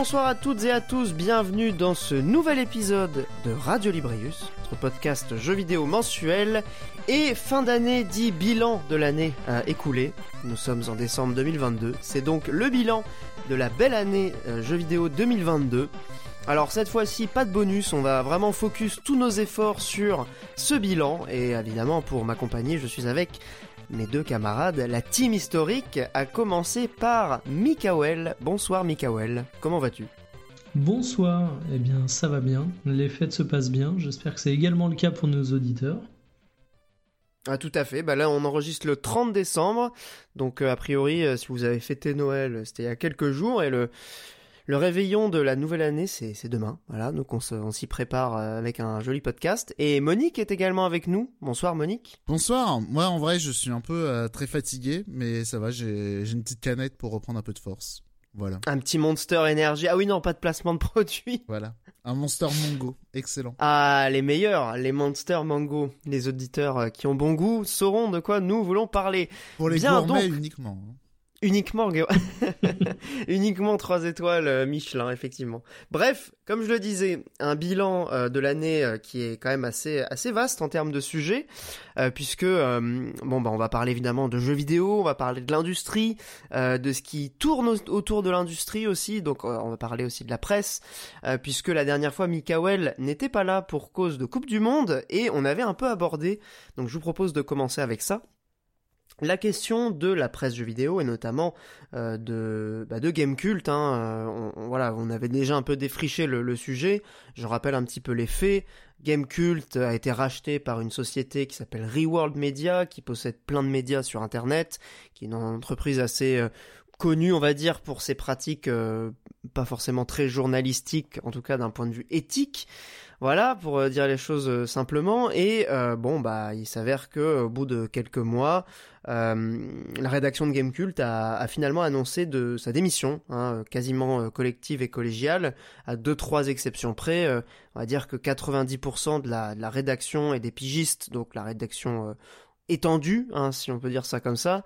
bonsoir à toutes et à tous, bienvenue dans ce nouvel épisode de Radio Librius, notre podcast jeux vidéo mensuel. Et fin d'année dit bilan de l'année écoulée. Nous sommes en décembre 2022, c'est donc le bilan de la belle année euh, jeux vidéo 2022. Alors cette fois-ci, pas de bonus, on va vraiment focus tous nos efforts sur ce bilan. Et évidemment pour m'accompagner, je suis avec mes deux camarades, la team historique, a commencé par Mikael. Bonsoir Mikael, comment vas-tu? Bonsoir, eh bien ça va bien, les fêtes se passent bien, j'espère que c'est également le cas pour nos auditeurs. Ah tout à fait, bah là on enregistre le 30 décembre, donc euh, a priori euh, si vous avez fêté Noël c'était il y a quelques jours et le, le réveillon de la nouvelle année, c'est demain. Voilà, donc on s'y prépare euh, avec un joli podcast. Et Monique est également avec nous. Bonsoir Monique. Bonsoir. Moi en vrai je suis un peu euh, très fatigué, mais ça va, j'ai une petite canette pour reprendre un peu de force. Voilà. Un petit Monster Energy. Ah oui non, pas de placement de produit. Voilà. Un Monster Mango, excellent. Ah, les meilleurs, les Monster Mango. Les auditeurs euh, qui ont bon goût sauront de quoi nous voulons parler. Pour les Bien, gourmets uniquement. Uniquement, uniquement 3 étoiles euh, Michelin, effectivement. Bref, comme je le disais, un bilan euh, de l'année euh, qui est quand même assez assez vaste en termes de sujets, puisque bon bah on va parler évidemment de jeux vidéo, on va parler de l'industrie, de ce qui tourne autour de l'industrie aussi, donc on va parler aussi de la presse, puisque la dernière fois Mikael n'était pas là pour cause de Coupe du Monde et on avait un peu abordé, donc je vous propose de commencer avec ça la question de la presse jeux vidéo et notamment euh, de, bah, de Game Cult. Hein, euh, on, voilà, on avait déjà un peu défriché le, sujet. Je rappelle un petit peu les faits. Game Cult a été racheté par une société qui s'appelle Reworld Media, qui possède plein de médias sur Internet, qui est une entreprise assez euh, connue, on va dire, pour ses pratiques pas forcément très journalistiques, en tout cas d'un point de vue éthique. Voilà, pour euh, dire les choses euh, simplement. Et euh, bon, bah, il s'avère que au bout de quelques mois, la rédaction de Gamecult a, a finalement annoncé de sa démission, hein, quasiment collective et collégiale, à deux trois exceptions près. on va dire que 90% de la, rédaction et des pigistes, donc la rédaction étendue, hein, si on peut dire ça comme ça, euh,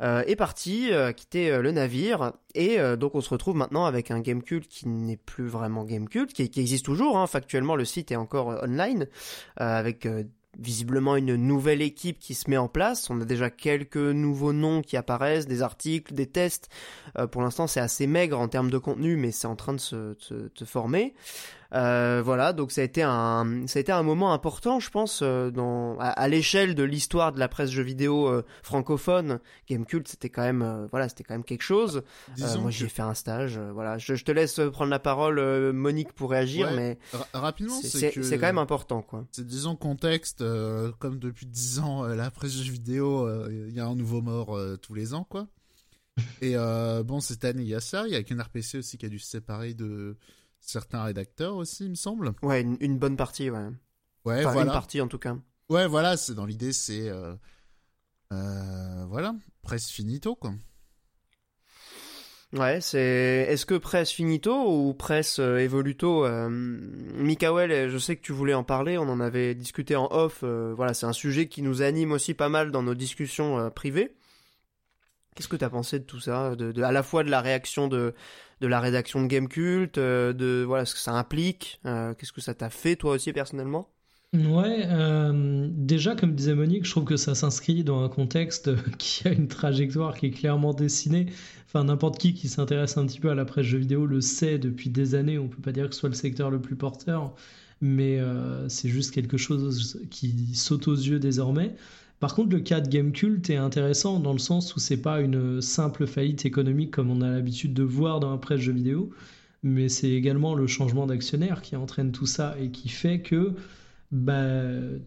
est parti, euh, a quitté euh, le navire, et donc on se retrouve maintenant avec un Gamecult qui n'est plus vraiment Gamecult, qui, qui existe toujours, hein, factuellement le site est encore online, avec visiblement une nouvelle équipe qui se met en place. On a déjà quelques nouveaux noms qui apparaissent, des articles, des tests. pour l'instant, c'est assez maigre en termes de contenu, mais c'est en train de se, se former. Euh, voilà, donc ça a été un, ça a été un moment important, je pense, euh, dans, à, l'échelle de l'histoire de la presse jeux vidéo euh, francophone. Gamecult, c'était quand même, voilà, c'était quand même quelque chose. moi, j'ai fait un stage. voilà, je, te laisse prendre la parole, Monique, pour réagir, mais rapidement, c'est quand même important, quoi. C'est disons contexte, comme depuis dix ans, la presse jeux vidéo, il y a un nouveau mort tous les ans, quoi. Et bon, cette année, il y a ça. Il y a qu'un RPC aussi qui a dû se séparer de certains rédacteurs aussi, il me semble. Ouais, une, bonne partie, ouais. Ouais, enfin, voilà. Une partie en tout cas. Ouais, voilà, c'est dans l'idée, c'est euh, euh, voilà, presse finito quoi. Ouais, c'est. Est-ce que presse finito ou presse euh, evoluto euh, Mikael, je sais que tu voulais en parler, on en avait discuté en off. voilà, c'est un sujet qui nous anime aussi pas mal dans nos discussions privées. Qu'est-ce que tu as pensé de tout ça, de, à la fois de la réaction de, de la rédaction de Gamecult, euh, de voilà ce que ça implique, euh, qu'est-ce que ça t'a fait toi aussi personnellement? Ouais, euh, déjà comme disait Monique, je trouve que ça s'inscrit dans un contexte qui a une trajectoire qui est clairement dessinée. Enfin, n'importe qui qui s'intéresse un petit peu à la presse jeux vidéo le sait depuis des années. On peut pas dire que ce soit le secteur le plus porteur, mais c'est juste quelque chose qui saute aux yeux désormais. Par contre, le cas de Gamecult est intéressant dans le sens où c'est pas une simple faillite économique comme on a l'habitude de voir dans la presse jeux vidéo, mais c'est également le changement d'actionnaire qui entraîne tout ça et qui fait que bah,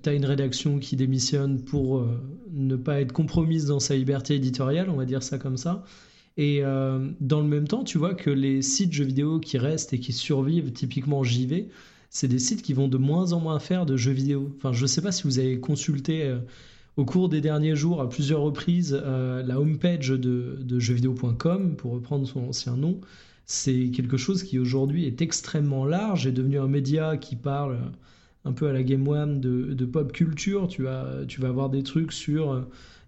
tu as une rédaction qui démissionne pour euh, ne pas être compromise dans sa liberté éditoriale, on va dire ça comme ça. Et euh, dans le même temps, tu vois que les sites jeux vidéo qui restent et qui survivent, typiquement JV, c'est des sites qui vont de moins en moins faire de jeux vidéo. Enfin, je sais pas si vous avez consulté euh, au cours des derniers jours, à plusieurs reprises, euh, la homepage de, de jeuxvideo.com, pour reprendre son ancien nom, c'est quelque chose qui aujourd'hui est extrêmement large, est devenu un média qui parle un peu à la Game One de, pop culture. Tu vas, tu vas avoir des trucs sur euh,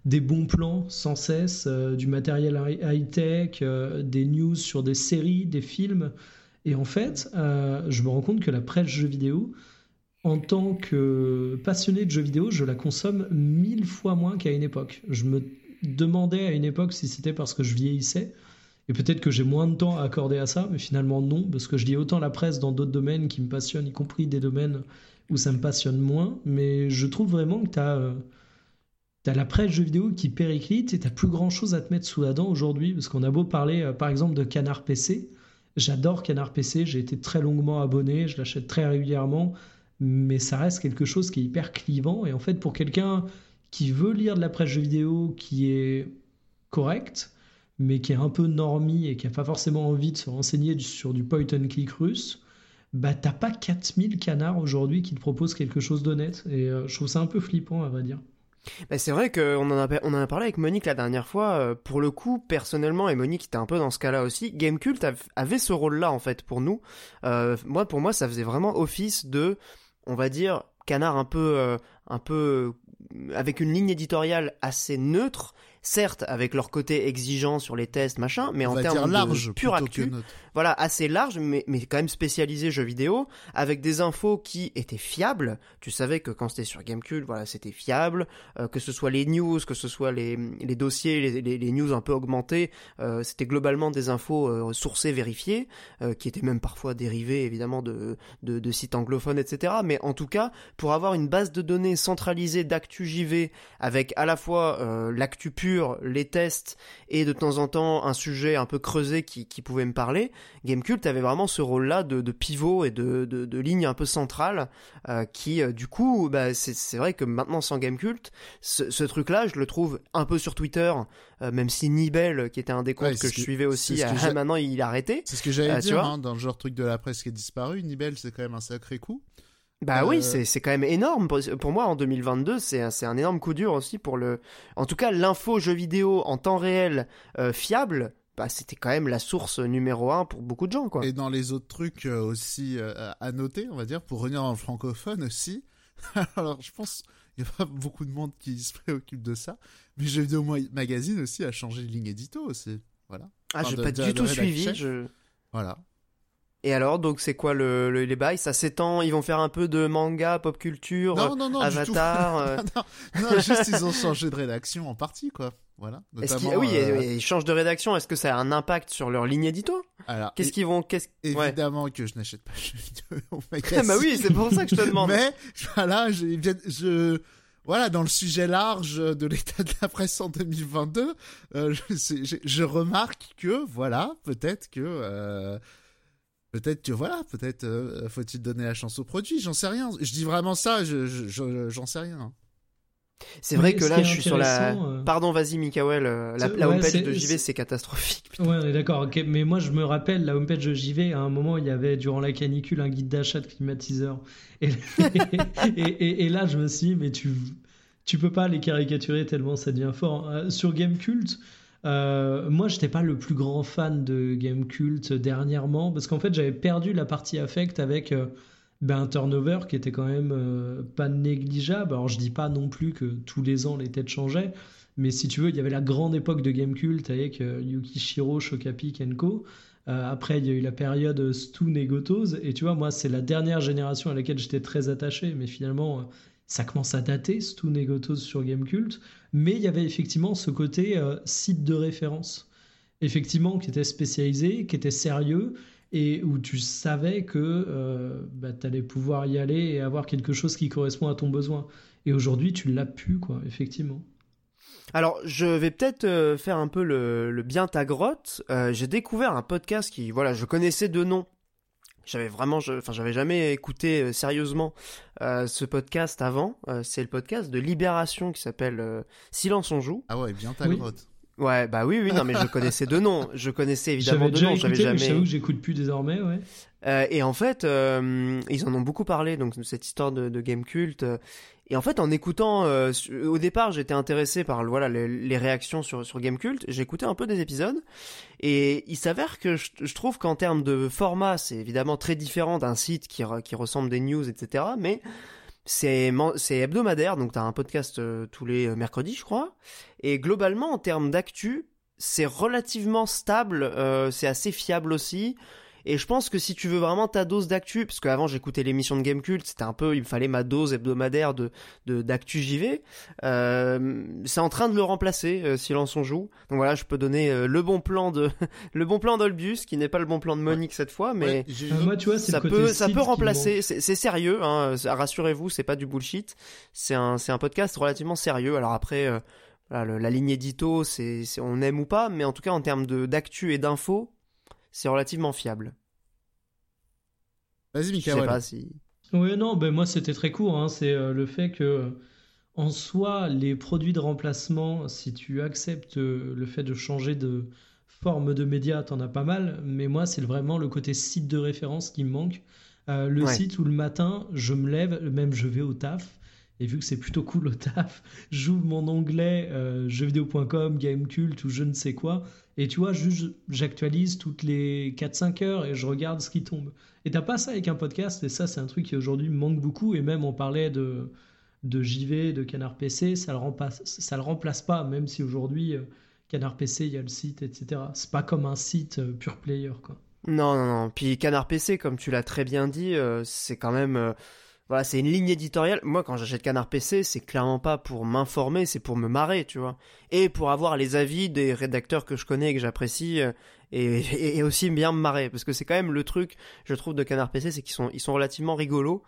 des bons plans sans cesse, euh, du matériel high-tech, des news sur des séries, des films. Et en fait, je me rends compte que la presse jeux vidéo, en tant que passionné de jeux vidéo, je la consomme mille fois moins qu'à une époque. Je me demandais à une époque si c'était parce que je vieillissais. Et peut-être que j'ai moins de temps à accorder à ça, mais finalement non, parce que je lis autant la presse dans d'autres domaines qui me passionnent, y compris des domaines où ça me passionne moins. Mais je trouve vraiment que tu as, euh, la presse jeux vidéo qui périclite et tu plus grand chose à te mettre sous la dent aujourd'hui, parce qu'on a beau parler euh, par exemple de Canard PC. J'adore Canard PC, j'ai été très longuement abonné, je l'achète très régulièrement, mais ça reste quelque chose qui est hyper clivant. Et en fait, pour quelqu'un qui veut lire de la presse jeux vidéo qui est correcte, mais qui est un peu normie et qui n'a pas forcément envie de se renseigner sur du point and click russe, bah t'as pas 4000 canards aujourd'hui qui te proposent quelque chose d'honnête. Et euh, je trouve ça un peu flippant, à vrai dire. Bah c'est vrai qu'on en, a, en a parlé avec Monique la dernière fois. Euh, pour le coup, personnellement, et Monique était un peu dans ce cas-là aussi, Gamecult avait ce rôle-là en fait pour nous. Euh, moi, pour moi, ça faisait vraiment office de, on va dire, canard un peu, un peu avec une ligne éditoriale assez neutre certes avec leur côté exigeant sur les tests machin mais en termes large de pure actu voilà assez large mais, mais quand même spécialisé jeux vidéo avec des infos qui étaient fiables. Tu savais que quand c'était sur Gamecube voilà c'était fiable euh, que ce soit les news que ce soit les, les dossiers les, les, news un peu augmentées euh, c'était globalement des infos euh, sourcées vérifiées qui étaient même parfois dérivées évidemment de, de, de sites anglophones etc mais en tout cas pour avoir une base de données centralisée d'actu JV avec à la fois l'actu pure les tests et de temps en temps un sujet un peu creusé qui, pouvait me parler, Gamecult avait vraiment ce rôle-là de, pivot et de, ligne un peu centrale euh, qui, euh, du coup, bah, c'est vrai que maintenant sans Gamecult, ce, ce truc-là, je le trouve un peu sur Twitter, euh, même si Nibel, qui était un des comptes que, je suivais aussi, maintenant il a arrêté. C'est ce que j'allais dire, hein, dans le genre truc de la presse qui est disparu, Nibel c'est quand même un sacré coup. Bah oui, euh, c'est quand même énorme. Pour, moi, en 2022, c'est un énorme coup dur aussi pour le. En tout cas, l'info jeu vidéo en temps réel euh, fiable. Bah, c'était quand même la source numéro un pour beaucoup de gens, quoi. Et dans les autres trucs euh, aussi à noter, on va dire, pour revenir en francophone aussi. Alors, je pense il n'y a pas beaucoup de monde qui se préoccupe de ça, mais Jeux vidéo magazine aussi a changé de ligne édito aussi. Voilà. Ah, je n'ai pas du tout suivi. Je... Voilà. Et alors, donc, c'est quoi le, le, les bails? Ça s'étend Ils vont faire un peu de manga, pop culture, non, non, non, Avatar euh... non, non, juste ils ont changé de rédaction en partie, quoi. Voilà. Oui, euh... ils changent de rédaction. Est-ce que ça a un impact sur leur ligne édito? Alors, qu'est-ce qu'ils vont qu'est-ce... Évidemment que je n'achète pas de vidéo magazine. bah oui, c'est pour ça que je te demande. Mais voilà, je, je voilà, dans le sujet large de l'état de la presse en 2022, euh, je, je, remarque que voilà, peut-être que euh, Peut-être que voilà, peut-être euh, faut-il donner la chance au produit, j'en sais rien. Je dis vraiment ça, je, j'en sais rien. C'est vrai que là, je suis sur la. Euh, Pardon, vas-y, Mikael. Euh, la, homepage de JV, c'est catastrophique. Ouais, d'accord. Mais moi, je me rappelle, la homepage de JV, à un moment, il y avait durant la canicule un guide d'achat de climatiseur. Et, et, et, là, je me suis dit, mais tu, tu peux pas les caricaturer tellement ça devient fort. Sur Game Cult, euh, moi, j'étais pas le plus grand fan de Game Cult dernièrement parce qu'en fait, j'avais perdu la partie affect avec euh, ben, un turnover qui était quand même euh, pas négligeable. Alors, je dis pas non plus que tous les ans les têtes changeaient, mais si tu veux, il y avait la grande époque de Game Cult avec Yukishiro, Shokapi, Kenko. après, il y a eu la période Stu et. Et tu vois, moi, c'est la dernière génération à laquelle j'étais très attaché, mais finalement, ça commence à dater, Stu et Gotos sur Gamecult mais il y avait effectivement ce côté euh, site de référence, effectivement, qui était spécialisé, qui était sérieux, et où tu savais que euh, bah, tu allais pouvoir y aller et avoir quelque chose qui correspond à ton besoin. Et aujourd'hui, tu l'as pu, quoi, effectivement. Alors, je vais peut-être euh, faire un peu le, bien ta grotte. J'ai découvert un podcast qui, voilà, je connaissais de nom, j'avais vraiment, enfin, j'avais jamais écouté euh, sérieusement euh, ce podcast avant. Euh, c'est le podcast de Libération qui s'appelle Silence on joue. Ah ouais, bien ta grotte. Ouais, bah oui, oui, non, mais je connaissais deux noms. Je connaissais évidemment deux J'avais noms. déjà J'avais jamais. j'avoue que j'écoute plus désormais, ouais. Euh, et en fait, euh, ils en ont beaucoup parlé, donc de cette histoire de, de game culte. Et en fait, en écoutant, euh, au départ, j'étais intéressé par voilà les, réactions sur sur game culte. J'ai écouté un peu des épisodes, et il s'avère que je, trouve qu'en termes de format, c'est évidemment très différent d'un site qui re- qui ressemble des news, etc. Mais c'est c'est hebdomadaire, donc t'as un podcast euh, tous les euh, mercredis, je crois. Et globalement, en termes d'actu, c'est relativement stable, euh, c'est assez fiable aussi. Et je pense que si tu veux vraiment ta dose d'actu, parce qu'avant j'écoutais l'émission de Gamecult, c'était un peu, il me fallait ma dose hebdomadaire de de- d'actu JV. Euh, c'est en train de le remplacer, euh, Silence on joue. Donc voilà, je peux donner euh, le bon plan de le bon plan d'Olbius, qui n'est pas le bon plan de Monique cette fois, mais Ouais, j'ai- Euh, moi, tu vois, c'est ça peut, ça peut remplacer. C'est c'est sérieux, hein, rassurez-vous, c'est pas du bullshit. C'est un, c'est un podcast relativement sérieux. Alors après, euh, voilà, le- la ligne édito, c'est, c'est- on aime ou pas, mais en tout cas en termes de d'actu et d'infos, c'est relativement fiable. Vas-y, Je sais Mikael. pas si. Oui, non, ben moi c'était très court. hein. C'est euh, le fait que, en soi, les produits de remplacement, si tu acceptes euh, le fait de changer de forme de média, t'en as pas mal. Mais moi, c'est vraiment le côté site de référence qui me manque. Euh, le Ouais. site où le matin, je me lève, même je vais au taf. Et vu que c'est plutôt cool au taf, j'ouvre mon onglet euh, jeuxvideo.com, Gamecult ou je ne sais quoi. Et tu vois, j'actualise toutes les 4-5 heures et je regarde ce qui tombe. Et t'as pas ça avec un podcast, et ça, c'est un truc qui aujourd'hui me manque beaucoup. Et même, on parlait de, de JV, de Canard PC, ça le remplace, ça le remplace pas, même si aujourd'hui, euh, Canard PC, il y a le site, etc. C'est pas comme un site euh, pure player, quoi. Non, non, non. Puis Canard PC, comme tu l'as très bien dit, euh, c'est quand même. Voilà, c'est une ligne éditoriale. Moi, quand j'achète Canard PC, c'est clairement pas pour m'informer, c'est pour me marrer, tu vois. Et pour avoir les avis des rédacteurs que je connais et que j'apprécie, euh, et, et, et aussi bien me marrer. Parce que c'est quand même le truc, je trouve, de Canard PC, c'est qu'ils sont, ils sont relativement rigolos.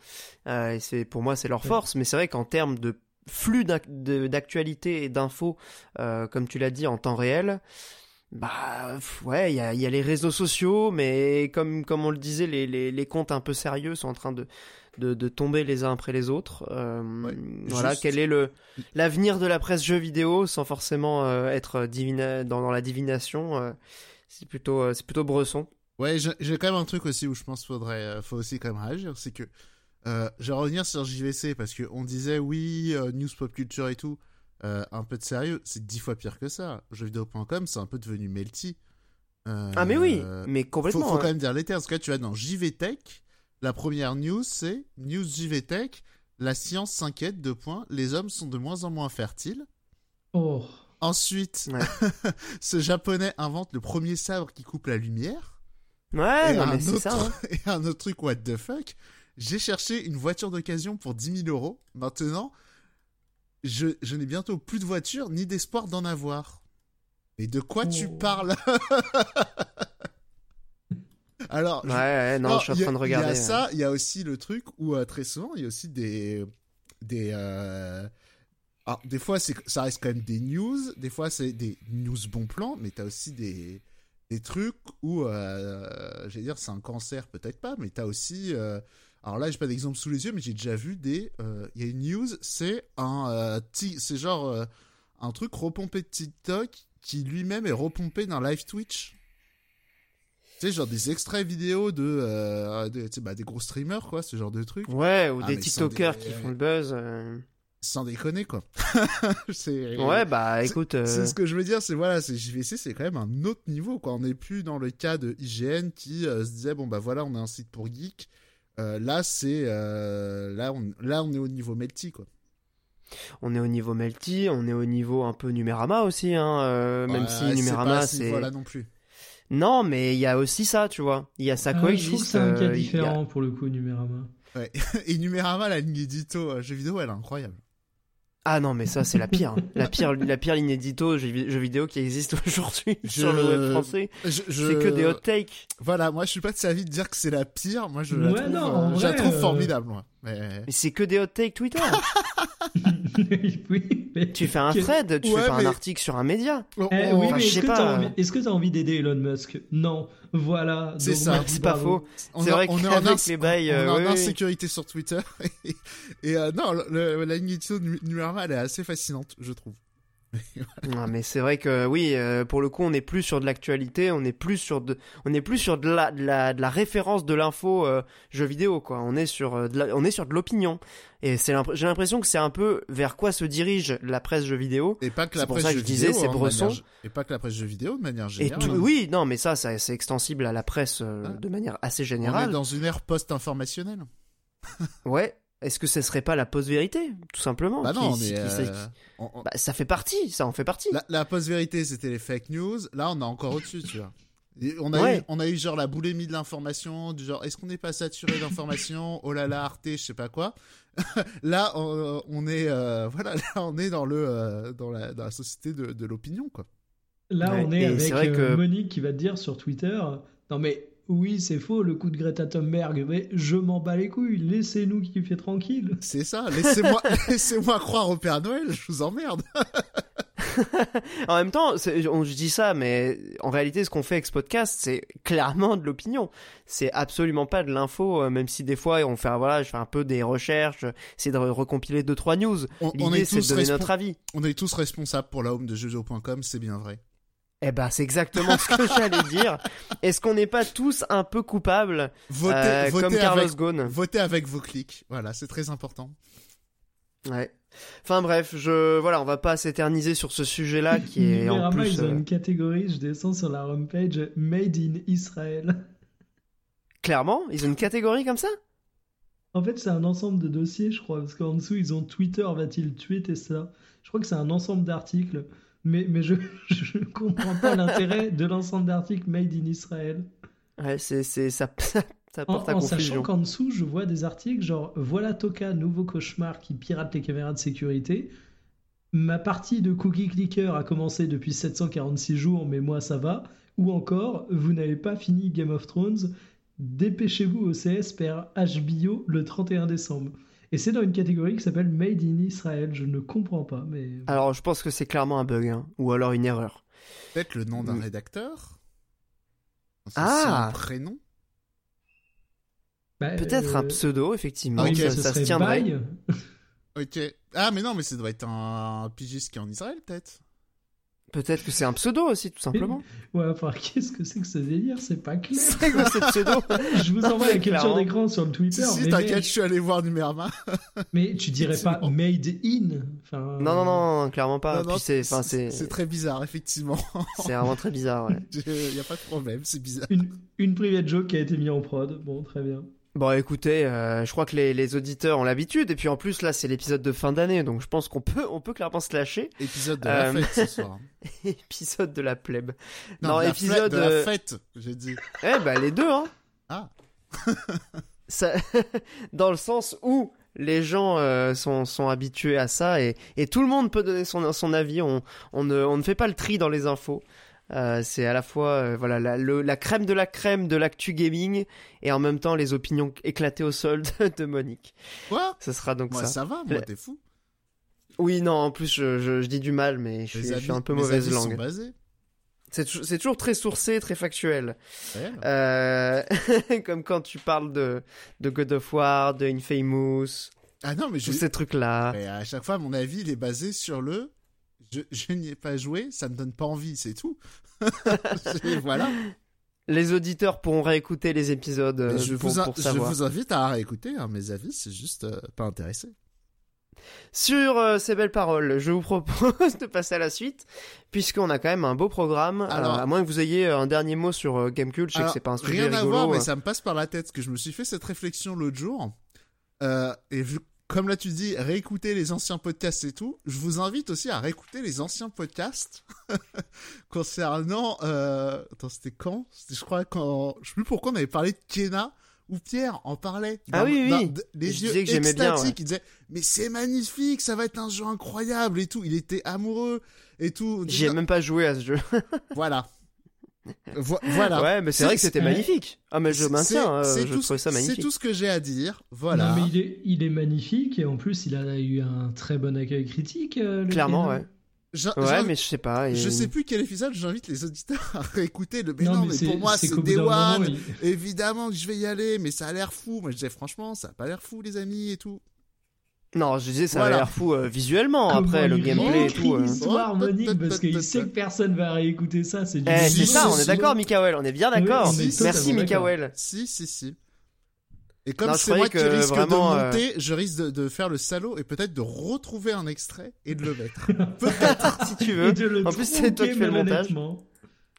Euh, et c'est, pour moi, c'est leur force. Mais c'est vrai qu'en termes de flux d'actualité et d'infos, euh, comme tu l'as dit, en temps réel, bah ouais, il y a, il y a les réseaux sociaux, mais comme, comme on le disait, les, les, les comptes un peu sérieux sont en train de, de, de tomber les uns après les autres. Euh, Ouais, voilà, juste- quel est le l'avenir de la presse jeux vidéo sans forcément euh, être divina dans, dans la divination euh, C'est plutôt, c'est plutôt Bresson. Ouais, j'ai quand même un truc aussi où je pense qu'il faudrait, faut aussi quand même réagir, c'est que je vais revenir sur JVC parce que on disait oui, news pop culture et tout, un peu de sérieux, c'est dix fois pire que ça. Jeuxvideo.com, c'est un peu devenu melty. Ah mais oui, mais faut, complètement. faut hein. quand même dire les termes. Parce que là, tu vas dans JVTech, la première news c'est news JVTech, la science s'inquiète de points, les hommes sont de moins en moins fertiles. Oh, Ensuite, Ouais. ce japonais invente le premier sabre qui coupe la lumière. Ouais, et, non, un mais c'est autre, ça. hein. et un autre truc, what the fuck J'ai cherché une voiture d'occasion pour 10 000 euros. Maintenant, je, je n'ai bientôt plus de voiture ni d'espoir d'en avoir. Mais de quoi tu Oh. parles? Alors, Ouais, non, je suis en il y a- train de regarder. Il y a ouais. ça, il y a aussi le truc où euh, très souvent, il y a aussi des. des euh, Alors, des fois, c'est, ça reste quand même des news, des fois, c'est des news bon plan, mais t'as aussi des, des trucs où, euh, j'allais dire, c'est un cancer, peut-être pas, mais t'as aussi. euh, alors là, j'ai pas d'exemple sous les yeux, mais j'ai déjà vu des. Il y a une news, c'est un. c'est genre un truc repompé de TikTok qui lui-même est repompé dans live Twitch. Tu sais, genre des extraits vidéo de, euh, de- bah, des gros streamers, quoi, ce genre de truc. Ouais, ou Ah, des TikTokers des- qui font le buzz. euh. Sans déconner, quoi. Ouais, bah écoute. euh, C'est ce que je veux dire, c'est voilà, c'est JVC, c'est quand même un autre niveau, quoi. On n'est plus dans le cas de IGN qui euh, se disait, bon, bah voilà, on a un site pour geek. Euh, là, c'est. euh, là, on, là, on est au niveau Melty, quoi. on est au niveau Melty, on est au niveau un peu Numérama aussi, hein, euh, même si Numérama c'est. niveau-là non plus. Non, mais il y a aussi ça, tu vois. Il y a ça Ah, je trouve que c'est un cas euh, a- différent pour le coup, Numérama. Et Numérama, la ligne édito euh, jeux vidéo, elle est incroyable. Ah non, mais ça c'est la pire, hein. la pire, la pire ligne édito jeux, jeux vidéo qui existe aujourd'hui Je- sur le web français. Je, je- C'est que des hot takes. Voilà, moi, je suis pas de sa vie de dire que c'est la pire. Moi, je la Ouais, trouve, non, euh, en je la vrai, trouve euh, formidable, moi. Mais... Mais c'est que des hot takes Twitter. oui, mais... tu fais un thread, tu Ouais, fais pas mais- un article sur un média. on- Eh, oui, Enfin, je est-ce que pas. t'as envie, envie d'aider Elon Musk Non. Voilà. C'est ça. C'est pas faux. C'est est- vrai on est en qu'avec ins- les bails, on est euh, en oui, oui. insécurité sur Twitter. et euh, non, le, le- la ligne de Nu- Numérama, elle est assez fascinante, je trouve. Non, mais c'est vrai que oui, euh, pour le coup, on n'est plus sur de l'actualité, on est plus sur de, on est plus sur de la, de la, de la référence de l'info euh, jeu vidéo, quoi. On est sur, euh, de la- on est sur de l'opinion. Et c'est, j'ai l'impression que c'est un peu vers quoi se dirige la presse jeu vidéo. Et pas que C'est la pour presse ça que je disais, vidéo, c'est hein, Bresson. manière- Et pas que la presse jeux vidéo de manière Et générale. tout, hein. oui, non, mais ça, ça c'est extensible à la presse Ah. de manière assez On est générale. dans une ère post-informationnelle. Ouais. Est-ce que ce serait pas la post-vérité, tout simplement Bah non, qui- mais qui- euh, on- on- bah, ça fait partie, ça en fait partie. la, la post-vérité, c'était les fake news. Là, on est encore au-dessus, tu vois. Et on a, Ouais. eu, on a eu genre la boulimie de l'information, du genre est-ce qu'on n'est pas saturé d'informations? Oh là là, Arte, je sais pas quoi. là, on, on est euh, voilà, là, on est dans le euh, dans la dans la société de, de l'opinion quoi. Là, Ouais, on est et avec euh, que- Monique qui va te dire sur Twitter Non, mais oui, c'est faux le coup de Greta Thunberg, mais je m'en bats les couilles, laissez-nous kiffer tranquille. C'est ça. Laissez-moi laissez-moi croire au Père Noël. Je vous emmerde. En même temps, c'est- on, je dis ça, mais en réalité, ce qu'on fait avec ce podcast, c'est clairement de l'opinion. C'est absolument pas de l'info, euh, même si des fois, on fait, voilà, je fais un peu des recherches, essayer de re- recompiler deux trois news. On, on L'idée, est c'est de tous donner notre avis. on est tous responsables pour la home de jeuxvideo.com, c'est bien vrai. Eh ben, c'est exactement ce que j'allais dire. Est-ce qu'on n'est pas tous un peu coupables, Votez, euh, votez comme Carlos avec, Ghosn? votez avec vos clics. Voilà, c'est très important. Ouais. Enfin bref, je voilà, on va pas s'éterniser sur ce sujet-là qui est en plus. ils ont euh, une catégorie, je descends sur la homepage Made in Israel. Clairement, ils ont une catégorie comme ça? En fait, c'est un ensemble de dossiers, je crois, parce qu'en dessous, ils ont Twitter va-t-il tuer Tesla Je crois que c'est un ensemble d'articles, mais, mais je je comprends pas l'intérêt de l'ensemble d'articles Made in Israel. Ouais, c'est c'est ça, ça En, porte à en sachant qu'en dessous, je vois des articles genre Voilà Toka, nouveau cauchemar qui pirate les caméras de sécurité. Ma partie de Cookie Clicker a commencé depuis 746 jours, mais moi ça va. Ou encore, vous n'avez pas fini Game of Thrones, dépêchez-vous au CS per HBO le 31 décembre. Et c'est dans une catégorie qui s'appelle Made in Israel. Je ne comprends pas, mais. Alors, je pense que c'est clairement un bug, hein, ou alors une erreur. Peut-être le nom d'un rédacteur. Ah. un prénom. Bah, Peut-être un euh, pseudo, effectivement. mais ça, se tiendrait. Ok. Ah, mais non, mais ça doit être un pigiste qui est en Israël, peut-être. Peut-être que c'est un pseudo aussi, tout simplement. Ouais, enfin, qu'est-ce que c'est que ce délire? C'est pas clair. c'est quoi ce pseudo? Je vous envoie la capture d'écran sur le Twitter. Si, si, mais, t'inquiète, je suis allé voir Numérama. mais tu dirais pas made in enfin, Non, non, non, non, clairement pas. C'est, très bizarre, effectivement. c'est vraiment très bizarre. Ouais. Il n'y a pas de problème, c'est bizarre. Une, une private joke qui a été mise en prod. Bon, très bien. Bon, écoutez, euh, je crois que les, les auditeurs ont l'habitude, et puis en plus là, c'est l'épisode de fin d'année, donc je pense qu'on peut, on peut clairement se lâcher. Épisode de la Euh, fête ce soir. épisode de la plèbe. Non, Non, de la épisode, de la euh, fête, j'ai dit. Eh bah les deux, hein. Ah. ça, dans le sens où les gens euh, sont, sont habitués à ça et, et tout le monde peut donner son, son avis. On, on, ne, on ne fait pas le tri dans les infos. Euh, c'est à la fois euh, voilà la, le- la crème de la crème de l'actu gaming et en même temps les opinions éclatées au sol de, de Monique. Quoi? Ce sera donc Moi, ça. ça va, moi, t'es fou. Oui, non, en plus je, je, je dis du mal, mais je, suis, je suis avis- un peu mauvaise langue. C'est tou- c'est toujours très sourcé, très factuel. Ouais. Euh, comme quand tu parles de, de God of War, de Infamous, Ah non, mais je... tous ces trucs-là. Mais à chaque fois, mon avis, il est basé sur le. Je, je n'y ai pas joué, ça me donne pas envie, c'est tout. Voilà. Les auditeurs pourront réécouter les épisodes euh, je, pour, vous, je invite à réécouter hein, mes avis, c'est juste euh, pas intéressé. Sur euh, ces belles paroles, je vous propose de passer à la suite, puisqu'on a quand même un beau programme. Alors- à moins que vous ayez un dernier mot sur Gamecube, je sais Alors, que c'est pas un sujet rien à voir, mais ça me passe par la tête, parce que je me suis fait cette réflexion l'autre jour. Et vu, comme là tu dis, réécouter les anciens podcasts et tout, je vous invite aussi à réécouter les anciens podcasts concernant... Euh... Attends, c'était quand? C'était, je crois, quand... Je sais plus pourquoi on avait parlé de Kena, ou Pierre en parlait. Ah oui, oui, Les Je yeux que j'aimais bien, extatiques, il disait, mais c'est magnifique, ça va être un jeu incroyable et tout. Il était amoureux et tout. J'y ai même pas joué à ce jeu. Voilà. Vo- voilà. ouais, mais c'est vrai que c'était c'est- magnifique. Ah, mais je C'est- maintiens, euh, c'est je tout, trouvais ça C'est magnifique. tout ce que j'ai à dire. Voilà. Non, mais il est, il est magnifique et en plus, il a eu un très bon accueil critique. euh, Clairement, ouais. Ouais, mais je sais pas. Je sais plus quel épisode, j'invite les auditeurs à réécouter le. Mais non, mais, c'est- pour moi, c'est Day One. il- Évidemment que je vais y aller, mais ça a l'air fou. Moi, je disais franchement, ça a pas l'air fou, les amis et tout. Non, je disais ça Voilà. a l'air fou euh, visuellement. Comment Après le il gameplay et tout. euh. l'histoire, Oh, Monique, parce qu'il sait que personne va réécouter ça. C'est du Eh, c'est Si, ça, on si, est d'accord, Mikael. On est bien d'accord. Oui, Merci, Mikael. Si, si, si. Et comme c'est moi qui que risque vraiment, de euh, monter, je risque de, de faire le salaud et peut-être de retrouver un extrait et de le mettre. peut-être. si tu Et veux. de le En plus, c'est toi qui fais le montage.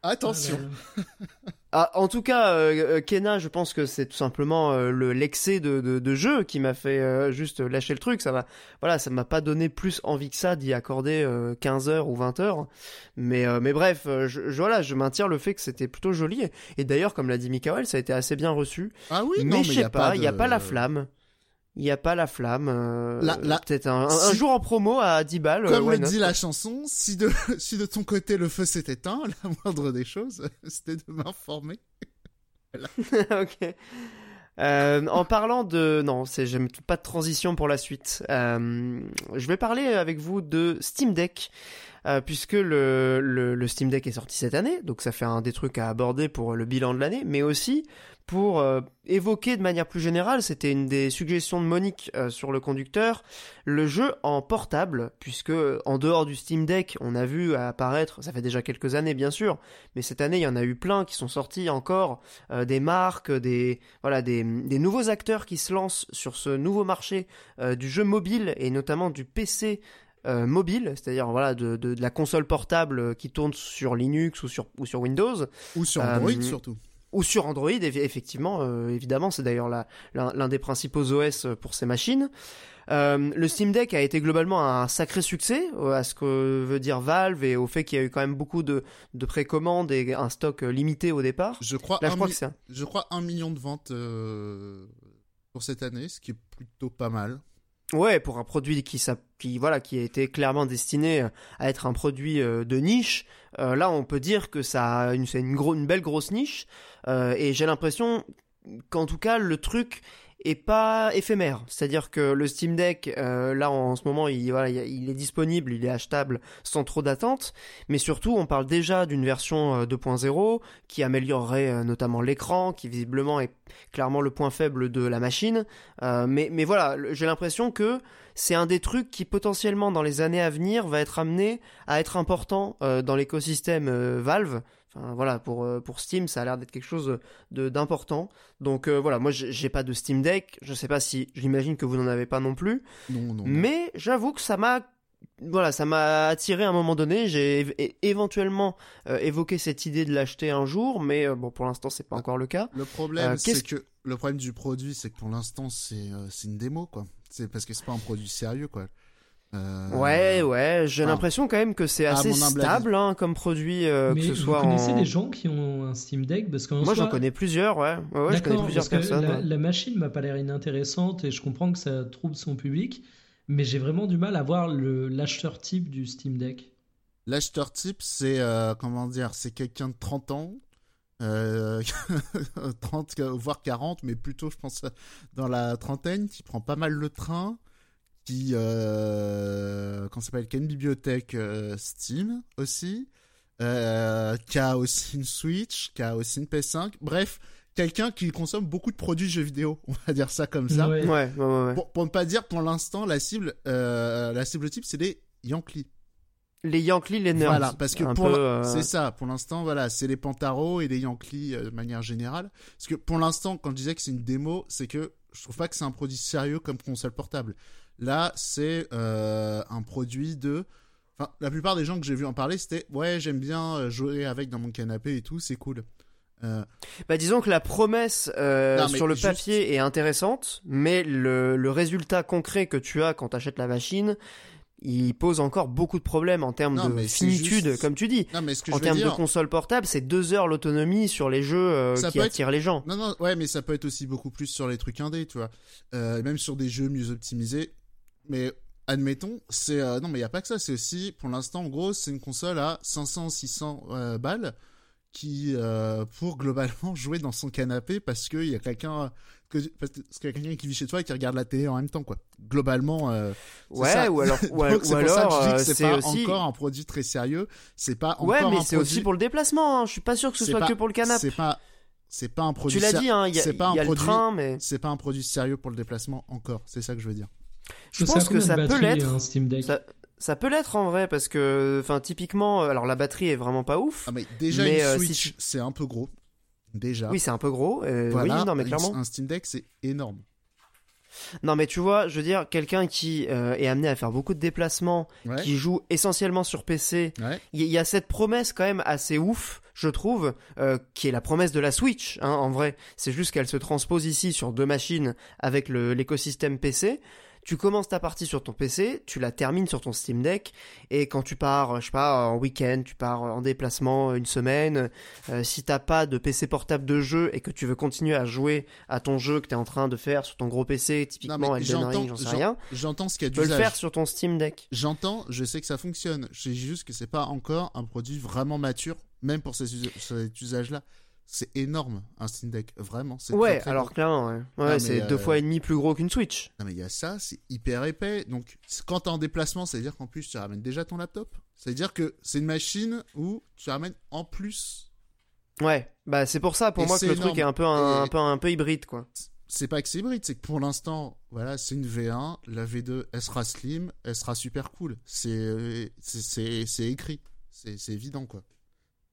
Attention. Ah là là. Ah, en tout cas, euh, euh, Kena, je pense que c'est tout simplement euh, le l'excès de, de, de jeu qui m'a fait euh, juste lâcher le truc. Ça va, voilà, ça m'a pas donné plus envie que ça d'y accorder euh, 15 heures ou 20 heures. Mais euh, mais bref, euh, je, je- voilà, je maintiens le fait que c'était plutôt joli. Et d'ailleurs, comme l'a dit Mikael, ça a été assez bien reçu. Ah oui, mais non, mais je y sais a pas, il y a de- pas la flamme. Il y a pas la flamme. euh, La- la- Peut-être un, un- un Si- jour en promo à 10 balles. euh, Comme why le dit la chanson, si de, si de ton côté le feu s'est éteint, la moindre des choses, c'était de m'informer. ok. Euh, en parlant de non, c'est j'aime pas de transition pour la suite. Euh, je vais parler avec vous de Steam Deck. euh, puisque le, le, le Steam Deck est sorti cette année, donc ça fait un des trucs à aborder pour le bilan de l'année, mais aussi pour euh, évoquer de manière plus générale, c'était une des suggestions de Monique euh, sur le conducteur, le jeu en portable, puisque en dehors du Steam Deck, on a vu apparaître, ça fait déjà quelques années bien sûr, mais cette année il y en a eu plein qui sont sortis encore, euh, des marques, des voilà, des, des nouveaux acteurs qui se lancent sur ce nouveau marché du jeu mobile et notamment du PC euh, mobile, c'est-à-dire voilà de, de, de la console portable qui tourne sur Linux ou sur ou sur Windows Ou sur Euh, Android surtout. Ou sur Android, eff- effectivement, euh, évidemment, c'est d'ailleurs l'un des principaux OS pour ces machines. Euh, le Steam Deck a été globalement un sacré succès, euh, à ce que veut dire Valve et au fait qu'il y a eu quand même beaucoup de, de précommandes et un stock limité au départ. Je crois, Là, je crois que un- je crois un million de ventes euh, pour cette année, ce qui est plutôt pas mal. Ouais, pour un produit qui, qui, voilà, qui a été clairement destiné euh, à être un produit euh, de niche, euh, là on peut dire que ça une, belle grosse niche, et j'ai l'impression qu'en tout cas le truc est pas éphémère. C'est-à-dire que le Steam Deck, euh, là en ce moment, il, est disponible, il est achetable sans trop d'attente, mais surtout on parle déjà d'une version euh, 2.0 qui améliorerait euh, notamment l'écran, qui visiblement est clairement le point faible de la machine. Euh, mais, voilà, j'ai l'impression que c'est un des trucs qui potentiellement dans les années à venir va être amené à être important euh, dans l'écosystème euh, Valve. Enfin voilà, pour, euh, pour Steam, ça a l'air d'être quelque chose de d'important. Donc euh, voilà, moi j'ai pas de Steam Deck, je sais pas si, j'imagine que vous n'en avez pas non plus, Non, non. mais j'avoue que ça m'a voilà, ça m'a attiré à un moment donné. J'ai éventuellement euh, évoqué cette idée de l'acheter un jour, mais euh, bon, pour l'instant, c'est pas encore le cas. Le problème, Euh, c'est qu'est-ce que le problème du produit, c'est que pour l'instant, c'est c'est une démo, quoi. C'est parce que c'est pas un produit sérieux, quoi. Euh, Ouais, ouais, j'ai ah. l'impression quand même que c'est assez stable hein, comme produit, euh, Mais que ce vous soit connaissez en. des gens qui ont un Steam Deck? Parce Moi, j'en connais plusieurs, ouais. Ouais, ouais, je connais D'accord, plusieurs parce que personnes. la, ouais. la machine m'a pas l'air inintéressante et je comprends que ça trouble son public, mais j'ai vraiment du mal à voir le l'acheteur type du Steam Deck. L'acheteur type, c'est euh, comment dire, c'est quelqu'un de 30 ans, euh, 30 voire 40, mais plutôt, je pense, dans la trentaine, qui prend pas mal le train, qui, euh, comment ça s'appelle, qui a une bibliothèque euh, Steam aussi, euh, qui a aussi une Switch, qui a aussi une PS5, bref, quelqu'un qui consomme beaucoup de produits jeux vidéo, on va dire ça comme ça. Ouais. Ouais, ouais. Pour, pour ne pas dire, pour l'instant, la cible, euh, la cible type, c'est les Yankees. Les Yankees, les nerds. Voilà, parce que euh, c'est ça, pour l'instant, voilà, c'est les Pantaros et les Yankees euh, de manière générale. Parce que pour l'instant, quand je disais que c'est une démo, c'est que je trouve pas que c'est un produit sérieux comme console portable. Là, c'est euh, un produit de. Enfin, la plupart des gens que j'ai vu en parler, c'était ouais, j'aime bien euh, jouer avec dans mon canapé et tout, c'est cool. Euh, Bah, disons que la promesse euh, Non, sur le juste- papier est intéressante, mais le, le résultat concret que tu as quand tu achètes la machine, il pose encore beaucoup de problèmes en termes Non, de finitude, juste- comme tu dis. Non, mais ce que En termes de console portable, c'est deux heures l'autonomie sur les jeux euh, Ça qui être- attirent les gens. Non, non, ouais, mais ça peut être aussi beaucoup plus sur les trucs indés, tu vois. Même sur des jeux mieux optimisés. Mais admettons, c'est. euh, non, mais il n'y a pas que ça. C'est aussi, pour l'instant, en gros, c'est une console à 500, 600 euh, balles qui, euh, pour globalement jouer dans son canapé parce qu'il y a quelqu'un. Que, parce qu'il y a quelqu'un qui vit chez toi et qui regarde la télé en même temps, quoi. Globalement. euh, Ouais, ça. ou alors, ou, Donc, ou alors, c'est pas aussi. encore un produit très sérieux. C'est pas encore Ouais, mais c'est produit- aussi pour le déplacement. hein. Je suis pas sûr que ce soit pas- que pour le canapé. C'est pas. C'est pas un produit. Tu l'as dit, hein, il y a, c'est pas il y a un le produit- train, mais c'est pas un produit sérieux pour le déplacement encore. C'est ça que je veux dire. Je pense que ça peut l'être. Deck Ça, ça peut l'être en vrai parce que, enfin, typiquement, alors la batterie est vraiment pas ouf. Ah, mais déjà, Mais, une euh, si Switch, tu- c'est un peu gros. Déjà. Oui, c'est un peu gros. euh, Voilà, oui, non, mais un- clairement. Un Steam Deck, c'est énorme. Non, mais tu vois, je veux dire, quelqu'un qui euh, est amené à faire beaucoup de déplacements, Ouais. qui joue essentiellement sur PC, Ouais. il y, y a cette promesse quand même assez ouf, je trouve, euh, qui est la promesse de la Switch. Hein, en vrai, c'est juste qu'elle se transpose ici sur deux machines avec l'écosystème PC. Tu commences ta partie sur ton PC, tu la termines sur ton Steam Deck, et quand tu pars, je sais pas, en week-end, tu pars en déplacement une semaine, euh, si t'as pas de PC portable de jeu et que tu veux continuer à jouer à ton jeu que t'es en train de faire sur ton gros PC, typiquement Elden Ring, j'en sais rien, J'entends ce qu'il y a tu peux le faire sur ton Steam Deck. J'entends, je sais que ça fonctionne. Je sais juste que c'est pas encore un produit vraiment mature, même pour ces cet usage-là. C'est énorme, un Steam Deck. Vraiment. c'est Ouais, très, très alors gros. clairement, ouais. Ouais, c'est euh, deux fois et demi plus gros qu'une Switch. Non, mais il y a ça, c'est hyper épais. Donc, quand t'es en déplacement, ça veut dire qu'en plus, tu ramènes déjà ton laptop. Ça veut dire que c'est une machine où tu ramènes en plus. Ouais, bah c'est pour ça pour Et moi que le truc est un peu un, Et- un peu un peu hybride quoi. C'est pas que c'est hybride, c'est que pour l'instant, voilà, c'est une V1. La V2, elle sera slim, elle sera super cool. C'est c'est- c'est c'est écrit. C'est c'est évident, quoi.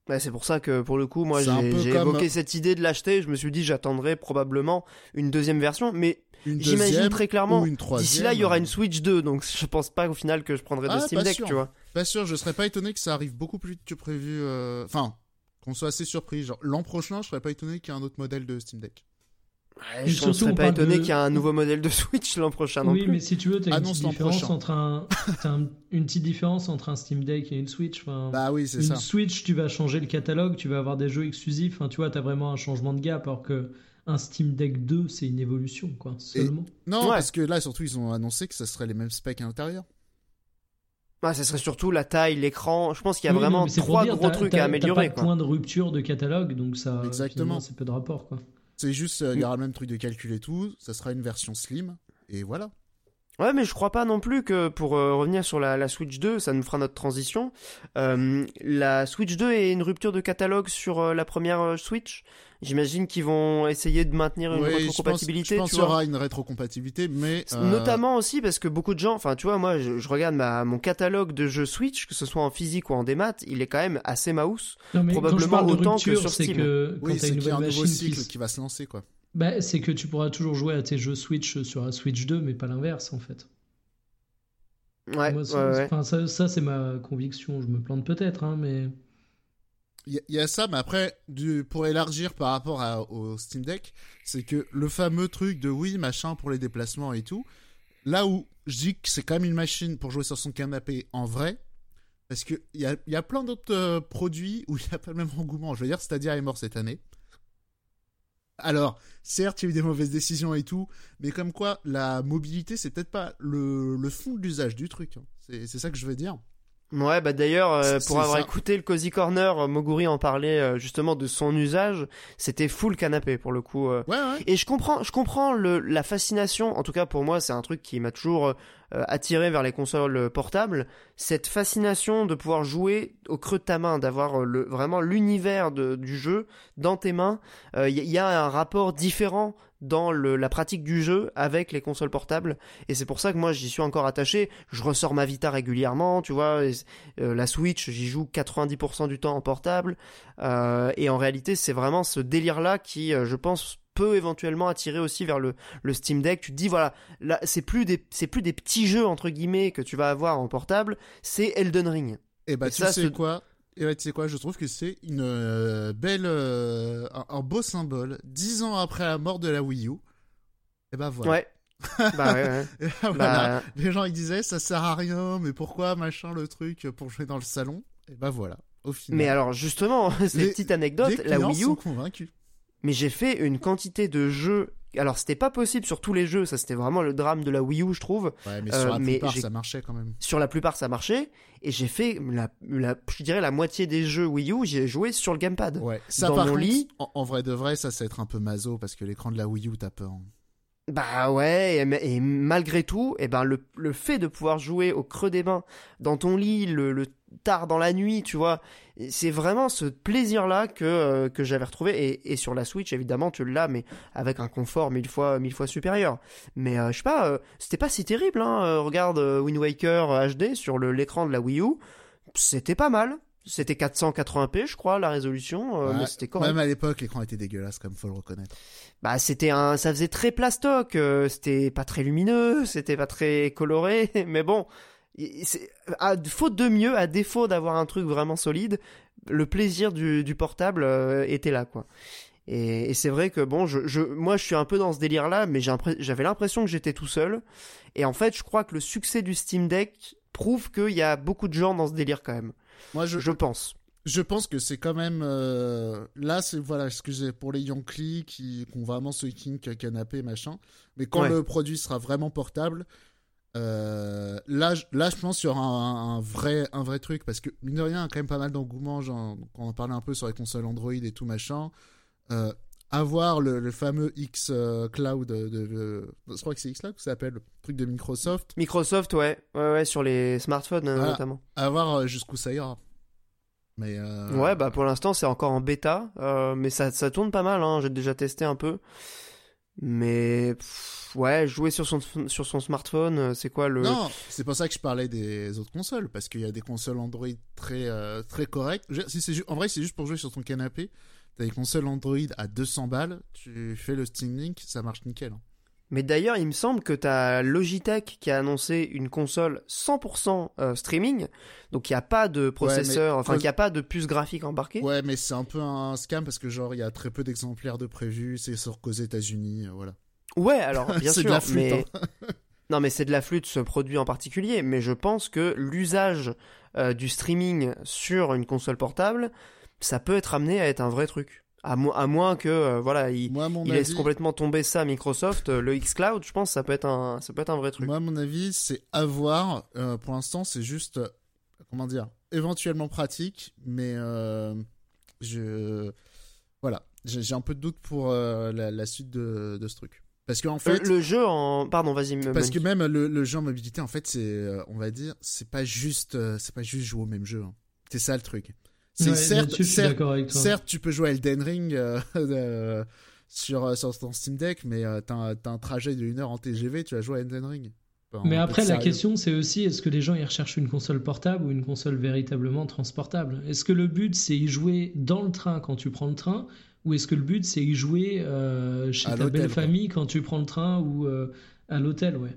Bah, c'est pour ça que pour le coup moi j'ai comme- évoqué cette idée de l'acheter, je me suis dit j'attendrai probablement une deuxième version mais j'imagine très clairement d'ici là il y aura une Switch 2 donc je pense pas au final que je prendrai de Ah, Steam Deck, sûr. tu vois. Pas sûr, je serais pas étonné que ça arrive beaucoup plus vite que prévu. euh, Enfin, qu'on soit assez surpris. Genre, l'an prochain, je serais pas étonné qu'il y ait un autre modèle de Steam Deck. Ouais, je ne serais pas étonné de- qu'il y ait un nouveau modèle de Switch l'an prochain non oui, plus. mais si tu veux, t'as une Annonce petite différence prochain. entre un, t'as un- une petite différence entre un Steam Deck et une Switch. Enfin, Bah oui, c'est une ça. Switch, tu vas changer le catalogue, tu vas avoir des jeux exclusifs. Enfin, tu vois, t'as vraiment un changement de gap, alors que un Steam Deck 2, c'est une évolution, quoi, seulement. Non, Ouais. parce que là, surtout, ils ont annoncé que ça serait les mêmes specs à l'intérieur. Ouais, ça serait surtout la taille, l'écran, je pense qu'il y a Oui, non, vraiment pour trois dire, gros trucs à améliorer pas de quoi. point de rupture de catalogue, donc ça, Exactement. c'est peu de rapport, quoi. C'est juste, euh, il y aura le même truc de calcul et tout. Ça sera une version slim. Et voilà. Ouais, mais je crois pas non plus que pour euh, revenir sur la, la Switch 2, ça nous fera notre transition. Euh, la Switch 2 est une rupture de catalogue sur euh, la première euh, Switch. J'imagine qu'ils vont essayer de maintenir une Oui, je pense, rétrocompatibilité, je pense tu qu'il y aura une rétrocompatibilité, mais. euh, Notamment aussi parce que beaucoup de gens, enfin tu vois, moi je, je regarde ma, mon catalogue de jeux Switch, que ce soit en physique ou en démat, il est quand même assez mouse. Non, mais Probablement quand je parle de autant que rupture, sur c'est Steam. que quand Oui, c'est qu'il y a un nouveau qui, cycle qui va se lancer, quoi. Bah, c'est que tu pourras toujours jouer à tes jeux Switch sur la Switch 2, mais pas l'inverse, en fait. Ouais, Moi, ouais, ça, ouais. ça, ça, c'est ma conviction. Je me plante peut-être, hein, mais Il y, a- il y a ça, mais après, du, pour élargir par rapport à- au Steam Deck, c'est que le fameux truc de oui, machin pour les déplacements et tout, là où je dis que c'est quand même une machine pour jouer sur son canapé en vrai, parce qu'il y a, il y a plein d'autres euh, produits où il n'y a pas le même engouement. Je veux dire, Stadia est mort cette année. Alors, certes, il y a eu des mauvaises décisions et tout, mais comme quoi, la mobilité, c'est peut-être pas le, le fond de l'usage du truc. hein. C'est ça que je veux dire. Ouais, bah d'ailleurs, euh, pour avoir ça. écouté le Cozy Corner, euh, Moguri en parlait euh, justement de son usage. C'était full canapé pour le coup. euh. Ouais, ouais. Et je comprends, je comprends le, la fascination. En tout cas, pour moi, c'est un truc qui m'a toujours euh, attiré vers les consoles euh, portables. Cette fascination de pouvoir jouer au creux de ta main, d'avoir euh, vraiment l'univers du jeu dans tes mains. Il y, y a un rapport différent dans la pratique du jeu avec les consoles portables. Et c'est pour ça que moi, j'y suis encore attaché. Je ressors ma Vita régulièrement, tu vois. euh, la Switch, j'y joue 90% du temps en portable. Euh, et en réalité, c'est vraiment ce délire-là qui, euh, je pense, peut éventuellement attirer aussi vers le, le Steam Deck. Tu te dis, voilà, là, c'est plus des, c'est plus des petits jeux, entre guillemets, que tu vas avoir en portable, c'est Elden Ring. Et bah Et tu ça, sais ce- quoi? Et bah tu sais quoi? Je trouve que c'est une euh, belle, euh, un, un beau symbole. Dix ans après la mort de la Wii U. Et bah voilà. Ouais. bah ouais, ouais. Et bah, voilà. Bah, Les gens ils disaient ça sert à rien, mais pourquoi machin le truc pour jouer dans le salon? Et bah voilà. Au final. mais alors, justement, cette Les- petite anecdote, les la Wii U, sont convaincus. Mais j'ai fait une quantité de jeux. Alors, c'était pas possible sur tous les jeux, ça c'était vraiment le drame de la Wii U, je trouve. Ouais, mais Euh, sur la mais plupart ça marchait quand même. Sur la plupart, ça marchait. Et j'ai fait, la, la, je dirais, la moitié des jeux Wii U, j'ai joué sur le gamepad. Ouais. Ça Dans par mon contre, lit. En, en vrai de vrai, ça va être un peu maso parce que l'écran de la Wii U t'as peur. hein. Bah ouais, et, et malgré tout, et ben le, le fait de pouvoir jouer au creux des mains dans ton lit, le, le tard dans la nuit, tu vois. C'est vraiment ce plaisir-là que, euh, que j'avais retrouvé. Et, et, sur la Switch, évidemment, tu l'as, mais avec un confort mille fois, mille fois supérieur. Mais euh, je sais pas, euh, c'était pas si terrible. Hein. regarde Wind Waker HD sur l'écran de la Wii U. C'était pas mal. C'était 480p, je crois, la résolution, mais c'était correct. Même à l'époque, l'écran était dégueulasse, comme faut le reconnaître. Bah, c'était un, ça faisait très plastoc. c'était pas très lumineux, c'était pas très coloré, mais bon, à faute de mieux, à défaut d'avoir un truc vraiment solide, le plaisir du, du portable euh, était là, quoi. Et, et c'est vrai que bon, je, je, moi je suis un peu dans ce délire-là, mais j'avais l'impression que j'étais tout seul. Et en fait, je crois que le succès du Steam Deck prouve qu'il y a beaucoup de gens dans ce délire quand même. Moi, je, je pense. Je pense que c'est quand même euh, là, c'est voilà j'ai pour les Yankees qui, qui ont vraiment ce kink canapé machin. Mais quand le produit sera vraiment portable, euh, là, là, je pense qu'il y aura un, vrai, un vrai truc parce que mine de rien, il y a quand même pas mal d'engouement. Quand on parlait un peu sur les consoles Android et tout machin, euh, avoir le, fameux X euh, Cloud, de, je crois que c'est X Cloud que ça s'appelle, le truc de Microsoft. Microsoft, ouais, ouais, ouais, sur les smartphones notamment. Avoir jusqu'où ça ira. Mais ouais, bah pour l'instant c'est encore en bêta, mais ça, ça tourne pas mal. Hein, J'ai déjà testé un peu. Mais ouais, jouer sur son, sur son smartphone, euh, c'est quoi le. Non, c'est pour ça que je parlais des autres consoles, parce qu'il y a des consoles Android très, euh, très correctes. Si en vrai, c'est juste pour jouer sur ton canapé. T'as des consoles Android à 200 balles, tu fais le Steam Link, ça marche nickel. Hein. Mais d'ailleurs, il me semble que tu as Logitech qui a annoncé une console 100% euh, streaming, donc il n'y a pas de processeur, enfin il n'y a pas de puce graphique embarquée. Ouais, mais c'est un peu un scam parce que genre il y a très peu d'exemplaires de prévus, c'est sur qu'aux États-Unis, euh, voilà. Ouais, alors bien sûr, de la flûte, mais hein. non, mais c'est de la flûte ce produit en particulier, mais je pense que l'usage euh, du streaming sur une console portable, ça peut être amené à être un vrai truc à, moins que euh, voilà il, laisse complètement tomber ça Microsoft euh, le X Cloud je pense ça peut être un ça peut être un vrai truc. Moi à mon avis c'est à voir euh, pour l'instant c'est juste comment dire éventuellement pratique mais je voilà j'ai un peu de doute pour la, suite de, ce truc. Parce qu'en fait le, jeu en pardon vas-y parce que même le, jeu en mobilité en fait c'est on va dire c'est pas juste c'est pas juste jouer au même jeu hein. c'est ça le truc certes, certes, tu peux jouer à Elden Ring euh, euh, sur, euh, sur ton Steam Deck, mais t'as un trajet de 1 heure en TGV, tu vas jouer à Elden Ring. mais après, la question, c'est aussi est-ce que les gens ils recherchent une console portable ou une console véritablement transportable? Est-ce que le but, c'est y jouer dans le train quand tu prends le train ou est-ce que le but, c'est y jouer chez ta belle famille quand tu prends le train ou à l'hôtel ouais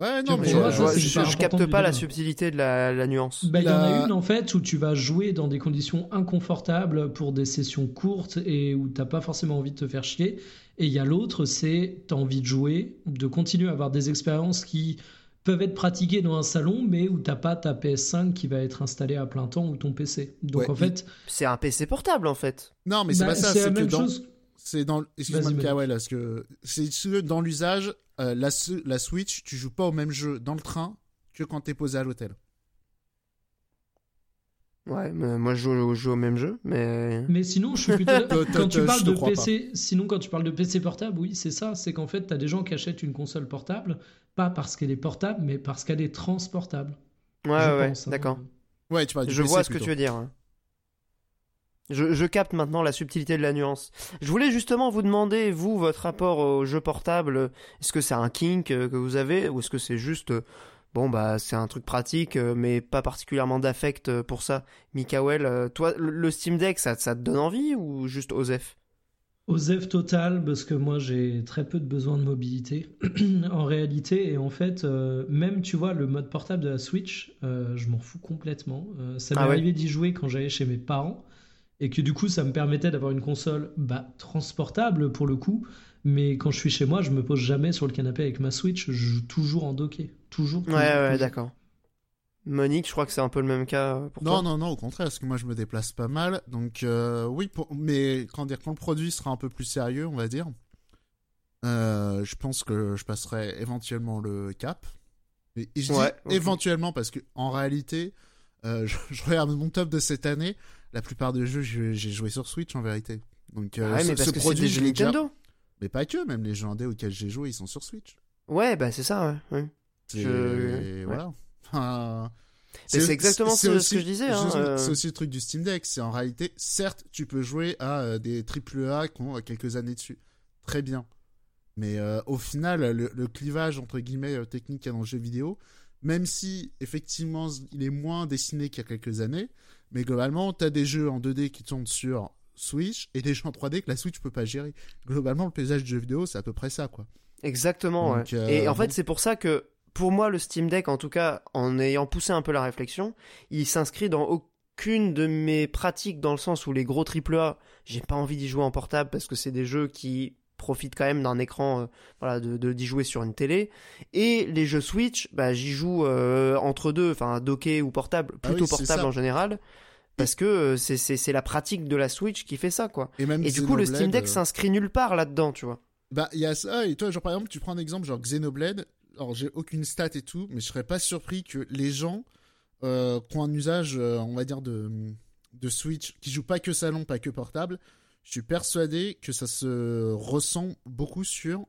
Ouais, non, mais je, capte pas la subtilité de la, nuance. Bah, il y en a une en fait où tu vas jouer dans des conditions inconfortables pour des sessions courtes et où t'as pas forcément envie de te faire chier. Et il y a l'autre, c'est t'as envie de jouer, de continuer à avoir des expériences qui peuvent être pratiquées dans un salon, mais où t'as pas ta PS5 qui va être installée à plein temps ou ton PC. Donc en fait, c'est un PC portable en fait. Non, mais c'est bah, pas ça. C'est que dans... C'est dans. Excuse-moi, parce que c'est dans l'usage euh, la, la Switch, tu joues pas au même jeu dans le train que quand t'es posé à l'hôtel. Ouais, mais moi je joue, au même jeu, mais. Mais sinon, je suis plutôt. quand tu parles de PC, sinon quand tu parles de PC portable, oui, c'est ça. C'est qu'en fait, t'as des gens qui achètent une console portable, pas parce qu'elle est portable, mais parce qu'elle est transportable. Ouais, ouais, hein. d'accord. Ouais, tu Je vois ce que tu veux dire. Je, capte maintenant la subtilité de la nuance. Je voulais justement vous demander, vous, votre rapport au jeu portable. Est-ce que c'est un kink euh, que vous avez ou est-ce que c'est juste, euh, bon, bah, c'est un truc pratique, euh, mais pas particulièrement d'affect pour ça Mikael, toi, le Steam Deck, ça, ça te donne envie ou juste Osef? Osef total, parce que moi j'ai très peu de besoin de mobilité en réalité. Et en fait, même tu vois, le mode portable de la Switch, je m'en fous complètement. ça m'est ah arrivé d'y jouer quand j'allais chez mes parents et que du coup ça me permettait d'avoir une console bah, transportable pour le coup. Mais quand je suis chez moi je me pose jamais sur le canapé avec ma Switch. Je joue toujours en docké. Toujours, ouais ouais d'accord. Monique je crois que c'est un peu le même cas pour non non non au contraire parce que moi je me déplace pas mal. Donc euh, oui mais quand dire quand le produit sera un peu plus sérieux on va dire euh, je pense que je passerai éventuellement le cap. Et, je dis éventuellement parce que en réalité euh, je, je, regarde mon top de cette année la plupart des jeux, j'ai joué sur Switch en vérité. Donc, euh, mais parce que c'est des jeux Nintendo. Mais pas que, même les jeux indés auxquels j'ai joué, ils sont sur Switch. Ouais, bah c'est ça, ouais. Je... Voilà. c'est exactement ce, ce, que je disais. Hein, euh. C'est aussi le truc du Steam Deck. C'est en réalité, certes, tu peux jouer à euh, des triple A qui ont quelques années dessus. Très bien. Mais euh, au final, le, clivage entre guillemets technique dans le jeu vidéo, même si effectivement il est moins dessiné qu'il y a quelques années, mais globalement, tu as des jeux en 2D qui tournent sur Switch et des jeux en 3D que la Switch peut pas gérer. Globalement, le paysage du jeu vidéo, c'est à peu près ça, quoi. Exactement. ouais. et en fait, c'est pour ça que pour moi, le Steam Deck, en tout cas, en ayant poussé un peu la réflexion, il s'inscrit dans aucune de mes pratiques dans le sens où les gros AAA, j'ai pas envie d'y jouer en portable parce que c'est des jeux qui profitent quand même d'un écran, euh, voilà, de d'y jouer sur une télé. Et les jeux Switch, bah, j'y joue euh, entre deux, enfin docké ou portable, ah plutôt portable en général. Parce que euh, c'est la pratique de la Switch qui fait ça, quoi. Et, même et du coup, le Steam Deck s'inscrit nulle part là-dedans, tu vois. Bah, il y a ça, et toi, genre, par exemple, tu prends un exemple, genre Xenoblade, alors j'ai aucune stat et tout, mais je serais pas surpris que les gens euh, qui ont un usage, euh, on va dire, de, de Switch, qui jouent pas que salon, pas que portable, je suis persuadé que ça se ressent beaucoup sur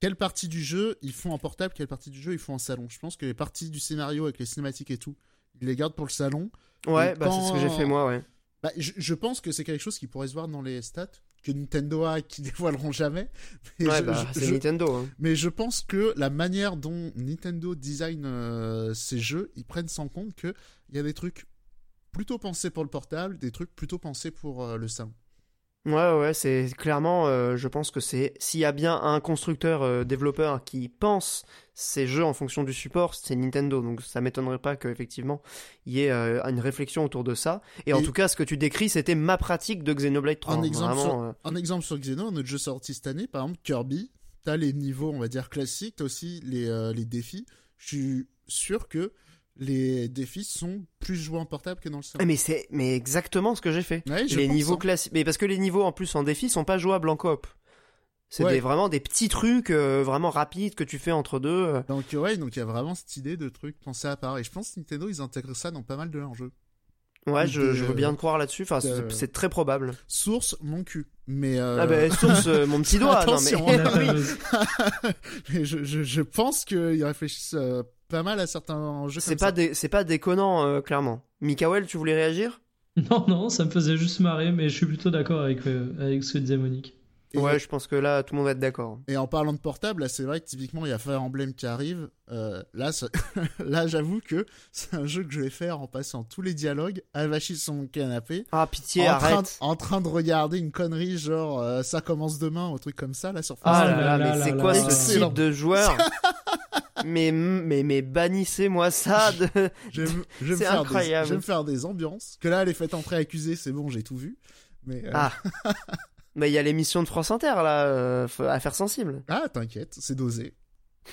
quelle partie du jeu ils font en portable, quelle partie du jeu ils font en salon. Je pense que les parties du scénario avec les cinématiques et tout, ils les gardent pour le salon. Ouais, bah c'est ce que j'ai fait moi, ouais. Bah, je, je, pense que c'est quelque chose qui pourrait se voir dans les stats que Nintendo a qui dévoileront jamais. Mais bah, c'est Nintendo. Hein. Mais je pense que la manière dont Nintendo design euh, ses jeux, ils prennent sans compte qu'il y a des trucs plutôt pensés pour le portable, des trucs plutôt pensés pour euh, le salon. Ouais, ouais, c'est clairement, euh, je pense que c'est s'il y a bien un constructeur euh, développeur qui pense ses jeux en fonction du support, c'est Nintendo. Donc ça m'étonnerait pas qu'effectivement il y ait euh, une réflexion autour de ça. Et, en tout cas, ce que tu décris, c'était ma pratique de Xenoblade 3. Un exemple, sur, un exemple sur Xeno, notre jeu sorti cette année, par exemple Kirby, t'as les niveaux, on va dire classiques, t'as aussi les les défis. Je suis sûr que les défis sont plus joués en portable que dans le salon. Mais c'est mais exactement ce que j'ai fait. les niveaux hein. classiques, mais parce que les niveaux en plus en défi sont pas jouables en coop. C'est vraiment des petits trucs euh, vraiment rapides que tu fais entre deux. Euh. Donc ouais, donc il y a vraiment cette idée de trucs pensés à part. Et je pense que Nintendo ils intègrent ça dans pas mal de leurs jeux. Ouais, je, veux bien te croire là-dessus. Enfin, c'est très probable. Source, mon cul. Mais euh... ah ben source, mon petit doigt. Attention, non, mais... mais je, je, je pense qu'ils réfléchissent pas mal à certains jeux C'est pas, c'est pas déconnant, euh, clairement. Mikael, tu voulais réagir? Non, non, ça me faisait juste marrer, mais je suis plutôt d'accord avec, euh, avec ce que disait Monique. ouais, je pense que là, tout le monde va être d'accord. Et en parlant de portable, c'est vrai que typiquement, il y a Fire Emblem qui arrive. Euh, là, là j'avoue que c'est un jeu que je vais faire en passant tous les dialogues, avachi sur mon canapé. Ah, pitié, en arrête. Train en train de regarder une connerie, genre ça commence demain, ou un truc comme ça, là, sur Ah là là, mais c'est quoi ce type de joueur? mais, mais, mais bannissez-moi ça. De... c'est incroyable. je vais me faire des ambiances. Que là, les fêtes entrées accusées, c'est bon, j'ai tout vu. Mais euh, Ah. mais il y a l'émission de France Inter, là, euh, affaires sensibles. Ah, t'inquiète, c'est dosé.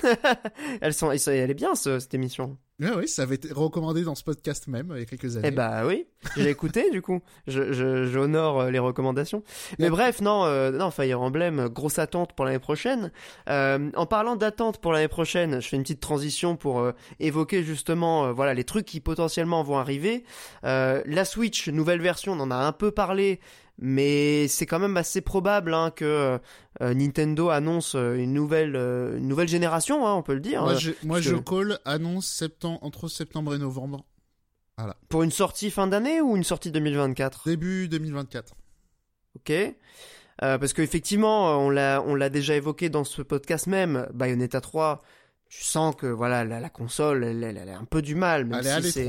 Elles sont, elle est bien, cette émission. Oui, oui, ça avait été recommandé dans ce podcast même il y a quelques années. Eh bah oui, j'ai écouté du coup. Je, j'honore euh, les recommandations. Mais bref, non, euh, non, Fire Emblem, grosse attente pour l'année prochaine. Euh, en parlant d'attente pour l'année prochaine, je fais une petite transition pour évoquer justement, voilà, les trucs qui potentiellement vont arriver. la Switch, nouvelle version, on en a un peu parlé mais c'est quand même assez probable hein, que euh, Nintendo annonce euh, une nouvelle, euh, une nouvelle génération, hein, on peut le dire. Moi, je, call annonce septembre, entre septembre et novembre. Voilà. Pour une sortie fin d'année ou une sortie 2024 Début 2024. Ok. parce qu'effectivement, on l'a, on l'a déjà évoqué dans ce podcast même, Bayonetta 3, tu sens que voilà la, console, elle, elle, a un peu du mal. Même si c'est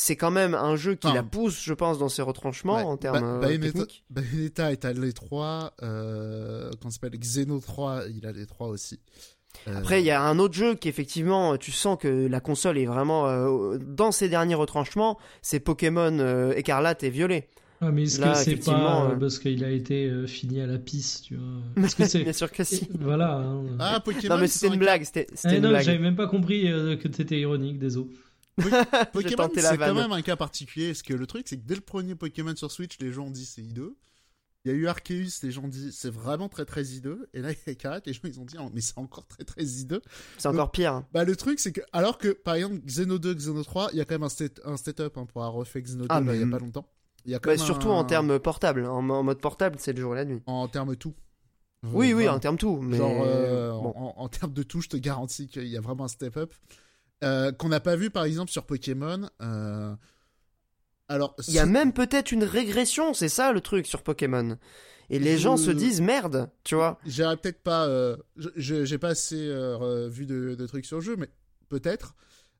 c'est quand même un jeu qui la pousse, je pense, dans ses retranchements en termes ba techniques. Bayonetta est à l'E3, euh, quand s'appelle Xeno 3, il a l'E3 aussi. Euh, Après, il y a un autre jeu qui effectivement, tu sens que la console est vraiment euh, dans ses derniers retranchements, c'est Pokémon euh, Écarlate et Violet. Ah, mais est-ce que c'est pas parce qu'il a été fini à la piste, tu vois Parce que c'est Bien sûr que si. Voilà. Hein. Ah, Pokémon. Non, mais c'était une blague. C'était eh une blague. J'avais même pas compris que t'étais ironique, désolé. Pokémon, c'est quand même un cas particulier. Parce que le truc, c'est que dès le premier Pokémon sur Switch, les gens ont dit c'est hideux. Il y a eu Arceus, les gens ont dit c'est vraiment très très hideux. Et là, il y a Karat, les gens ils ont dit oh, mais c'est encore très très hideux. C'est encore pire. Hein. Bah, le truc, c'est que, alors que par exemple, Xeno 2, Xeno 3, il y a quand même un, state, un up hein, pour avoir refait Xeno 2 ah, il y a pas longtemps. Il y a quand bah, surtout en termes portables. En, mode portable, c'est le jour et la nuit. En termes tout. Oui, oui, en termes tout. Mais... Genre, euh, en, en, termes de tout, je te garantis qu'il y a vraiment un step up. Euh, qu'on n'a pas vu par exemple sur Pokémon. Euh, alors, Il y a même peut-être une régression, c'est ça le truc sur Pokémon. Et les Je- gens se disent merde, tu vois. J'irai peut-être pas. euh, j'ai pas assez euh, vu de, de trucs sur le jeu, mais peut-être.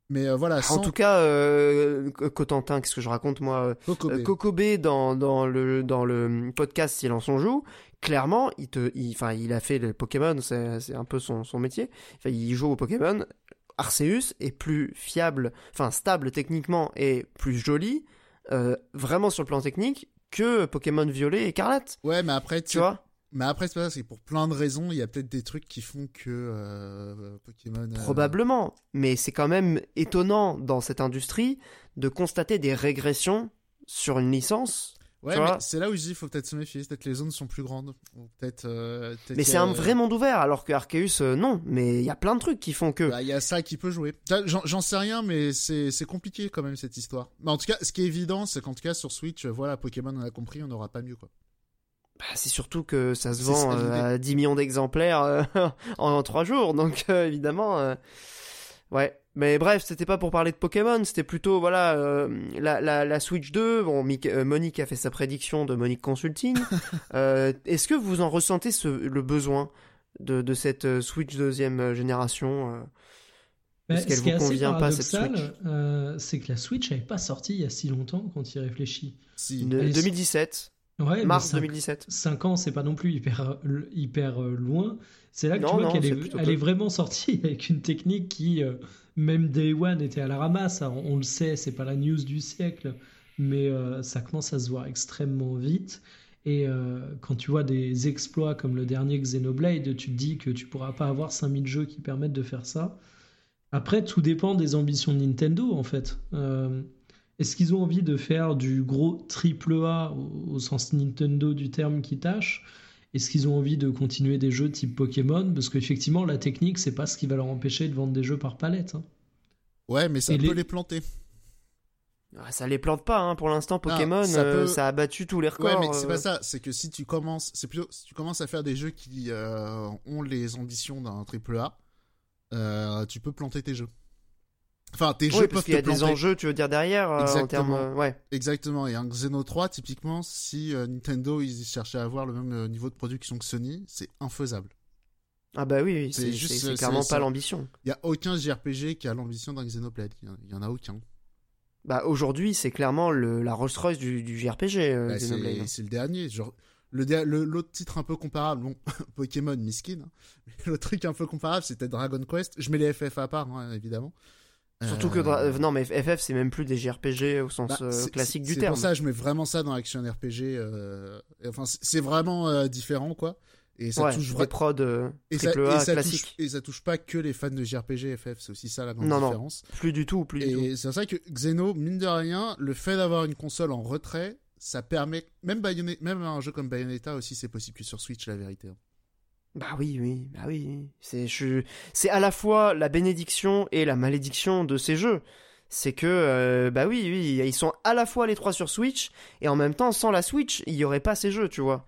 Mais euh, voilà, En tout cas, euh, Cotentin, qu'est-ce que je raconte moi euh. Euh, Kokobé dans, dans, le, dans le podcast Silence on joue, clairement, il, te, enfin, il a fait le Pokémon, c'est c'est un peu son, son métier. Enfin, il joue au Pokémon. Arceus est plus fiable, enfin stable techniquement et plus joli, euh, vraiment sur le plan technique, que Pokémon Violet et Écarlate. Ouais, mais après, Tu vois? Mais après, c'est pas ça, c'est pour plein de raisons. Il y a peut-être des trucs qui font que euh, Pokémon. euh, Probablement. Mais c'est quand même étonnant dans cette industrie de constater des régressions sur une licence. Ouais, mais c'est là où je dis, il faut peut-être se méfier. Peut-être les zones sont plus grandes. Peut-être. euh, Mais c'est a- un vrai monde ouvert, alors que Arceus, euh, non. Mais il y a plein de trucs qui font que. Bah, Il y a ça qui peut jouer. J'en sais rien, mais c'est c'est compliqué quand même cette histoire. Mais en tout cas, ce qui est évident, c'est qu'en tout cas sur Switch, euh, voilà, Pokémon, on a compris, on n'aura pas mieux quoi. Bah, c'est surtout que ça se vend ça, euh, à 10 millions d'exemplaires euh, en 3 jours, donc évidemment. Ouais. Mais bref, c'était pas pour parler de Pokémon, c'était plutôt, voilà, euh, la, la, la Switch 2. Bon, Mick- euh, Monique a fait sa prédiction de Monique Consulting. Euh, Est-ce que vous en ressentez ce, le besoin de, de cette Switch deuxième génération Bah, Est-ce qu'elle ce qui est vous assez convient pas, cette euh, c'est que la Switch n'avait pas sorti il y a si longtemps quand il réfléchit. Si. de- Et 2017, Ouais, mars mais cinq- 2017. 5 ans, c'est pas non plus hyper, hyper euh, loin. C'est là que Non, tu vois qu'elle est, elle est vraiment sortie avec une technique qui, euh, même Day One, était à la ramasse. On le sait, c'est pas la news du siècle, mais euh, ça commence à se voir extrêmement vite. Et euh, quand tu vois des exploits comme le dernier Xenoblade, tu te dis que tu pourras pas avoir 5000 jeux qui permettent de faire ça. Après, tout dépend des ambitions de Nintendo, en fait. Euh, est-ce qu'ils ont envie de faire du gros triple A au, au sens Nintendo du terme qui tâche? Est-ce qu'ils ont envie de continuer des jeux type Pokémon? Parce qu'effectivement, la technique, c'est pas ce qui va leur empêcher de vendre des jeux par palette. hein. Ouais, mais ça Et peut les- les planter. Ah, Ça les plante pas, hein, pour l'instant. Pokémon, ça euh, peut- ça a battu tous les Ouais, records. mais c'est euh, pas ça. C'est que si tu commences, c'est plutôt si tu commences à faire des jeux qui euh, ont les ambitions d'un triple A, euh, tu peux planter tes jeux. Enfin, tes Oui, jeux parce peuvent qu'il y a te des enjeux, tu veux dire, derrière, euh, en Exactement. termes... euh, ouais. Exactement. Et un Xeno 3, typiquement, si euh, Nintendo ils cherchaient à avoir le même euh, niveau de production que Sony, c'est infaisable. Ah bah oui, oui, C'est juste, c'est- euh, clairement pas l'ambition. Il y a aucun JRPG qui a l'ambition d'un Xenoblade. Il y en- a aucun. Bah aujourd'hui, c'est clairement le, la Rolls Royce du, du JRPG, Bah, Xenoblade. c'est le dernier. Genre, le l'autre titre un peu comparable, bon, Pokémon, miskin. hein. Mais truc un peu comparable, c'était Dragon Quest. Je mets les FF à part, hein, évidemment. Surtout que... Euh, euh, non, mais FF, c'est même plus des JRPG au sens bah, euh, classique du terme. C'est pour ça que je mets vraiment ça dans Action RPG. euh, Enfin, c'est vraiment euh, différent, quoi. Et ça ouais, touche vraiment. prods euh, Et ça, et A ça classique. touche, et ça touche pas que les fans de JRPG FF, c'est aussi ça la grande Non, non. différence. Plus du tout, plus du tout. Et c'est pour ça que Xeno, mine de rien, le fait d'avoir une console en retrait, ça permet, même, Bayonetta- même un jeu comme Bayonetta aussi, c'est possible que sur Switch, la vérité. hein. Bah oui, oui, bah oui. C'est c'est à la fois la bénédiction et la malédiction de ces jeux. C'est que, euh, bah oui, oui, ils sont à la fois les trois sur Switch, et en même temps, sans la Switch, il y aurait pas ces jeux, tu vois.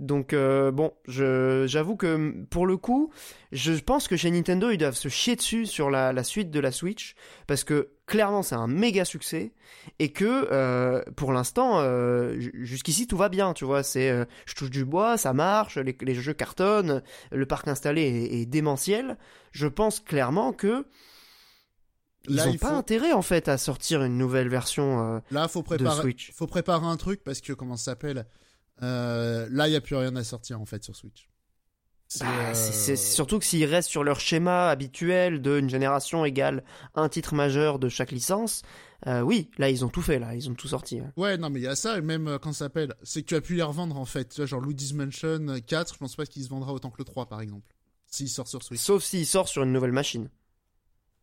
Donc, euh, bon, je, j'avoue que, pour le coup, je pense que chez Nintendo, ils doivent se chier dessus sur la, la suite de la Switch, parce que, clairement, c'est un méga succès, et que, euh, pour l'instant, euh, jusqu'ici, tout va bien, tu vois. C'est, euh, je touche du bois, ça marche, les, les jeux cartonnent, le parc installé est, est démentiel. Je pense clairement que ils Là, ont il pas faut- intérêt en fait à sortir une nouvelle version. Là, faut De préparer, Switch. faut préparer un truc parce que, comment ça s'appelle, là, il y a plus rien à sortir, en fait, sur Switch. C'est, bah, euh, c'est- surtout que s'ils restent sur leur schéma habituel d'une génération égale un titre majeur de chaque licence, euh, oui, là ils ont tout fait, là ils ont tout sorti. ouais. Ouais, non, mais il y a ça, et même, euh, quand ça s'appelle, c'est que tu as pu les revendre, en fait. Tu vois, genre Luigi's Mansion 4, je pense pas qu'il se vendra autant que le 3, par exemple. S'il sort sur Switch. Sauf s'il sort sur une nouvelle machine.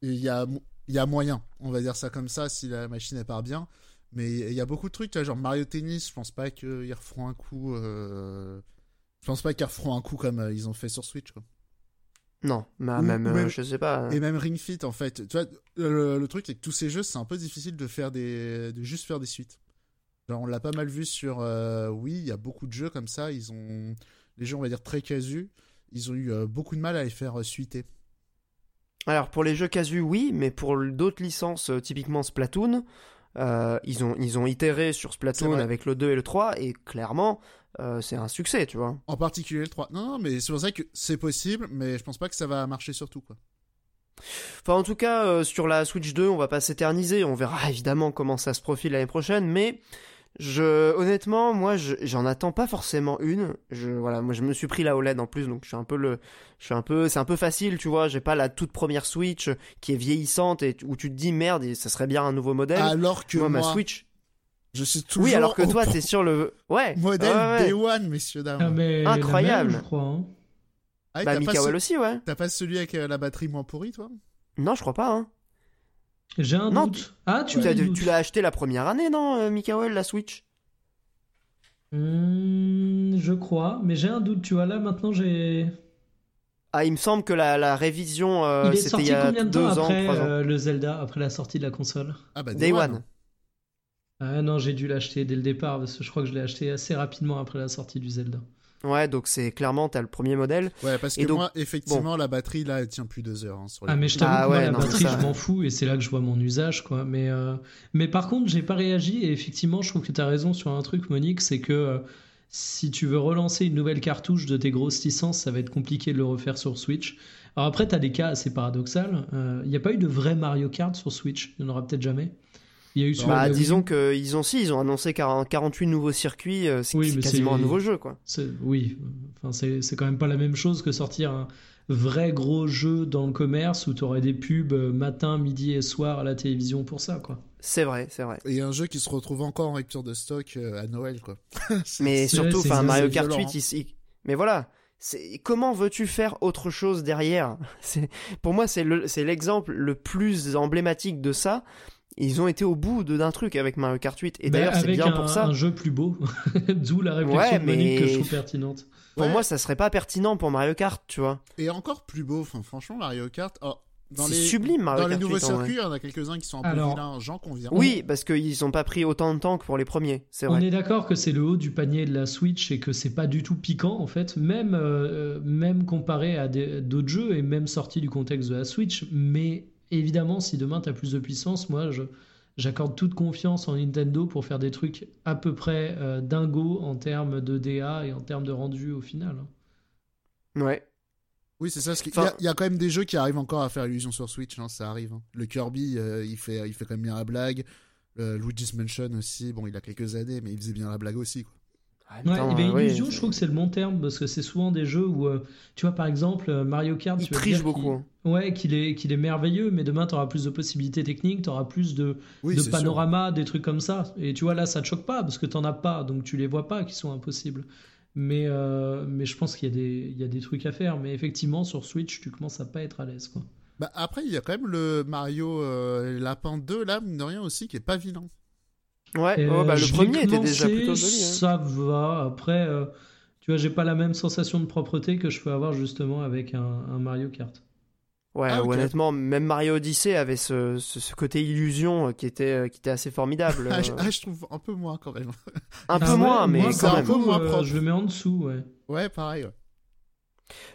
Il y a, y a moyen, on va dire ça comme ça, si la machine elle part bien. Mais il y a beaucoup de trucs, tu vois, genre Mario Tennis, je pense pas qu'ils referont un coup. euh, Je pense pas qu'ils referont un coup comme euh, ils ont fait sur Switch. Quoi. Non, bah, même, euh, même- je sais pas. Et même Ring Fit, en fait. Tu vois, le, le truc, c'est que tous ces jeux, c'est un peu difficile de faire des, de juste faire des suites. Genre, on l'a pas mal vu sur. euh, oui, il y a beaucoup de jeux comme ça. Ils ont. Les jeux, on va dire, très casus. Ils ont eu euh, beaucoup de mal à les faire euh, suiter. Alors pour les jeux casu, oui, mais pour d'autres licences, typiquement Splatoon, ils, ont, ils ont itéré sur Splatoon avec le 2 et le 3, et clairement, euh, c'est un succès, tu vois. En particulier le 3. Non, non, mais c'est pour ça que c'est possible, mais je pense pas que ça va marcher sur tout, quoi. Enfin, en tout cas, euh, sur la Switch 2, on va pas s'éterniser. On verra évidemment comment ça se profile l'année prochaine, mais je, honnêtement, moi, je- j'en attends pas forcément une. Je, voilà, moi, je me suis pris la OLED en plus, donc je suis un peu le, je suis un peu, c'est un peu facile, tu vois. J'ai pas la toute première Switch qui est vieillissante et où tu te dis merde, et ça serait bien un nouveau modèle. Alors que moi, moi, ma Switch. Je suis toujours Oui, alors que toi, t'es sur le, ouais, modèle ouais, ouais. Day One, messieurs dames. Ah, mais Incroyable. même, je crois. hein. Ah, Bah, Mikael ce- aussi, ouais. t'as pas celui avec euh, la batterie moins pourrie, toi? Non, je crois pas. Hein. J'ai un Non, doute. Ah, tu l'as, doute. tu l'as acheté la première année, non, euh, Mikael, la Switch? Hmm, je crois, mais j'ai un doute. Tu vois, là, maintenant, j'ai. Ah, il me semble que la, la révision, euh, Il est c'était il sorti y a combien de deux temps ans, après trois ans. euh, le Zelda, après la sortie de la console? Ah bah Day One. Ah non, j'ai dû l'acheter dès le départ, parce que je crois que je l'ai acheté assez rapidement après la sortie du Zelda. Ouais, donc c'est clairement, t'as le premier modèle. Ouais, parce que Et donc, moi, effectivement, la batterie, là, elle tient plus deux heures. hein, sur les- Ah mais je t'avoue Ah ouais, la non, batterie ça- je m'en fous et c'est là que je vois mon usage quoi. Mais euh, mais par contre j'ai pas réagi et effectivement je trouve que tu as raison sur un truc Monique, c'est que euh, si tu veux relancer une nouvelle cartouche de tes grosses licences, ça va être compliqué de le refaire sur Switch. Alors après tu as des cas assez paradoxaux. Il n'y a pas eu de vrai Mario Kart sur Switch, il n'y en aura peut-être jamais. Il y a eu sur Bah, la U. disons qu'ils ont si, ils ont annoncé 40 48 nouveaux circuits, euh, c'est Oui, quasiment c'est- un nouveau jeu, quoi. C'est- Oui, enfin, c'est c'est quand même pas la même chose que sortir un vrai gros jeu dans le commerce où tu aurais des pubs euh, matin, midi et soir à la télévision pour ça, quoi. C'est vrai, c'est vrai. Et un jeu qui se retrouve encore en rupture de stock euh, à Noël, quoi. Mais c'est- surtout, enfin, Mario Kart violent, 8, il- il- mais voilà. C'est comment veux-tu faire autre chose derrière? C'est pour moi c'est le c'est l'exemple le plus emblématique de ça. Ils ont été au bout de- d'un truc avec Mario Kart 8 et Bah, d'ailleurs c'est bien un, pour ça. un jeu plus beau, d'où la réflexion Ouais, que je mais- trouve pertinente. Pour Ouais. moi ça serait pas pertinent pour Mario Kart, tu vois. Et encore plus beau, enfin, franchement, Mario Kart. oh, dans C'est les... sublime Mario Dans les nouveaux 8 en vrai. circuits, il y en a quelques-uns qui sont un peu Alors- vilains, j'en conviens. Oui, parce qu'ils ont pas pris autant de temps que pour les premiers, c'est On vrai. est d'accord que c'est le haut du panier de la Switch et que c'est pas du tout piquant en fait, même, euh, même comparé à d'autres jeux et même sorti du contexte de la Switch. Mais évidemment, si demain tu as plus de puissance, moi je, j'accorde toute confiance en Nintendo pour faire des trucs à peu près euh, dingos en termes de DA et en termes de rendu au final. Ouais. Oui, c'est ça. ce qui- Enfin- Il y a- il y, a quand même des jeux qui arrivent encore à faire illusion sur Switch, hein, ça arrive. hein. Le Kirby, euh, il, fait, il fait quand même bien la blague. Le Luigi's Mansion aussi, bon, il a quelques années, mais il faisait bien la blague aussi. Quoi. Ouais, temps, et ben, euh, ouais, Illusion, je trouve que c'est le bon terme parce que c'est souvent des jeux où, euh, tu vois, par exemple, euh, Mario Kart, Il tu triche beaucoup, qu'il- hein. Ouais, qu'il est, qu'il est merveilleux, mais demain, tu auras plus de possibilités techniques, tu auras plus de, Oui, de sûr. panorama, des trucs comme ça. Et tu vois, là, ça te choque pas parce que t'en as pas, donc tu les vois pas qui sont impossibles. Mais, euh, mais je pense qu'il y, a des- il y a des trucs à faire. Mais effectivement, sur Switch, tu commences à pas être à l'aise. Quoi. Bah, après, il y a quand même le Mario euh, Lapin 2, là, mine de rien aussi, qui est pas vilain. Ouais, oh, bah, euh, le premier était déjà plutôt joli. hein. Ça va. Après, euh, tu vois, j'ai pas la même sensation de propreté que je peux avoir justement avec un, un Mario Kart. Ouais, Ah, honnêtement, même Mario Odyssey avait ce, ce, ce côté illusion euh, qui était, qui était assez formidable. Ah, je, ah, je trouve un peu moins quand même. un peu Ah ouais, moins, mais moi, quand un même. peu moins euh, je le mets en dessous, ouais. Ouais, pareil. ouais.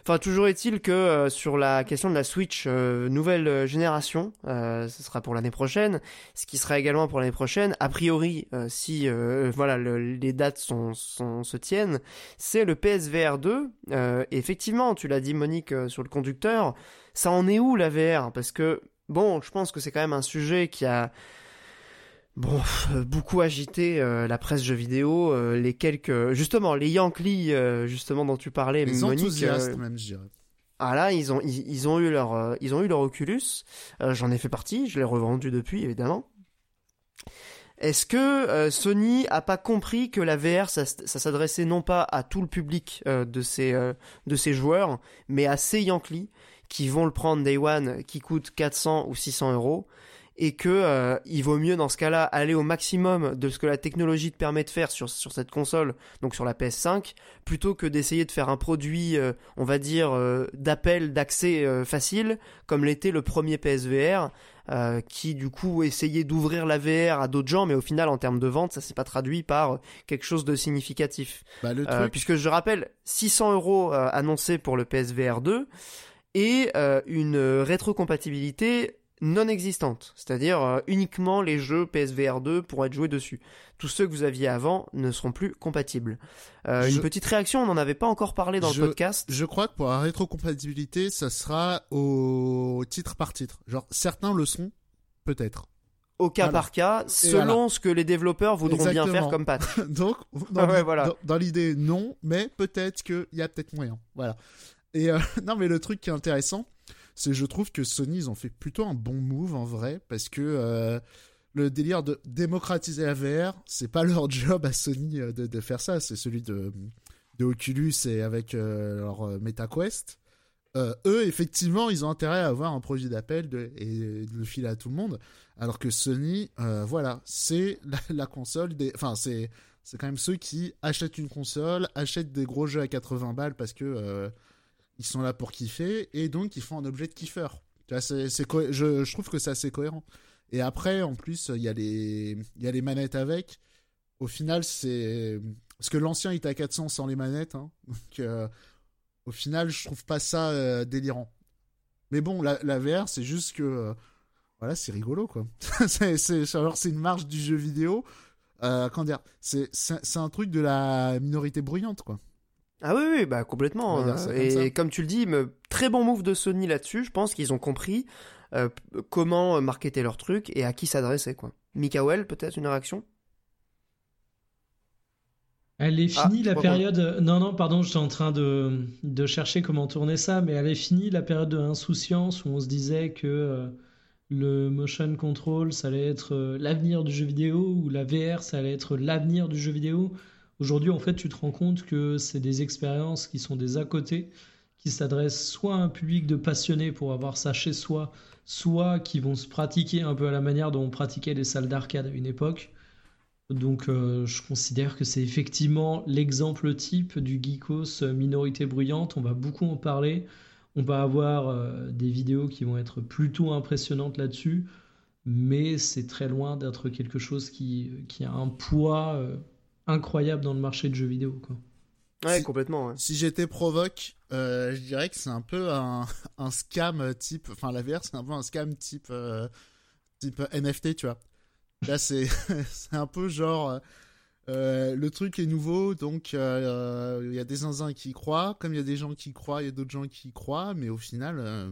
Enfin, toujours est-il que euh, sur la question de la Switch euh, nouvelle euh, génération, ce sera pour l'année prochaine, ce qui sera également pour l'année prochaine, a priori, si voilà le- les dates se tiennent, c'est le PSVR 2. Euh, et effectivement, tu l'as dit Monique sur le conducteur, ça en est où la VR Parce que bon, je pense que c'est quand même un sujet qui a Bon, beaucoup agité euh, la presse jeux vidéo, euh, les quelques justement les Yankees euh, justement dont tu parlais, Les Monique. enthousiastes, même, je dirais. ah là, ils ont, ils, ils ont eu leur, ils ont eu leur Oculus. J'en ai fait partie, je l'ai revendu depuis, évidemment. Est-ce que Sony a pas compris que la VR, ça, s'adressait non pas à tout le public de ces, de ces joueurs, mais à ces Yankees qui vont le prendre Day One, qui coûte 400 ou 600 euros, et que euh, il vaut mieux dans ce cas-là aller au maximum de ce que la technologie te permet de faire sur, sur cette console, donc sur la PS5, plutôt que d'essayer de faire un produit, euh, on va dire, euh, d'appel, d'accès euh, facile, comme l'était le premier PSVR, euh, qui du coup essayait d'ouvrir la VR à d'autres gens, mais au final, en termes de vente, ça s'est pas traduit par quelque chose de significatif. Bah, le Euh, truc, puisque je rappelle, 600 euros annoncés pour le PSVR 2, et euh, une rétrocompatibilité non existante, c'est-à-dire euh, uniquement les jeux PSVR 2 pourront être joués dessus. Tous ceux que vous aviez avant ne seront plus compatibles. Euh, Je- Une petite réaction, on n'en avait pas encore parlé dans Je- le podcast. Je crois que pour la rétrocompatibilité, ça sera au titre par titre. Genre, certains le sont, peut-être. Au cas Voilà. par cas, selon voilà. ce que les développeurs voudront bien faire comme patch. Donc, dans, ouais, l'i- voilà. dans- dans l'idée, non, mais peut-être qu'il y a peut-être moyen. Voilà. Et euh, non, mais le truc qui est intéressant, c'est je trouve que Sony, ils ont fait plutôt un bon move en vrai, parce que euh, le délire de démocratiser la VR, c'est pas leur job à Sony euh, de, faire ça, c'est celui de, de Oculus et avec euh, leur MetaQuest. Euh, eux, effectivement, ils ont intérêt à avoir un projet d'appel et de le filer à tout le monde. Alors que Sony, voilà, c'est la, console. Enfin, c'est c'est quand même ceux qui achètent une console, achètent des gros jeux à 80 balles parce que ils sont là pour kiffer et donc ils font un objet de kiffeur. Je, trouve que c'est assez cohérent. Et après, en plus, il y, a les- manettes avec. Au final, c'est. Parce que l'ancien il était à 400 sans les manettes. hein. Donc, euh, au final, je trouve pas ça euh, délirant. Mais bon, la, VR, c'est juste que. euh, voilà, c'est rigolo, quoi. c'est, une marge du jeu vidéo. Euh, comment dire c'est un truc de la minorité bruyante, quoi. Ah oui, oui, bah complètement. Euh, comme Et ça. comme tu le dis, me- très bon move de Sony là-dessus. Je pense qu'ils ont compris euh, comment euh, marketer leur truc et à qui s'adresser, quoi. Mikael, peut-être une réaction? Elle est Ah, finie la période. Non, non, pardon, j'étais en train de, de chercher comment tourner ça, mais elle est finie la période de insouciance où on se disait que euh, le motion control, ça allait être euh, l'avenir du jeu vidéo, ou la VR, ça allait être l'avenir du jeu vidéo. Aujourd'hui, en fait, tu te rends compte que c'est des expériences qui sont des à côté, qui s'adressent soit à un public de passionnés pour avoir ça chez soi, soit qui vont se pratiquer un peu à la manière dont on pratiquait les salles d'arcade à une époque. Donc euh, je considère que c'est effectivement l'exemple type du geekos minorité bruyante. On va beaucoup en parler. On va avoir euh, des vidéos qui vont être plutôt impressionnantes là-dessus, mais c'est très loin d'être quelque chose qui, qui a un poids euh, incroyable dans le marché de jeux vidéo. Quoi. Ouais, Si- complètement. ouais. Si j'étais provoque, euh, je dirais que c'est un peu un, un scam type. Enfin, la VR, c'est un peu un scam type, euh, type NFT, tu vois. Là, c'est c'est un peu genre. euh, euh, le truc est nouveau, donc euh, il y a des zinzins qui y croient. Comme il y a des gens qui y croient, il y a d'autres gens qui y croient, mais au final. euh,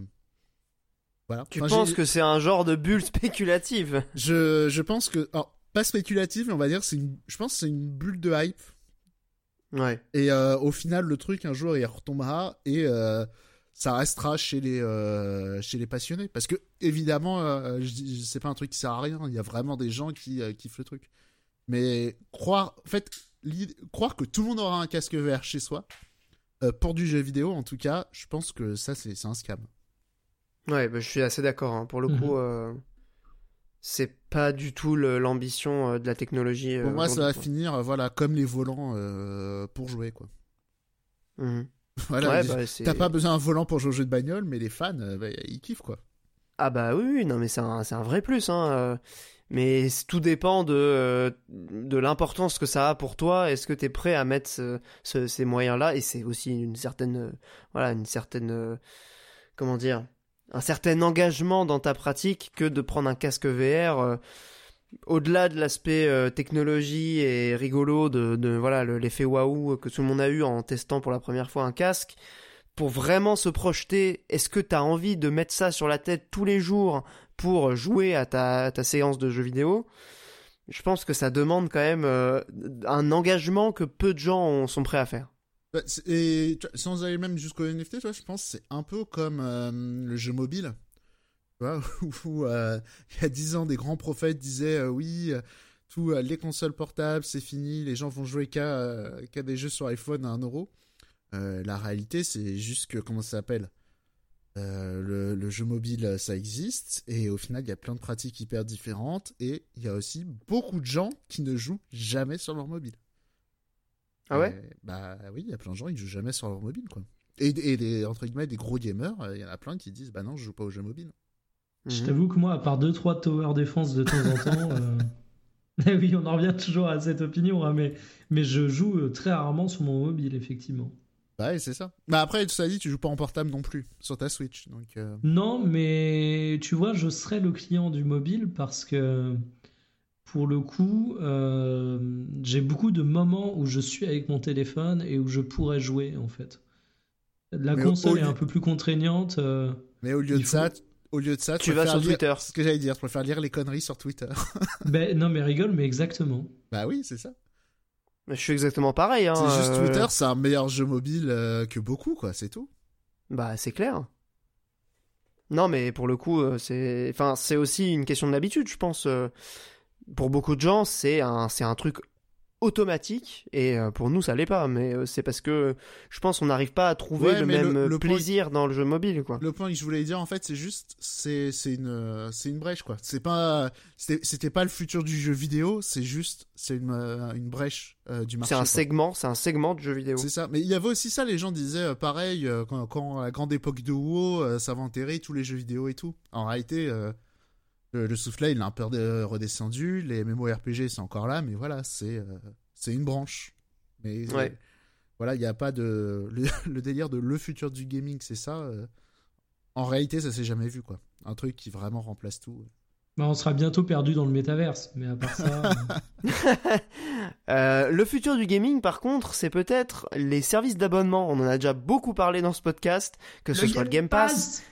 voilà. Tu Enfin, penses j'ai- que c'est un genre de bulle spéculative? Je, je pense que. Alors, pas spéculative, mais on va dire, c'est une, je pense que c'est une bulle de hype. Ouais. Et euh, au final, le truc, un jour, il retombera et euh, ça restera chez les, euh, chez les passionnés. Parce que, évidemment, euh, c'est pas un truc qui sert à rien. Il y a vraiment des gens qui euh, kiffent le truc. Mais croire, en fait, l'idée- croire que tout le monde aura un casque VR chez soi, euh, pour du jeu vidéo, en tout cas, je pense que ça, c'est c'est un scam. Ouais, bah, je suis assez d'accord. hein. Pour le Mhm. coup, euh, c'est pas du tout l'ambition euh, de la technologie. euh, Pour moi, ça va quoi. finir, euh, voilà, comme les volants euh, pour jouer, quoi. Mhm. Voilà, Ouais, ils- bah, T'as pas besoin d'un volant pour jouer au jeu de bagnole, mais les fans, bah, ils kiffent, quoi. Ah bah oui, oui, non mais c'est un, un vrai plus. Hein. Mais tout dépend de, de l'importance que ça a pour toi. Est-ce que tu es prêt à mettre ce- ce- ces moyens-là? Et c'est aussi une certaine, voilà, une certaine, comment dire, un certain engagement dans ta pratique que de prendre un casque VR. euh, au-delà de l'aspect euh, technologie et rigolo de, voilà le- l'effet waouh que tout le monde a eu en testant pour la première fois un casque, pour vraiment se projeter, est-ce que tu as envie de mettre ça sur la tête tous les jours pour jouer à ta, séance de jeux vidéo? Je pense que ça demande quand même euh, un engagement que peu de gens ont- sont prêts à faire. C'est- Et sans aller même jusqu'au NFT, je pense que c'est un peu comme euh, le jeu mobile. Tu vois, où euh, il y a 10 ans, des grands prophètes disaient euh, oui, tout, les consoles portables, c'est fini, les gens vont jouer qu'à des jeux sur iPhone à 1 euro. La réalité, c'est juste que, comment ça s'appelle? Le, jeu mobile, ça existe, et au final, il y a plein de pratiques hyper différentes, et il y a aussi beaucoup de gens qui ne jouent jamais sur leur mobile. Ah ouais? Euh, Bah oui, il y a plein de gens qui jouent jamais sur leur mobile, quoi. Et, et des, entre guillemets, des gros gamers, euh, il y en a plein qui disent, bah non, je joue pas aux jeux mobiles. Je Mhm. t'avoue que moi, à part 2-3 tower défense de temps en temps, euh, eh oui, on en revient toujours à cette opinion, hein, mais, mais je joue euh, très rarement sur mon mobile, effectivement. Bah ouais, c'est ça. Mais après, tout ça dit, tu joues pas en portable non plus sur ta Switch. Donc, euh, Non, mais tu vois, je serais le client du mobile parce que pour le coup, euh, j'ai beaucoup de moments où je suis avec mon téléphone et où je pourrais jouer en fait. La Mais console au est lieu- un peu plus contraignante. euh, Mais au lieu de faut- ça, au lieu de ça, Tu vas sur lire- Twitter. C'est ce que j'allais dire. Je préfère lire les conneries sur Twitter. Ben non, mais rigole, mais exactement. bah oui, c'est ça. Je suis exactement pareil. Hein, c'est juste euh, Twitter, c'est un meilleur jeu mobile euh, que beaucoup, quoi. C'est tout. Bah, c'est clair. Non, mais pour le coup, euh, c'est, enfin, c'est aussi une question de l'habitude, je pense. Pour beaucoup de gens, c'est un, c'est un truc automatique, et euh, pour nous, ça l'est pas. Mais euh, c'est parce que je pense qu'on n'arrive pas à trouver Ouais, le même le- euh, point- plaisir dans le jeu mobile, quoi. Le point que je voulais dire, en fait, c'est juste, c'est, c'est une, c'est une brèche, quoi. C'est pas, c'était, pas le futur du jeu vidéo. C'est juste, c'est une, une brèche euh, du marché. C'est un quoi. segment, c'est un segment de jeu vidéo. C'est ça. Mais il y avait aussi ça, les gens disaient euh, pareil, euh, quand, quand à la grande époque de WoW, ça va enterrer tous les jeux vidéo et tout. En réalité, le, le soufflet, il a un peu de- redescendu. Les MMORPG, c'est encore là, mais voilà, c'est euh, c'est une branche. Mais euh, voilà, il n'y a pas de. Le, le délire de le futur du gaming, c'est ça. euh, en réalité, ça s'est jamais vu, quoi. Un truc qui vraiment remplace tout. Ben, on sera bientôt perdu dans le métaverse, mais à part ça. euh, Euh, le futur du gaming, par contre, c'est peut-être les services d'abonnement. On en a déjà beaucoup parlé dans ce podcast, que ce soit le Game Pass.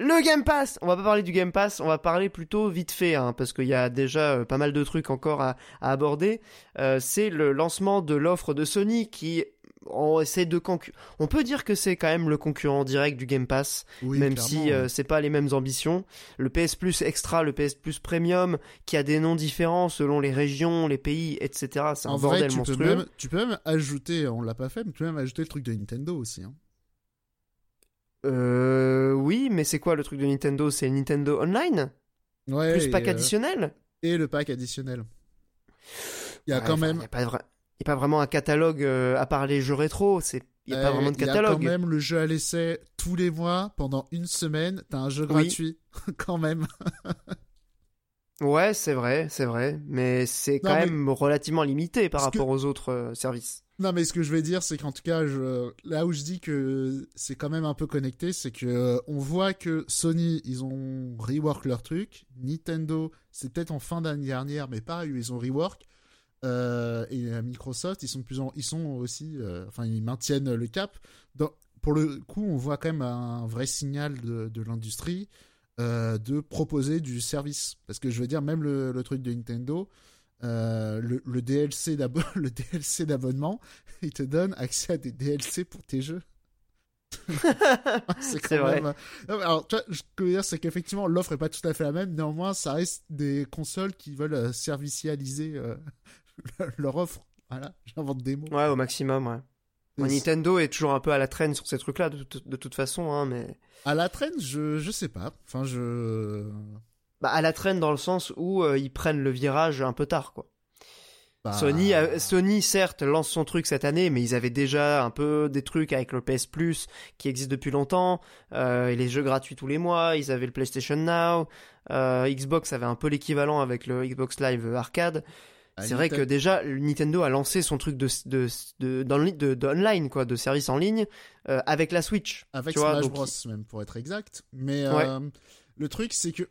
Le Game Pass On va pas parler du Game Pass, on va parler plutôt vite fait, hein, parce qu'il y a déjà euh, pas mal de trucs encore à, à aborder. Euh, c'est le lancement de l'offre de Sony qui on essaie de concu- On peut dire que c'est quand même le concurrent direct du Game Pass, Oui, même si euh, c'est pas les mêmes ambitions. Le PS Plus Extra, le PS Plus Premium, qui a des noms différents selon les régions, les pays, etc. C'est un En bordel vrai, tu peux, monstrueux. même, tu peux même ajouter, on l'a pas fait, mais tu peux même ajouter le truc de Nintendo aussi. Hein. Euh, oui, mais c'est quoi le truc de Nintendo? C'est Nintendo Online? Ouais, plus pack euh, additionnel? et le pack additionnel. Il y a Ouais, quand enfin, même. Il n'y a, pas vra- y a pas vraiment un catalogue euh, à part les jeux rétro. Il n'y a pas euh, vraiment de Il y a catalogue. quand même le jeu à l'essai tous les mois pendant une semaine. T'as un jeu Oui. gratuit quand même. Ouais, c'est vrai, c'est vrai. Mais c'est quand Non, mais- même relativement limité par Parce que- rapport aux autres euh, services. Non, mais ce que je veux dire, c'est qu'en tout cas, je... là où je dis que c'est quand même un peu connecté, c'est que euh, on voit que Sony, ils ont rework leur truc. Nintendo, c'est peut-être en fin d'année dernière, mais pareil, ils ont rework. Euh, et Microsoft, ils sont plus en... ils sont aussi, enfin, ils maintiennent le cap. Dans- Pour le coup, on voit quand même un vrai signal de, de l'industrie euh, de proposer du service. Parce que je veux dire, même le, le truc de Nintendo, euh, le, le DLC d'abo- le DLC d'abonnement, il te donne accès à des DLC pour tes jeux. c'est quand vrai. même. Non, mais alors, tu vois, ce que je veux dire, c'est qu'effectivement, l'offre est pas tout à fait la même. Néanmoins, ça reste des consoles qui veulent euh, servicialiser euh, leur offre. Voilà, j'invente des mots. Ouais, au maximum, ouais. Nintendo est toujours un peu à la traîne sur ces trucs-là, de, toute- de toute façon, hein, mais... À la traîne, je, je sais pas. Enfin, je. Bah, à la traîne dans le sens où euh, ils prennent le virage un peu tard, quoi. bah, Sony, a- Sony, certes, lance son truc cette année, mais ils avaient déjà un peu des trucs avec le PS Plus qui existe depuis longtemps, euh, et les jeux gratuits tous les mois, ils avaient le PlayStation Now, euh, Xbox avait un peu l'équivalent avec le Xbox Live Arcade. C'est vrai que déjà, Nintendo a lancé son truc de, de, de, quoi, de service en ligne, euh, avec la Switch. Avec tu vois, Smash donc Bros, même, pour être exact. Mais Ouais. euh, le truc, c'est que.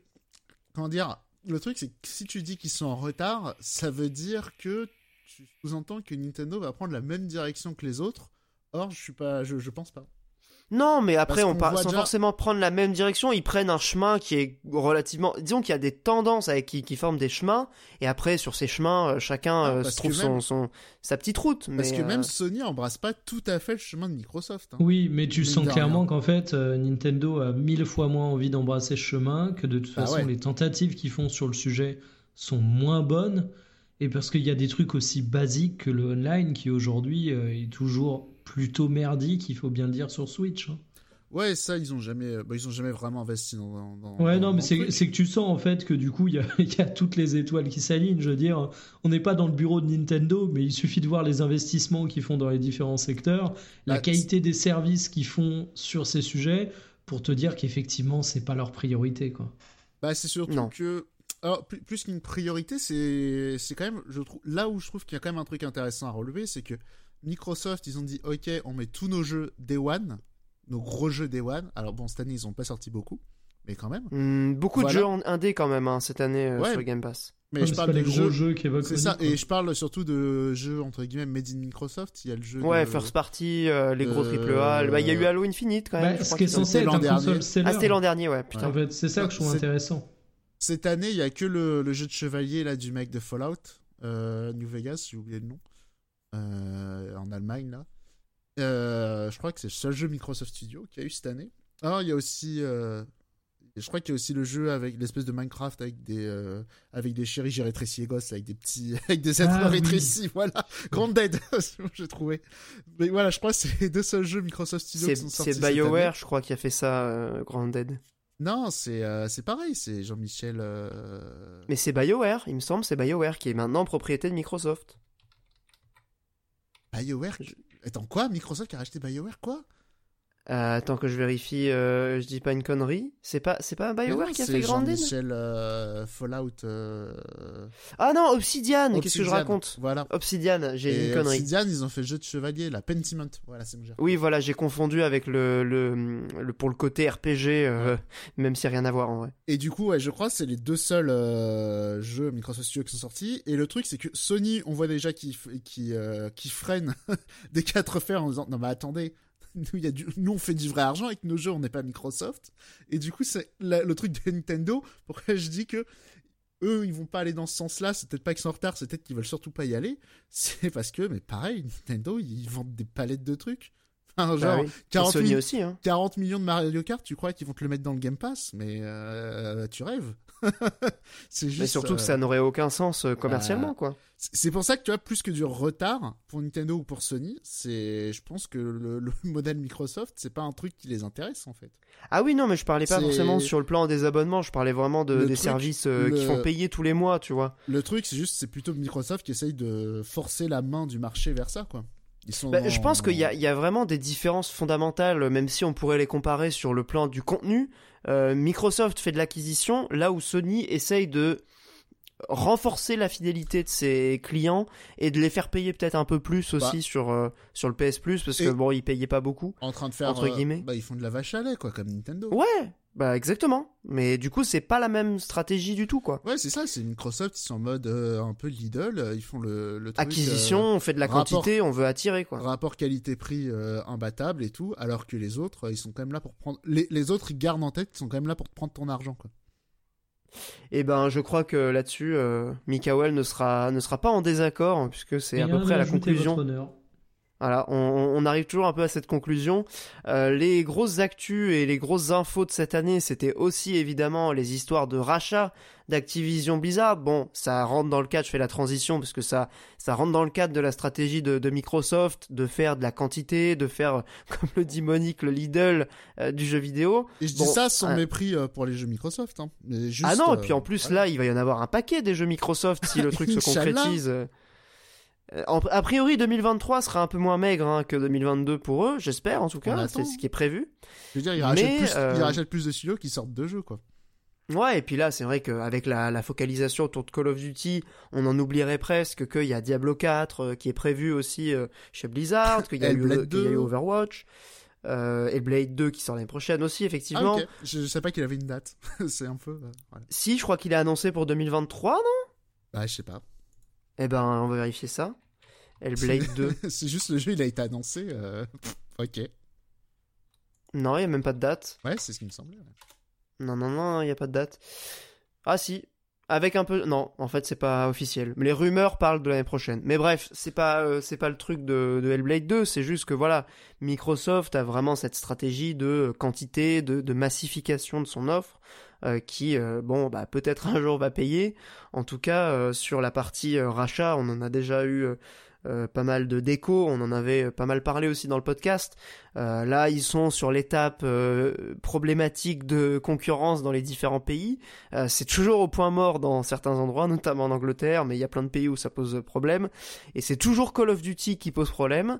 Comment dire Le truc, c'est que si tu dis qu'ils sont en retard, ça veut dire que tu sous-entends que Nintendo va prendre la même direction que les autres. Or, je suis pas. Je, je pense pas. Non, mais après, Parce on part voit sans déjà- forcément prendre la même direction. Ils prennent un chemin qui est relativement. Disons qu'il y a des tendances avec qui, qui forment des chemins, et après, sur ces chemins, euh, chacun Ah, euh, se trouve son, même- son, sa petite route. Parce mais, que euh, même Sony embrasse pas tout à fait le chemin de Microsoft. hein. Oui, mais tu sens clairement qu'en fait, euh, Nintendo a mille fois moins envie d'embrasser ce chemin, que de toute Bah façon, ouais. les tentatives qu'ils font sur le sujet sont moins bonnes, et parce qu'il y a des trucs aussi basiques que le online qui aujourd'hui euh, est toujours plutôt merdique, il faut bien le dire, sur Switch. hein. Ouais, ça, ils ont jamais, bah, ils ont jamais vraiment investi dans. dans- Ouais, dans- non, mais c'est que tu sens en fait que du coup, il y a, il y a toutes les étoiles qui s'alignent. Je veux dire, on n'est pas dans le bureau de Nintendo, mais il suffit de voir les investissements qu'ils font dans les différents secteurs, la Bah, qualité des services qu'ils font sur ces sujets, pour te dire qu'effectivement, c'est pas leur priorité, quoi. Bah, c'est surtout Non. que. Alors, plus, plus qu'une priorité, c'est c'est quand même. Je trouve, là où je trouve qu'il y a quand même un truc intéressant à relever, c'est que Microsoft, ils ont dit ok, on met tous nos jeux Day One, nos gros jeux Day One. Alors bon, cette année, ils ont pas sorti beaucoup, mais quand même. Hmm, beaucoup Voilà. de jeux en indé quand même hein, cette année euh, Ouais. sur Game Pass. Mais Ouais, je parle pas de les jeux. gros jeux qui évoquent C'est ça, et je parle surtout de jeux entre guillemets made in Microsoft. Il y a le jeu. Ouais, de... first party, euh, les gros de- triple A. Bah, il y a eu Halo Infinite quand même. Bah, je ce crois qui est censé être un console. Ah, c'était l'an dernier, ouais, putain. En fait, c'est ça que je trouve C'est- intéressant. Cette année, il y a que le, le jeu de chevalier là du mec de Fallout, euh, New Vegas, j'ai oublié le nom, euh, en Allemagne là. Euh, je crois que c'est le seul jeu Microsoft Studio qu'il y a eu cette année. Alors il y a aussi, euh, je crois qu'il y a aussi le jeu avec l'espèce de Minecraft avec des euh, avec des chéris, j'ai rétréci les gosses avec des petits avec des êtres Ah, oui. rétrécis, voilà. Grounded, j'ai trouvé. Mais voilà, je crois que c'est les deux seuls jeux Microsoft Studio C'est qui sont sortis c'est cette BioWare, année. je crois, qui a fait ça, euh, Grounded. Non, c'est euh, c'est pareil, c'est Jean-Michel. euh, Mais c'est BioWare, il me semble, c'est BioWare qui est maintenant propriété de Microsoft. BioWare Je- Attends, quoi? Microsoft qui a racheté BioWare, quoi? Euh, attends que je vérifie, euh, je dis pas une connerie. C'est pas, c'est pas BioWare qui a fait Grounded Jean-Michel euh, Fallout. euh, Ah non, Obsidian, qu'est-ce que je raconte Voilà. Obsidian, j'ai une connerie. Obsidian, ils ont fait le jeu de chevalier, la Pentiment. Voilà, c'est mon jeu. Oui, voilà, j'ai confondu avec le, le, le- pour le côté RPG, euh, même s'il n'y a rien à voir en vrai. Et du coup, ouais, je crois que c'est les deux seuls jeux Microsoft Studio qui sont sortis. Et le truc, c'est que Sony, on voit déjà qui, qui, qui freine des quatre fers en disant Non, mais attendez, nous, y a du... nous, on fait du vrai argent avec nos jeux, on n'est pas Microsoft. Et du coup, c'est la- le truc de Nintendo. Pourquoi je dis que eux, ils vont pas aller dans ce sens-là C'est peut-être pas qu'ils sont en retard, c'est peut-être qu'ils veulent surtout pas y aller. C'est parce que, mais pareil, Nintendo, ils vendent des palettes de trucs. Enfin, genre, Bah oui. Et 40 Sony 000 aussi, hein. 40 millions de Mario Kart, tu crois qu'ils vont te le mettre dans le Game Pass? Mais euh, tu rêves. c'est juste. Mais surtout que euh, ça n'aurait aucun sens euh, commercialement, bah, quoi. c'est- pour ça que tu vois, plus que du retard pour Nintendo ou pour Sony, c'est, je pense que le, le modèle Microsoft, c'est pas un truc qui les intéresse en fait. Ah oui, non, mais je parlais pas forcément sur le plan des abonnements, je parlais vraiment de, des truc, services euh, qui font payer tous les mois, tu vois. Le truc, c'est juste, c'est plutôt Microsoft qui essaye de forcer la main du marché vers ça, quoi. Bah, je pense en- qu'il y a vraiment des différences fondamentales, même si on pourrait les comparer sur le plan du contenu. Euh, Microsoft fait de l'acquisition, là où Sony essaye de renforcer la fidélité de ses clients et de les faire payer peut-être un peu plus aussi Bah. sur, euh, sur le PS Plus, parce que bon, ils payaient pas beaucoup. en train de faire. entre euh, guillemets. bah, ils font de la vache à lait, quoi, comme Nintendo. Ouais, bah exactement. Mais du coup, c'est pas la même stratégie du tout, quoi. Ouais, c'est ça, c'est Microsoft, ils sont en mode euh, un peu Lidl, euh, ils font le, le truc, Acquisition, on fait de la rapport- quantité, on veut attirer, euh, quoi. rapport qualité-prix euh, imbattable et tout, alors que les autres, euh, ils sont quand même là pour prendre. Les, les autres, ils gardent en tête qu'ils sont quand même là pour te prendre ton argent, quoi. Et ben, je crois que là-dessus, euh, Mikael ne sera, ne sera pas en désaccord, puisque c'est à peu près à la conclusion. Voilà, on, on arrive toujours un peu à cette conclusion. Euh, les grosses actus et les grosses infos de cette année, c'était aussi évidemment les histoires de rachat d'Activision Blizzard. Bon, ça rentre dans le cadre, je fais la transition parce que ça, ça rentre dans le cadre de la stratégie de, de Microsoft de faire de la quantité, de faire, comme le dit Monique, le Lidl euh, du jeu vidéo. Et je dis ça sans euh, mépris euh, pour les jeux Microsoft, hein. Mais juste, ah non, et euh, puis en plus là, il va y en avoir un paquet des jeux Microsoft si le truc se concrétise. Euh, a priori, 2023 sera un peu moins maigre hein, que 2022 pour eux, j'espère en tout cas, c'est ce qui est prévu. Je veux dire, ils rachètent, plus, euh, plus de studios qui sortent de jeux, quoi. Ouais, et puis là, c'est vrai qu'avec la, la focalisation autour de Call of Duty, on en oublierait presque qu'il y a Diablo 4 euh, qui est prévu aussi euh, chez Blizzard, qu'il y, a eu- Hellblade qu'il y a eu 2. Overwatch, euh, et Blade 2 qui sort l'année prochaine aussi, Ah, effectivement. ok. Je, je sais pas qu'il avait une date. c'est un peu. voilà. Si, je crois qu'il est annoncé pour 2023, non? Bah, je sais pas. Eh ben, on va vérifier ça. Hellblade 2. c'est juste le jeu, il a été annoncé. euh, ok. Non, il n'y a même pas de date. Ouais, c'est ce qui me semblait. ouais. Non, non, non, il n'y a pas de date. Ah si, avec un peu... Non, en fait, c'est pas officiel. Mais les rumeurs parlent de l'année prochaine. Mais bref, c'est pas, euh, c'est pas le truc de, de Hellblade 2, c'est juste que voilà, Microsoft a vraiment cette stratégie de quantité, de, de massification de son offre, euh, qui, euh, bon, bah peut-être un jour va payer. En tout cas, euh, sur la partie euh, rachat, on en a déjà eu... pas mal de déco, on en avait pas mal parlé aussi dans le podcast. Là, ils sont sur l'étape problématique de concurrence dans les différents pays. C'est toujours au point mort dans certains endroits, notamment en Angleterre, mais il y a plein de pays où ça pose problème. Et c'est toujours Call of Duty qui pose problème.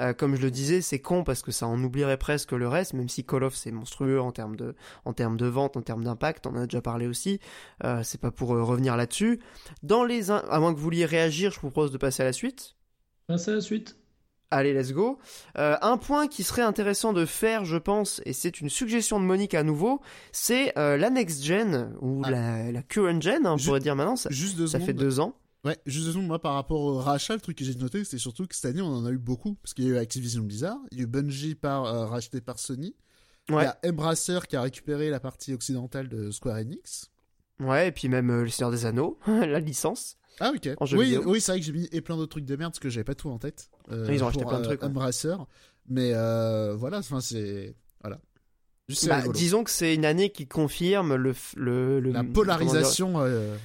Euh, comme je le disais, c'est con parce que ça en oublierait presque le reste, même si Call of c'est monstrueux en termes de, en termes de vente, en termes d'impact, on en a déjà parlé aussi. Euh, c'est pas pour euh, revenir là-dessus. Dans les, in- à moins que vous vouliez réagir, je vous propose de passer à la suite. Passe à la suite. Allez, let's go. Euh, un point qui serait intéressant de faire, je pense, et c'est une suggestion de Monique à nouveau, c'est euh, la next gen ou Ah. la, la current gen, hein, on pourrait dire maintenant. Ça, Juste deux ça secondes. fait deux ans. Ouais, juste deux secondes, moi par rapport au rachat, le truc que j'ai noté, c'était surtout que cette année on en a eu beaucoup. Parce qu'il y a eu Activision Blizzard, il y a eu Bungie par, euh, racheté par Sony, il y a Embracer qui a récupéré la partie occidentale de Square Enix. Ouais, et puis même euh, le Seigneur des Anneaux, la licence. Ah ok. En jeu oui, vidéo. oui c'est vrai que j'ai mis et plein d'autres trucs de merde parce que j'avais pas tout en tête. euh, Ils ont acheté pour, plein de euh, trucs, ouais. Embracer, mais euh, voilà, enfin c'est voilà. C'est Bah, disons que c'est une année qui confirme le, le, le La polarisation. euh,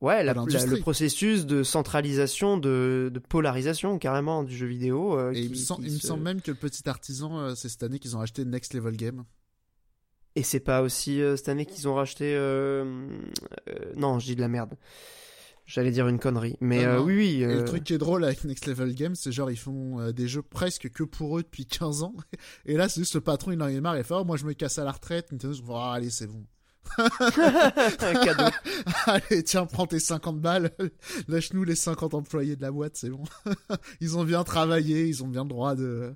Ouais, la- la- le processus de centralisation, de, de polarisation carrément du jeu vidéo. euh, et il, me, semble même que le petit artisan, euh, c'est cette année qu'ils ont acheté Next Level Game. Et c'est pas aussi euh, cette année qu'ils ont racheté. non, je dis de la merde. J'allais dire une connerie. Mais Non, non. oui, oui. Et le truc qui est drôle avec Next Level Games, c'est genre ils font des jeux presque que pour eux depuis 15 ans. Et là, c'est juste le patron, il en a marre, il fait oh, moi je me casse à la retraite. Nintendo, Ah, allez, c'est bon. un cadeau. allez, tiens, prends tes 50 balles. Lâche-nous les 50 employés de la boîte, c'est bon. ils ont bien travaillé, ils ont bien le droit de.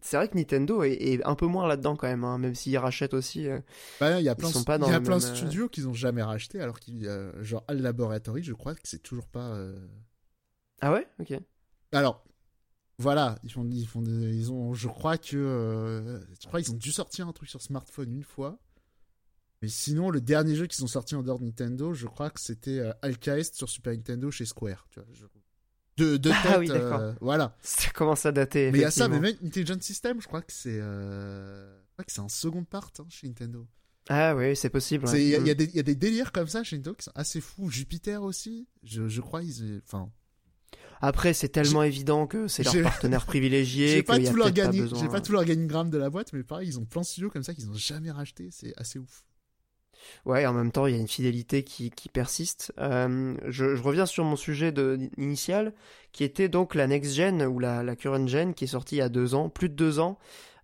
C'est vrai que Nintendo est, est un peu moins là-dedans quand même, hein, même s'ils rachètent aussi. euh. Bah, il y a plein, pas dans il y a le plein de même, euh, studios qu'ils ont jamais racheté, alors qu'il y a genre Al Laboratory, je crois que c'est toujours pas. euh, Ah ouais? Ok. Alors, voilà, ils font, ils font, des- ils ont, je crois que, euh, je crois qu'ils ont dû sortir un truc sur smartphone une fois. Mais sinon, le dernier jeu qu'ils ont sorti en dehors de Nintendo, je crois que c'était euh, Alcaest sur Super Nintendo chez Square. Tu vois, je- De, de Ah tête, oui, euh, voilà. Ça commence à dater. Mais il y a ça, mais même Intelligent System, je crois que c'est, euh, je crois que c'est un second part hein, chez Nintendo. Ah oui, c'est possible. ouais. Il y, a- il y a Mm. y a des délires comme ça chez Nintendo qui sont assez fous. Jupiter aussi, je, je crois, ils, enfin, Après, c'est tellement évident que c'est leur partenaire privilégié. J'ai pas y a tout l'organigramme de la boîte, mais pareil, ils ont plein de studios comme ça qu'ils ont jamais racheté. C'est assez ouf. Ouais, en même temps, il y a une fidélité qui, qui persiste. Euh, je, reviens sur mon sujet initial, qui était donc la next gen ou la, la current gen, qui est sortie il y a deux ans, plus de deux ans.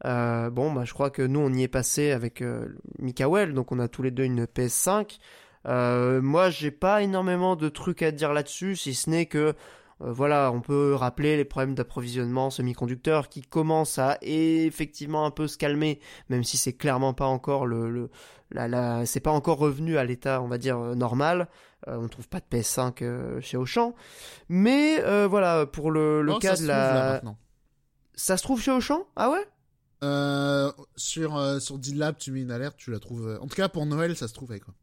Euh, bon, bah, je crois que nous, on y est passé avec euh, Mikael, donc on a tous les deux une PS5. Euh, moi, j'ai pas énormément de trucs à dire là-dessus, si ce n'est que euh, voilà, on peut rappeler les problèmes d'approvisionnement semi-conducteurs qui commencent à effectivement un peu se calmer, même si c'est clairement pas encore le la, c'est pas encore revenu à l'état, on va dire euh, normal. Euh, on trouve pas de PS5 euh, chez Auchan, mais euh, voilà pour le, le Non, cas ça de trouve, là, la, ça se trouve chez Auchan? Ah ouais? Euh, sur euh, sur D-Lab, tu mets une alerte, tu la trouves. En tout cas, pour Noël, ça se trouvait quoi.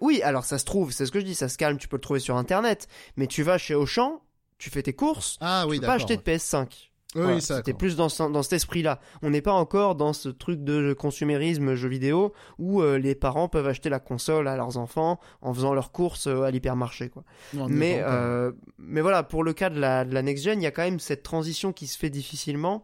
Oui, alors ça se trouve, c'est ce que je dis, ça se calme, tu peux le trouver sur internet, mais tu vas chez Auchan, tu fais tes courses, Ah oui, tu peux pas acheter de PS5. Oui, Voilà. C'était plus dans, ce- dans cet esprit-là. On n'est pas encore dans ce truc de consumérisme jeu vidéo où euh, les parents peuvent acheter la console à leurs enfants en faisant leurs courses euh, à l'hypermarché. Quoi. Non, Mais, euh, mais voilà, pour le cas de la, de la next-gen, il y a quand même cette transition qui se fait difficilement.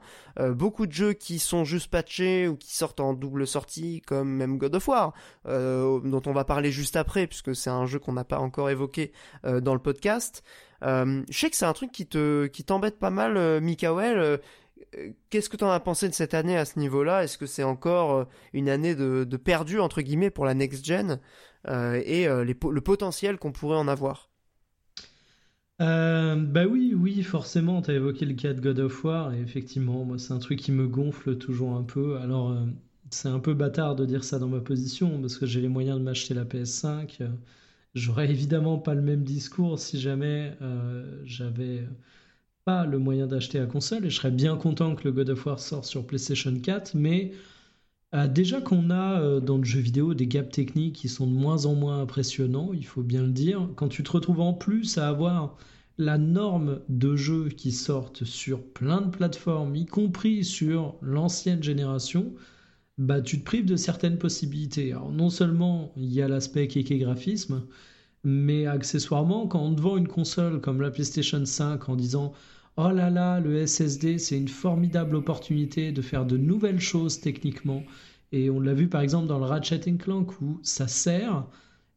Beaucoup de jeux qui sont juste patchés ou qui sortent en double sortie, comme même God of War, dont on va parler juste après, puisque c'est un jeu qu'on n'a pas encore évoqué dans le podcast. Euh, je sais que c'est un truc qui te qui t'embête pas mal, euh, Mikael. Euh, Qu'est-ce que tu en as pensé de cette année à ce niveau-là? Est-ce que c'est encore une année de, de perdu entre guillemets pour la next gen et le potentiel qu'on pourrait en avoir? Euh, bah oui, oui, forcément, tu as évoqué le cas de God of War, et effectivement, moi, c'est un truc qui me gonfle toujours un peu. Alors, c'est un peu bâtard de dire ça dans ma position, parce que j'ai les moyens de m'acheter la PS5. J'aurais évidemment pas le même discours si jamais euh, j'avais pas le moyen d'acheter la console, et je serais bien content que le God of War sorte sur PlayStation 4, mais euh, déjà qu'on a euh, dans le jeu vidéo des gaps techniques qui sont de moins en moins impressionnants, il faut bien le dire, quand tu te retrouves en plus à avoir la norme de jeux qui sortent sur plein de plateformes, y compris sur l'ancienne génération, bah tu te prives de certaines possibilités. Alors non seulement il y a l'aspect kéké graphisme, mais accessoirement, quand on te vend une console comme la PlayStation 5 en disant Oh là là, le SSD, c'est une formidable opportunité de faire de nouvelles choses techniquement. Et on l'a vu par exemple dans le Ratchet Clank où ça sert,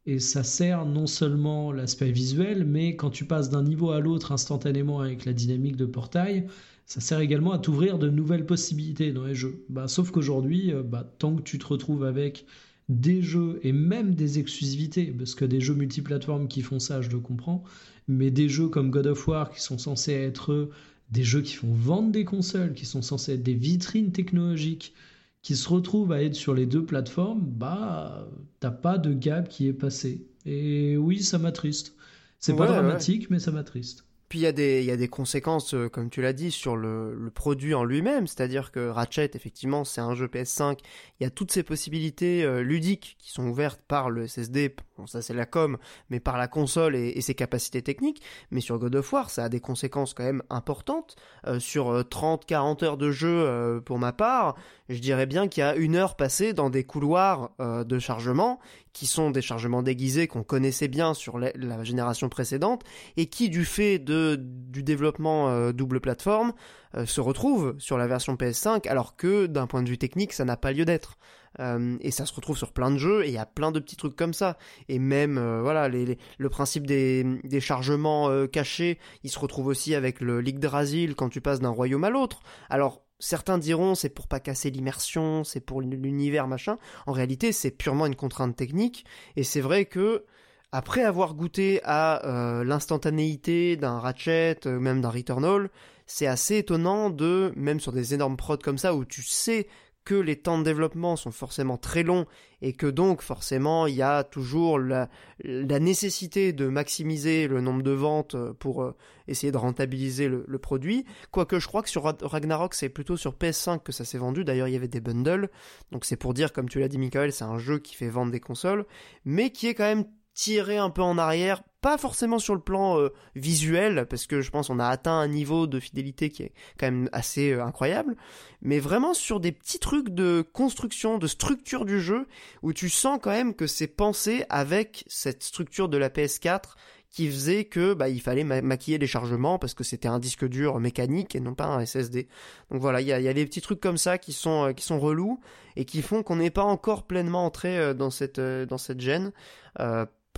et ça sert non seulement l'aspect visuel, mais quand tu passes d'un niveau à l'autre instantanément avec la dynamique de portail, ça sert également à t'ouvrir de nouvelles possibilités dans les jeux. Bah, sauf qu'aujourd'hui, euh, bah, tant que tu te retrouves avec des jeux et même des exclusivités, parce que des jeux multiplateformes qui font ça, je le comprends, mais des jeux comme God of War qui sont censés être des jeux qui font vendre des consoles, qui sont censés être des vitrines technologiques, qui se retrouvent à être sur les deux plateformes, bah, t'as pas de gap qui est passé. Et oui, ça m'attriste. C'est pas dramatique, mais ça m'attriste. Puis il y, a des, y a des conséquences, euh, comme tu l'as dit, sur le, le produit en lui-même. C'est-à-dire que Ratchet, effectivement, c'est un jeu PS5. Il y a toutes ces possibilités euh, ludiques qui sont ouvertes par le SSD. Bon, ça c'est la com, mais par la console et, ses capacités techniques. Mais sur God of War, ça a des conséquences quand même importantes. Euh, sur 30-40 heures de jeu, pour ma part, je dirais bien qu'il y a une heure passée dans des couloirs de chargement qui sont des chargements déguisés qu'on connaissait bien sur la, génération précédente et qui, du fait du développement euh, double plateforme, euh, se retrouvent sur la version PS5 alors que d'un point de vue technique, ça n'a pas lieu d'être. Euh, et ça se retrouve sur plein de jeux et il y a plein de petits trucs comme ça. Et même, voilà, les, le principe des, des chargements cachés, il se retrouve aussi avec le Ligue Drasil quand tu passes d'un royaume à l'autre. Alors, Certains diront c'est pour pas casser l'immersion, c'est pour l'univers machin. En réalité, c'est purement une contrainte technique. Et c'est vrai que après avoir goûté à euh, l'instantanéité d'un Ratchet, euh, même d'un Returnal, c'est assez étonnant de, même sur des énormes prods comme ça, où tu sais les temps de développement sont forcément très longs et que donc forcément il y a toujours la, nécessité de maximiser le nombre de ventes pour euh, essayer de rentabiliser le, produit. Quoique je crois que sur Ragnarok c'est plutôt sur PS5 que ça s'est vendu, d'ailleurs il y avait des bundles, donc c'est pour dire comme tu l'as dit Michael, c'est un jeu qui fait vendre des consoles, mais qui est quand même tiré un peu en arrière pas forcément sur le plan euh, visuel, parce que je pense qu'on a atteint un niveau de fidélité qui est quand même assez euh, incroyable, mais vraiment sur des petits trucs de construction, de structure du jeu, où tu sens quand même que c'est pensé avec cette structure de la PS4 qui faisait que bah, il fallait maquiller les chargements parce que c'était un disque dur mécanique et non pas un SSD. Donc voilà, il y a, y a, des petits trucs comme ça qui sont euh, qui sont relous et qui font qu'on n'est pas encore pleinement entré dans cette dans cette gêne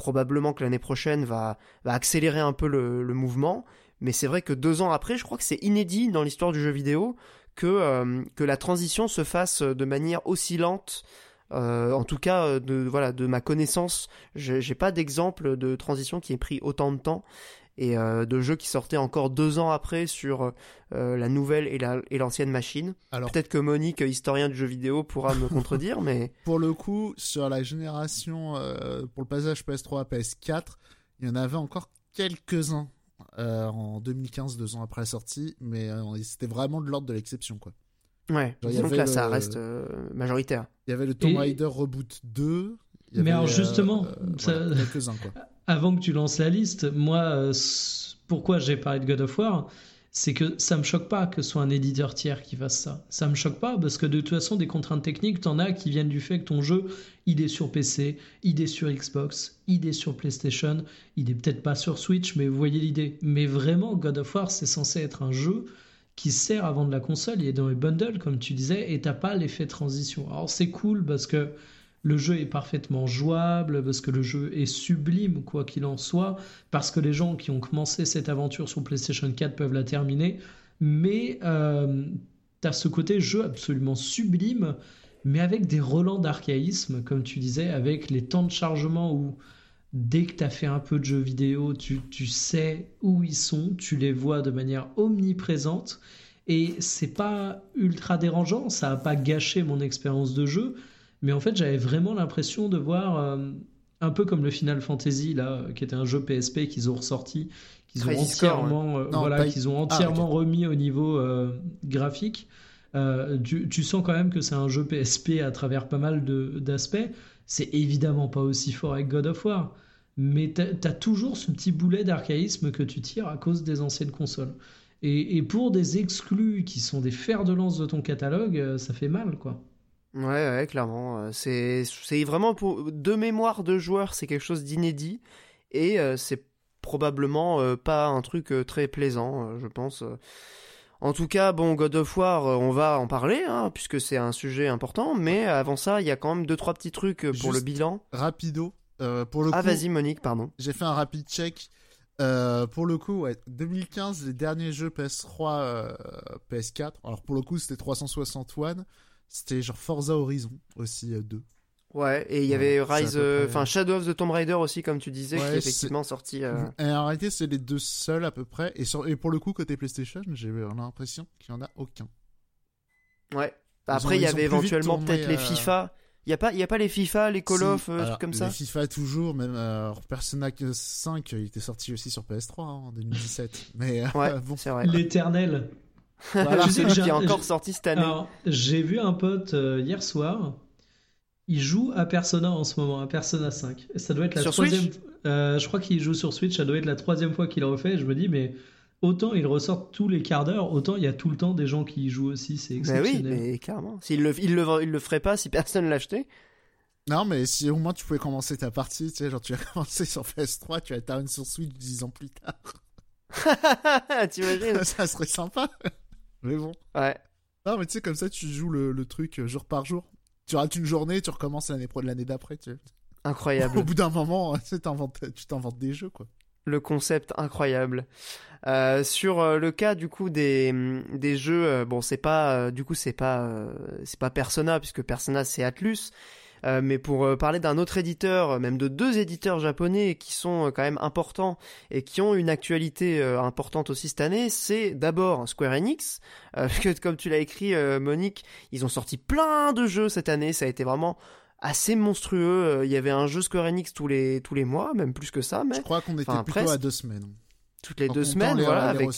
probablement que l'année prochaine va, accélérer un peu le, mouvement. Mais c'est vrai que deux ans après, je crois que c'est inédit dans l'histoire du jeu vidéo que, euh, la transition se fasse de manière aussi lente. Euh, en tout cas, euh, de, voilà, de ma connaissance, j'ai pas d'exemple de transition qui ait pris autant de temps et euh, de jeux qui sortaient encore deux ans après sur euh, la nouvelle et l'ancienne machine. Peut-être que Monique, historien du jeu vidéo, pourra me contredire, mais... Pour le coup, sur la génération, euh, pour le passage PS3 à PS4, il y en avait encore quelques-uns en 2015, deux ans après la sortie, mais c'était vraiment de l'ordre de l'exception, quoi. Ouais, donc là, ça reste majoritaire. Il y avait le Tomb Raider Reboot 2. mais alors justement, quelques-uns, quoi avant que tu lances la liste, moi, euh, pourquoi j'ai parlé de God of War c'est que ça me choque pas que ce soit un éditeur tiers qui fasse ça. Ça me choque pas parce que de toute façon, des contraintes techniques, t'en as qui viennent du fait que ton jeu, il est sur PC, il est sur Xbox, il est sur PlayStation, il est peut-être pas sur Switch, mais vous voyez l'idée. Mais vraiment, God of War, c'est censé être un jeu qui sert à vendre la console, il est dans les bundles, comme tu disais, et t'as pas l'effet transition. Alors c'est cool parce que le jeu est parfaitement jouable, parce que le jeu est sublime, quoi qu'il en soit, parce que les gens qui ont commencé cette aventure sur PlayStation 4 peuvent la terminer, mais euh, tu as ce côté jeu absolument sublime, mais avec des relents d'archaïsme, comme tu disais, avec les temps de chargement où dès que tu as fait un peu de jeux vidéo, tu, tu sais où ils sont, tu les vois de manière omniprésente, et c'est pas ultra dérangeant, ça n'a pas gâché mon expérience de jeu, mais en fait, j'avais vraiment l'impression de voir euh, un peu comme le Final Fantasy là, qui était un jeu PSP qu'ils ont ressorti, qu'ils ont entièrement, euh, voilà, qu'ils ont ah, entièrement remis au niveau euh, graphique. Tu, tu, sens quand même que c'est un jeu PSP à travers pas mal d'aspects. C'est évidemment pas aussi fort avec God of War, mais tu as, toujours ce petit boulet d'archaïsme que tu tires à cause des anciennes consoles. Et, et, pour des exclus qui sont des fers de lance de ton catalogue, ça fait mal, quoi. Ouais, ouais, clairement. Euh, c'est, c'est vraiment pour de mémoire de joueurs, c'est quelque chose d'inédit et euh, c'est probablement euh, pas un truc très plaisant, je pense. En tout cas, bon, God of War, on va en parler, hein, puisque c'est un sujet important, mais avant ça, il y a quand même deux, trois petits trucs pour le bilan. Rapido. pour le ah, vas-y, Monique, pardon. J'ai fait un rapide check. pour le coup, ouais, 2015, les derniers jeux PS3, PS4. Alors pour le coup, c'était 360 One. C'était genre Forza Horizon aussi 2. Euh, Ouais, et il y avait Rise, enfin Shadow of the Tomb Raider aussi, comme tu disais, qui est effectivement sorti. Et en réalité, c'est les deux seuls à peu près. Et, et pour le coup, côté PlayStation, j'ai l'impression qu'il n'y en a aucun. Ouais. Après, il y avait éventuellement peut-être les FIFA. Il n'y a, pas, y a pas les FIFA, les Call of, euh, comme ça Les FIFA toujours, même euh, Persona 5, il était sorti aussi sur PS3 hein, en 2017. Mais ouais, bon. c'est vrai. L'éternel. Voilà, je sais qui est encore sorti cette année. J'ai vu un pote euh, hier soir. Il joue à Persona en ce moment, à Persona 5. ça doit être la troisième. je crois qu'il joue sur Switch. Ça doit être la troisième fois qu'il le refait. Je me dis, mais autant il ressort tous les quarts d'heure, autant il y a tout le temps des gens qui y jouent aussi. C'est exceptionnel. Ben oui, mais carrément. S'il le, il le, il le ferait pas si personne l'achetait. Non, mais si au moins tu pouvais commencer ta partie, tu sais, genre tu as commencé sur PS3, tu as terminé sur Switch 10 ans plus tard. T'imagines? Ça serait sympa. Mais bon. Ouais. Non, mais tu sais, comme ça, tu joues le, le, truc euh, jour par jour. Tu rates une journée, tu recommences l'année l'année d'après. Tu... Incroyable. Au bout d'un moment, tu t'inventes des jeux, quoi le concept incroyable. Euh, sur euh, le cas du coup des, des jeux, bon c'est pas du coup c'est pas c'est pas Persona puisque Persona c'est Atlus, mais pour parler d'un autre éditeur, même de deux éditeurs japonais qui sont quand même importants et qui ont une actualité importante aussi cette année, c'est d'abord Square Enix, que comme tu l'as écrit Monique, ils ont sorti plein de jeux cette année, ça a été vraiment assez monstrueux. Euh, il y avait un jeu Square Enix tous les, tous les mois, même plus que ça. Mais... Je crois qu'on était plutôt à deux semaines. Toutes les deux semaines, voilà. avec...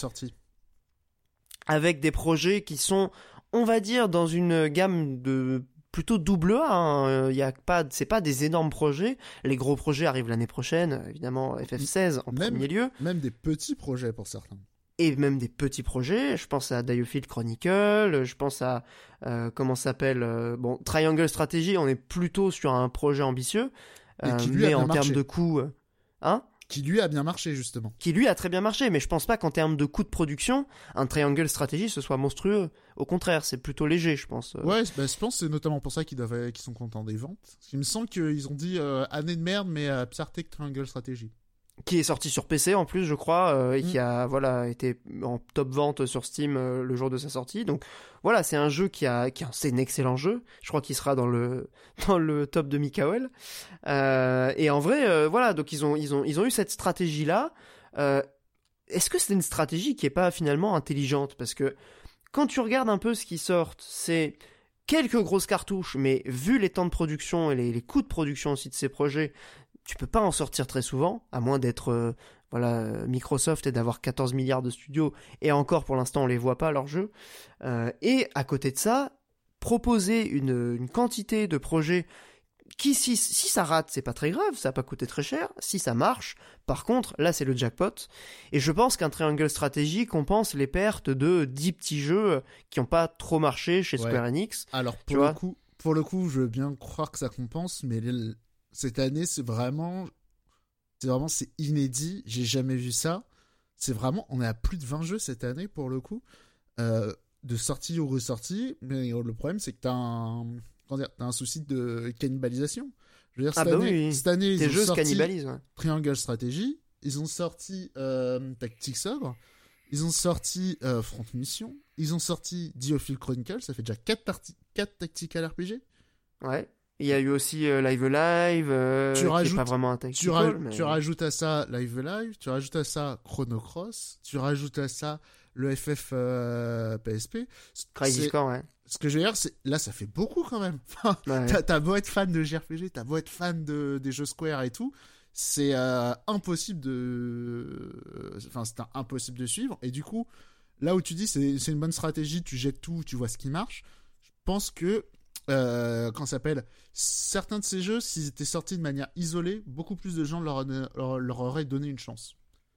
avec des projets qui sont, on va dire, dans une gamme de plutôt double A. Hein. Il y a pas, c'est pas des énormes projets. Les gros projets arrivent l'année prochaine, évidemment FF16 en premier lieu. Même des petits projets pour certains et même des petits projets. Je pense à Diofield Chronicle, je pense à euh, comment s'appelle euh, bon Triangle Strategy. On est plutôt sur un projet ambitieux, euh, mais en termes de coûts, hein Qui lui a bien marché justement. Qui lui a très bien marché, mais je pense pas qu'en termes de coûts de production, un Triangle Strategy ce soit monstrueux. Au contraire, c'est plutôt léger, je pense. Ouais, bah, je pense c'est notamment pour ça qu'ils doivent, qu'ils sont contents des ventes. Il me semble qu'ils ont dit année de merde, mais à Psyartech Triangle Strategy qui est sorti sur PC en plus je crois euh, et qui mm. a voilà été en top vente sur Steam euh, le jour de sa sortie. Donc voilà c'est un jeu qui a qui c'est un excellent jeu. Je crois qu'il sera dans le dans le top de Mikael. Euh, et en vrai voilà donc ils ont ils ont ils ont eu cette stratégie là est-ce que c'est une stratégie qui est pas finalement intelligente? Parce que quand tu regardes un peu ce qui sort c'est quelques grosses cartouches, mais vu les temps de production et les, les coûts de production aussi de ces projets, tu peux pas en sortir très souvent, à moins d'être euh, voilà Microsoft et d'avoir 14 milliards de studios, et encore pour l'instant on les voit pas leurs jeux. Euh, et à côté de ça, proposer une, une quantité de projets qui, si, si ça rate, c'est pas très grave, ça va pas coûter très cher. Si ça marche, par contre, là c'est le jackpot. Et je pense qu'un triangle stratégie compense les pertes de 10 petits jeux qui ont pas trop marché chez Square Enix. Alors pour le coup, pour le coup, je veux bien croire que ça compense, mais cette année, c'est vraiment, c'est vraiment, c'est inédit. J'ai jamais vu ça. C'est vraiment, on est à plus de 20 jeux cette année pour le coup, euh, de sortie ou ressortie. Mais le problème, c'est que t'as un, as un souci de cannibalisation. Je veux dire, cette, ah bah année, cette année, ils ont sorti Triangle Strategy, ils ont sorti euh, Tactics Ogre, ils ont sorti euh, Front Mission, ils ont sorti Diophile Chronicle, ça fait déjà 4, 4 tactical RPG. Ouais. Il y a eu aussi euh, Live Live, euh, tu rajoutes, pas vraiment un tu, tu, rajoutes à ça Live Live, tu rajoutes à ça Chrono Cross, tu rajoutes à ça le FF euh, PSP. Crazy Score, ouais. Ce que je veux dire, c'est là, ça fait beaucoup quand même. T'as beau être fan de JRPG, t'as beau être fan de, des jeux Square et tout, c'est impossible de. Enfin, c'est impossible de suivre. Et du coup, là où tu dis c'est une bonne stratégie, tu jettes tout, tu vois ce qui marche. Je pense que euh, quand s'appelle? Certains de ces jeux, s'ils étaient sortis de manière isolée, beaucoup plus de gens leur, leur, auraient donné une chance.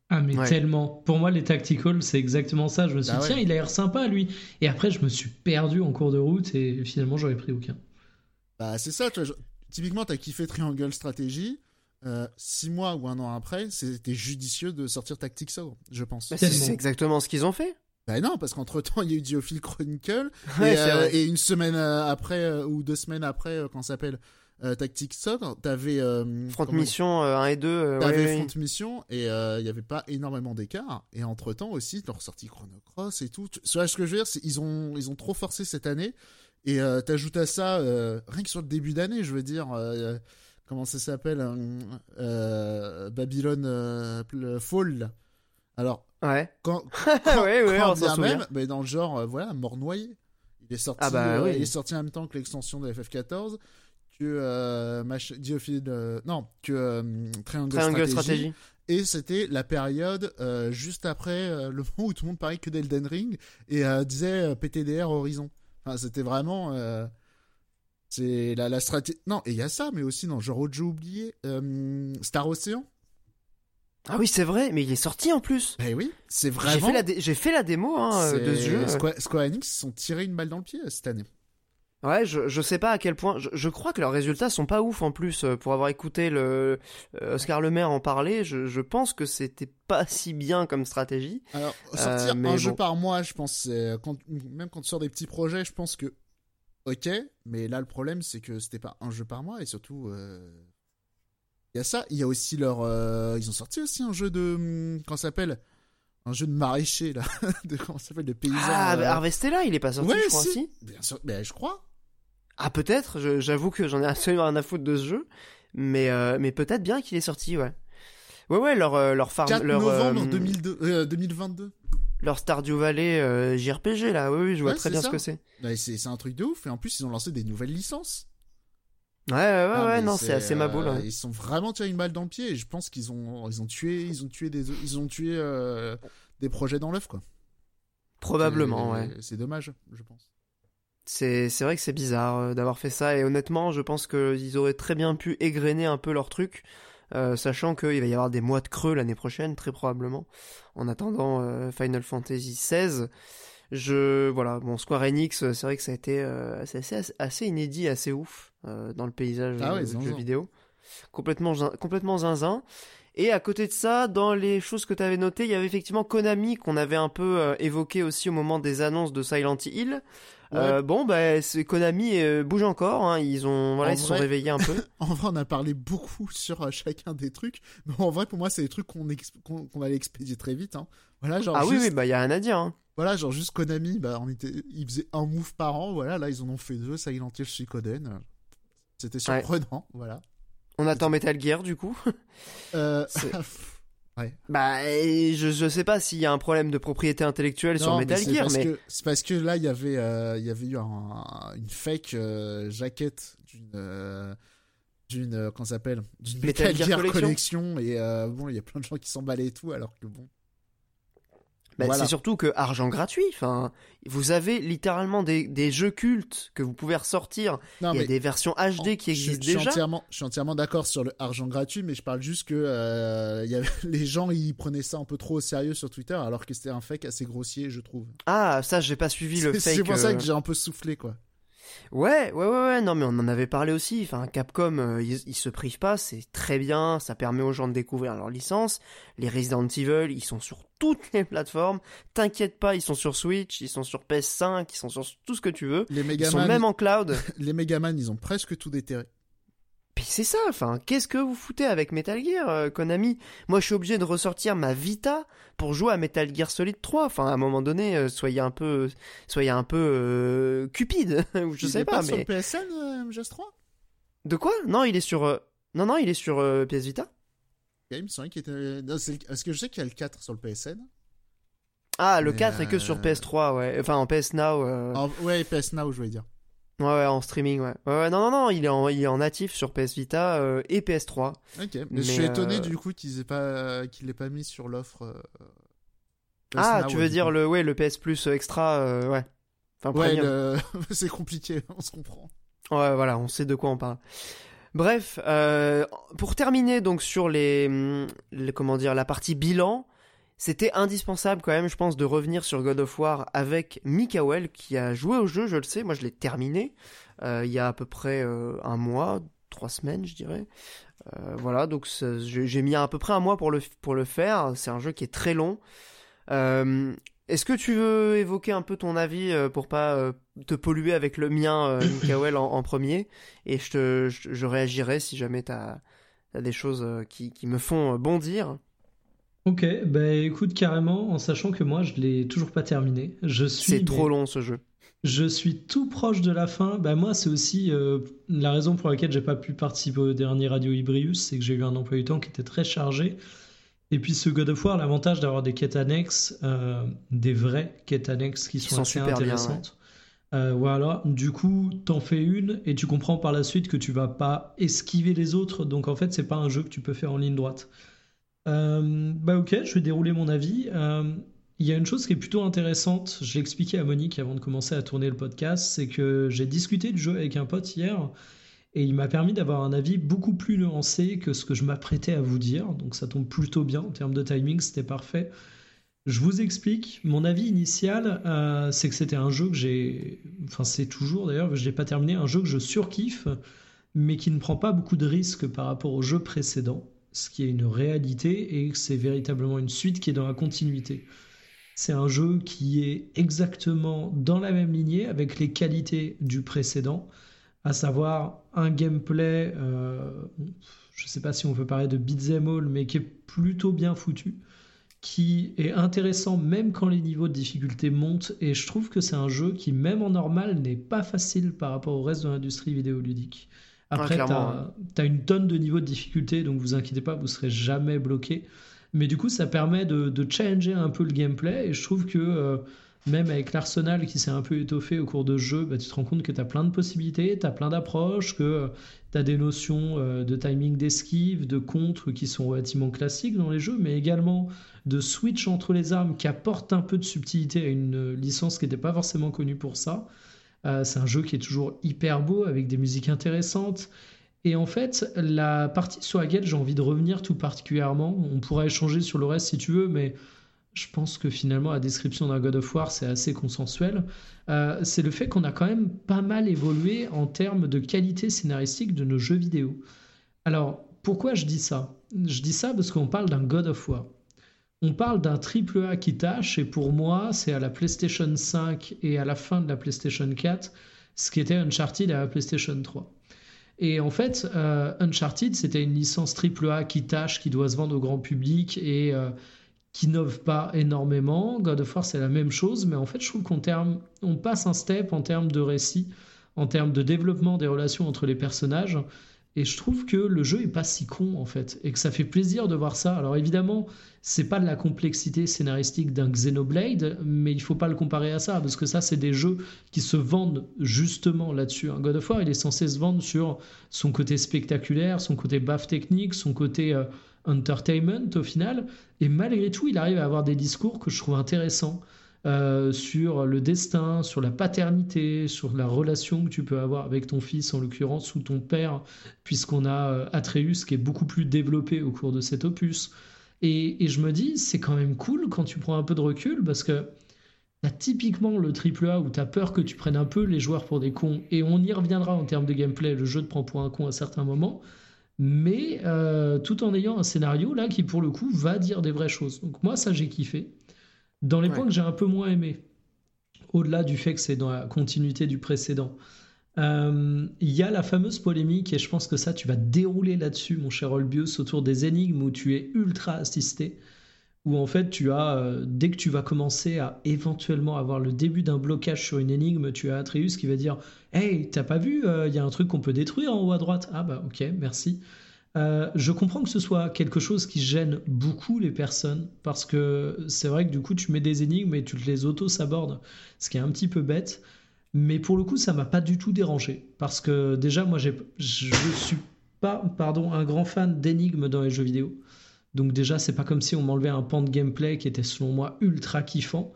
Ah mais tellement. Pour moi les tacticals c'est exactement ça. Je me suis bah dit tiens il a l'air sympa lui. Et après je me suis perdu en cours de route et finalement j'aurais pris aucun. Bah c'est ça. Tu vois, typiquement t'as kiffé Triangle Strategy. Euh, six mois ou un an après, c'était judicieux de sortir Tactics je pense. c'est exactement ce qu'ils ont fait. Ben non, parce qu'entre temps, il y a eu Diophile Chronicle. Euh, et, une semaine euh, après, euh, ou deux semaines après, quand ça s'appelle Tactics Soccer, t'avais. Front Mission 1 et 2. t'avais Front Mission, et il n'y avait pas énormément d'écart. Et entre temps aussi, ont ressorti Chrono Cross et tout. Ce que je veux dire Ils ont, ils ont trop forcé cette année. Et euh, t'ajoutes à ça, euh, rien que sur le début d'année, je veux dire, euh, comment ça s'appelle euh, Babylone Fall. Alors, ouais. quand, quand, ouais, ouais, quand on souvient. même, mais dans le genre, voilà, mort noyé. Il est sorti, Ah bah oui. il est sorti en même temps que l'extension de FF14, que euh, Mach- Diophile, euh, non, que euh, Triangle, Triangle Strategy. Stratégie. Et c'était la période euh, juste après euh, le moment où tout le monde parlait que d'Elden Ring et euh, disait euh, PTDR Horizon. Enfin, c'était vraiment. euh, c'est la, la stratégie. Non, et il y a ça, mais aussi dans genre autre jeu oublié. euh, Star Ocean. Ah oui, c'est vrai, mais il est sorti en plus. Ben oui, c'est J'ai vraiment. fait, j'ai fait la démo hein, euh, de ce jeu. Square, Square Enix se sont tirés une balle dans le pied euh, cette année. Ouais, je, je sais pas à quel point. Je, je crois que leurs résultats sont pas ouf en plus. euh, Pour avoir écouté le Oscar Le Maire en parler, je, je pense que c'était pas si bien comme stratégie. Alors, sortir Euh, mais un jeu par mois, je pense, quand, même quand tu sors des petits projets, je pense que. Ok, mais là, le problème, c'est que c'était pas un jeu par mois et surtout. euh, Il y a ça, il y a aussi leur. euh, Ils ont sorti aussi un jeu de. hum, Comment s'appelle? Un jeu de maraîcher, là. de, comment s'appelle? De paysans. Ah, euh, Harvestella, il est pas sorti, ouais, je crois, si. si. Bien sûr, ben, je crois. Ah, peut-être. J'avoue que j'en ai absolument rien à foutre de ce jeu, mais euh, mais peut-être bien qu'il est sorti, ouais. Ouais, ouais, leur euh, leur farm, 4 leur novembre euh, 2002, euh, 2022. leur Stardew Valley JRPG là. Oui, oui, je vois Ouais, très bien ça. ce que c'est. Ouais, C'est c'est un truc de ouf. Et en plus, ils ont lancé des nouvelles licences. Ouais, ouais, ouais, Ah, ouais, mais non, c'est assez ma boule. euh, ouais. Ils sont vraiment tirés une balle dans le pied et je pense qu'ils ont ils ont tué ils ont tué des ils ont tué euh, des projets dans l'œuf quoi. Probablement, Et ouais. C'est dommage, je pense. C'est c'est vrai que c'est bizarre euh, d'avoir fait ça et honnêtement, je pense qu'ils auraient très bien pu égrener un peu leur truc, euh, sachant qu'il va y avoir des mois de creux l'année prochaine, très probablement. En attendant euh, Final Fantasy XVI, je voilà, bon Square Enix, euh, c'est vrai que ça a été euh, assez, assez inédit, assez ouf euh, dans le paysage Ah ouais, du jeu vidéo, complètement zin- complètement zinzin. Et à côté de ça, dans les choses que tu avais notées, il y avait effectivement Konami qu'on avait un peu euh, évoqué aussi au moment des annonces de Silent Hill. Euh, bon, bah, Konami euh, bouge encore. hein, Ils ont, voilà, En ils se sont réveillés un peu. En vrai, on a parlé beaucoup sur euh, chacun des trucs, mais en vrai pour moi, c'est des trucs qu'on ex- qu'on qu'on allait expédier très vite hein. Voilà, genre ah oui, juste, oui, bah, y a rien à dire. hein. voilà, genre juste Konami, bah on était ils faisaient un move par an, voilà, là ils en ont fait deux, Silent Hill Suikoden. C'était Ouais. surprenant, voilà. On attend Metal Gear, du coup. Euh, ouais. bah, je, je sais pas s'il y a un problème de propriété intellectuelle sur Metal mais Gear, parce mais. que c'est parce que là il y avait euh, il y avait eu un- une fake euh, jaquette d'une euh, d'une euh, s'appelle? D'une Metal Metal, Gear Gear, Collection. collection et bon il y a plein de gens qui s'emballaient et tout alors que bon Voilà. C'est surtout que argent gratuit. Enfin, vous avez littéralement des, des jeux cultes que vous pouvez ressortir. non Il y a des versions HD qui existent je, déjà. entièrement je suis entièrement d'accord sur le argent gratuit mais je parle juste que euh, il y avait, les gens ils prenaient ça un peu trop au sérieux sur Twitter alors que c'était un fake assez grossier je trouve Ah, ça, j'ai pas suivi le fake. c'est pour ça euh, que j'ai un peu soufflé quoi Ouais, ouais, ouais, ouais, non, mais on en avait parlé aussi. Enfin, Capcom, euh, ils, ils se privent pas, c'est très bien, ça permet aux gens de découvrir leur licence. Les Resident Evil, ils sont sur toutes les plateformes. T'inquiète pas, ils sont sur Switch, ils sont sur PS5, ils sont sur tout ce que tu veux. les Ils sont Megaman même en cloud. les Megaman ils ont presque tout déterré Puis c'est ça, enfin, qu'est-ce que vous foutez avec Metal Gear, euh, Konami? Moi, je suis obligé de ressortir ma Vita pour jouer à Metal Gear Solid 3. Enfin, à un moment donné, euh, soyez un peu, soyez un peu euh, cupide, ou je Il sais est pas, sur mais le PSN euh, MGS3 de quoi? Non, il est sur, non, non, il est sur PS Vita. Il me semblait qu'il était. Non, c'est le- Est-ce que je sais qu'il y a le 4 sur le PSN Ah, le Mais, 4 est que sur euh, PS3, ouais. Enfin, en PS Now. En- Ouais, PS Now, je voulais dire. Ouais, ouais, en streaming, ouais. Ouais, ouais, non, non, non, il est en, il est en natif sur PS Vita euh, et PS3. Ok, mais, Mais, je suis étonné euh, du coup qu'ils aient pas qu'il l'aient pas mis sur l'offre. euh, ah, Now, tu veux dire coup. le, ouais, le PS Plus extra, euh, ouais. Enfin, Ouais, le- c'est compliqué, on se comprend. Ouais, voilà, on sait de quoi on parle. Bref, euh, pour terminer donc sur les, les- comment dire, la partie bilan, c'était indispensable quand même, je pense, de revenir sur God of War avec Mikael qui a joué au jeu, je le sais, moi je l'ai terminé euh, il y a à peu près euh, un mois, trois semaines, je dirais. Euh, voilà, donc j'ai mis à peu près un mois pour le pour le faire. C'est un jeu qui est très long. Est-ce que tu veux évoquer un peu ton avis pour pas te polluer avec le mien, Mikael, en, en premier? Et je, te, je, je réagirai si jamais t'as as des choses qui, qui me font bondir. Ok, bah écoute carrément, en sachant que moi je l'ai toujours pas terminé. Je suis. C'est trop long ce jeu. Je suis tout proche de la fin. Bah moi c'est aussi euh, la raison pour laquelle j'ai pas pu participer au dernier Radio Ibrius, c'est que j'ai eu un emploi du temps qui était très chargé. Et puis ce God of War, l'avantage d'avoir des quêtes annexes, euh, des vraies quêtes annexes qui, sont, assez intéressantes. Euh, voilà, du coup, t'en fais une et tu comprends par la suite que tu vas pas esquiver les autres. Donc en fait, c'est pas un jeu que tu peux faire en ligne droite. Euh, bah ok, je vais dérouler mon avis. Il y a une chose qui est plutôt intéressante, je expliqué à Monique avant de commencer à tourner le podcast, c'est que j'ai discuté du jeu avec un pote hier et il m'a permis d'avoir un avis beaucoup plus nuancé que ce que je m'apprêtais à vous dire. Donc ça tombe plutôt bien en termes de timing, c'était parfait. Je vous explique. Mon avis initial, euh, c'est que c'était un jeu que j'ai. Enfin, c'est toujours d'ailleurs, je n'ai pas terminé. Un jeu que je surkiffe, mais qui ne prend pas beaucoup de risques par rapport au jeu précédent. Ce qui est une réalité et c'est véritablement une suite qui est dans la continuité. C'est un jeu qui est exactement dans la même lignée avec les qualités du précédent à savoir un gameplay, euh, je ne sais pas si on peut parler de beat'em all, mais qui est plutôt bien foutu, qui est intéressant même quand les niveaux de difficulté montent, et je trouve que c'est un jeu qui, même en normal, n'est pas facile par rapport au reste de l'industrie vidéoludique. Après, tu as, une tonne de niveaux de difficulté, donc vous inquiétez pas, vous serez jamais bloqué. Mais du coup, ça permet de, de changer un peu le gameplay, et je trouve que... Euh, même avec l'arsenal qui s'est un peu étoffé au cours de jeu, bah, tu te rends compte que tu as plein de possibilités, tu as plein d'approches, que euh, tu as des notions euh, de timing d'esquive, de contre qui sont relativement classiques dans les jeux, mais également de switch entre les armes qui apportent un peu de subtilité à une licence qui n'était pas forcément connue pour ça. Euh, c'est un jeu qui est toujours hyper beau, avec des musiques intéressantes. Et en fait, la partie sur laquelle j'ai envie de revenir tout particulièrement, on pourra échanger sur le reste si tu veux, mais je pense que finalement la description d'un God of War c'est assez consensuel, euh, c'est le fait qu'on a quand même pas mal évolué en termes de qualité scénaristique de nos jeux vidéo. Alors pourquoi je dis ça? Je dis ça parce qu'on parle d'un God of War. On parle d'un triple A qui tâche et pour moi c'est à la PlayStation 5 et à la fin de la PlayStation 4 ce qui était Uncharted à la PlayStation 3. Et en fait, euh, Uncharted, c'était une licence AAA qui tâche, qui doit se vendre au grand public et euh, qui n'innovent pas énormément. God of War, c'est la même chose, mais en fait, je trouve qu'on on passe un step en termes de récit, en termes de développement des relations entre les personnages. Et je trouve que le jeu est pas si con en fait, et que ça fait plaisir de voir ça. Alors évidemment, c'est pas de la complexité scénaristique d'un Xenoblade, mais il faut pas le comparer à ça, parce que ça, c'est des jeux qui se vendent justement là-dessus. Un God of War, il est censé se vendre sur son côté spectaculaire, son côté baf technique, son côté euh, entertainment au final. Et malgré tout, il arrive à avoir des discours que je trouve intéressants euh, sur le destin, sur la paternité, sur la relation que tu peux avoir avec ton fils, en l'occurrence, ou ton père, puisqu'on a euh, Atreus qui est beaucoup plus développé au cours de cet opus. Et, je me dis, c'est quand même cool quand tu prends un peu de recul, parce que T'as typiquement le triple A où t'as peur que tu prennes un peu les joueurs pour des cons, et on y reviendra en termes de gameplay, le jeu te prend pour un con à certains moments, mais euh, tout en ayant un scénario là qui pour le coup va dire des vraies choses. Donc moi ça j'ai kiffé. Dans les points que j'ai un peu moins aimé, au-delà du fait que c'est dans la continuité du précédent, euh, il y a la fameuse polémique et je pense que ça tu vas dérouler là-dessus mon cher Olbius autour des énigmes où tu es ultra assisté où en fait tu as, euh, dès que tu vas commencer à éventuellement avoir le début d'un blocage sur une énigme, tu as Atreus qui va dire Hey, t'as pas vu, il euh, y a un truc qu'on peut détruire en haut à droite? Ah bah ok, merci. Euh, je comprends que ce soit quelque chose qui gêne beaucoup les personnes parce que c'est vrai que du coup tu mets des énigmes et tu les auto-sabordes, ce qui est un petit peu bête. Mais pour le coup, ça m'a pas du tout dérangé parce que déjà, moi, je suis pas, pardon, un grand fan d'énigmes dans les jeux vidéo. Donc déjà, c'est pas comme si on m'enlevait un pan de gameplay qui était selon moi ultra kiffant.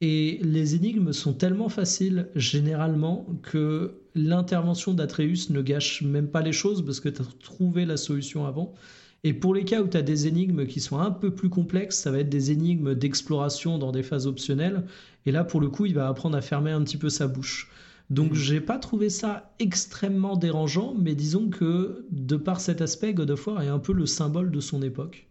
Et les énigmes sont tellement faciles généralement que l'intervention d'Atreus ne gâche même pas les choses parce que tu as trouvé la solution avant. Et pour les cas où tu as des énigmes qui sont un peu plus complexes, ça va être des énigmes d'exploration dans des phases optionnelles. Et là, pour le coup, il va apprendre à fermer un petit peu sa bouche. Donc mmh. j'ai pas trouvé ça extrêmement dérangeant, mais disons que de par cet aspect, God of War est un peu le symbole de son époque.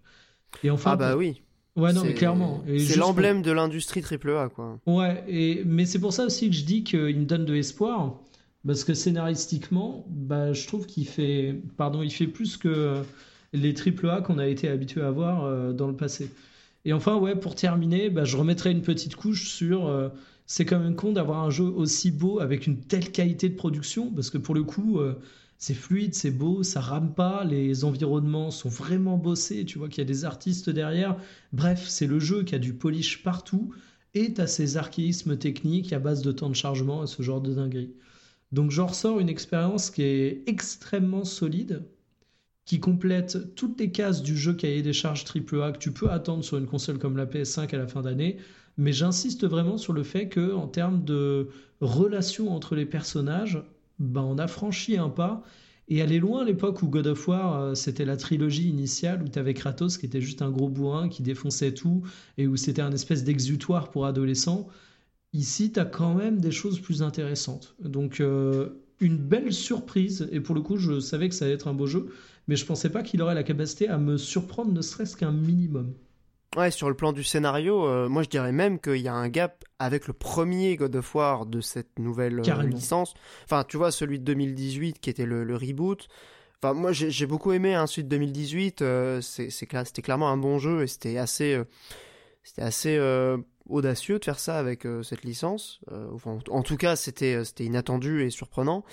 Et enfin, ah bah oui. Ouais, non, mais clairement. C'est l'emblème de l'industrie AAA, quoi. Ouais, et... mais c'est pour ça aussi que je dis qu'il me donne de l'espoir, parce que scénaristiquement, bah, je trouve qu'il fait, pardon, il fait plus que les AAA qu'on a été habitué à voir euh, dans le passé. Et enfin, ouais, pour terminer, bah, je remettrai une petite couche sur. Euh, c'est quand même con d'avoir un jeu aussi beau avec une telle qualité de production, parce que pour le coup, euh, c'est fluide, c'est beau, ça rame pas, les environnements sont vraiment bossés, tu vois qu'il y a des artistes derrière. Bref, c'est le jeu qui a du polish partout, et t'as ces archéismes techniques à base de temps de chargement et ce genre de dinguerie. Donc j'en ressors une expérience qui est extrêmement solide, qui complète toutes les cases du jeu cahier des charges AAA que tu peux attendre sur une console comme la PS5 à la fin d'année. Mais j'insiste vraiment sur le fait que, en termes de relation entre les personnages, ben on a franchi un pas. Et aller loin à l'époque où God of War, euh, c'était la trilogie initiale où tu avais Kratos qui était juste un gros bourrin qui défonçait tout et où c'était un espèce d'exutoire pour adolescents. Ici, tu as quand même des choses plus intéressantes. Donc, euh, une belle surprise. Et pour le coup, je savais que ça allait être un beau jeu mais je pensais pas qu'il aurait la capacité à me surprendre ne serait-ce qu'un minimum. Ouais, sur le plan du scénario, euh, moi je dirais même qu'il y a un gap avec le premier God of War de cette nouvelle euh, licence. Enfin, tu vois, celui de 2018 qui était le, reboot. Enfin, moi j'ai beaucoup aimé hein, celui de 2018. Euh, c'était clairement un bon jeu et c'était assez, c'était assez audacieux de faire ça avec cette licence. Enfin, en tout cas, c'était inattendu et surprenant.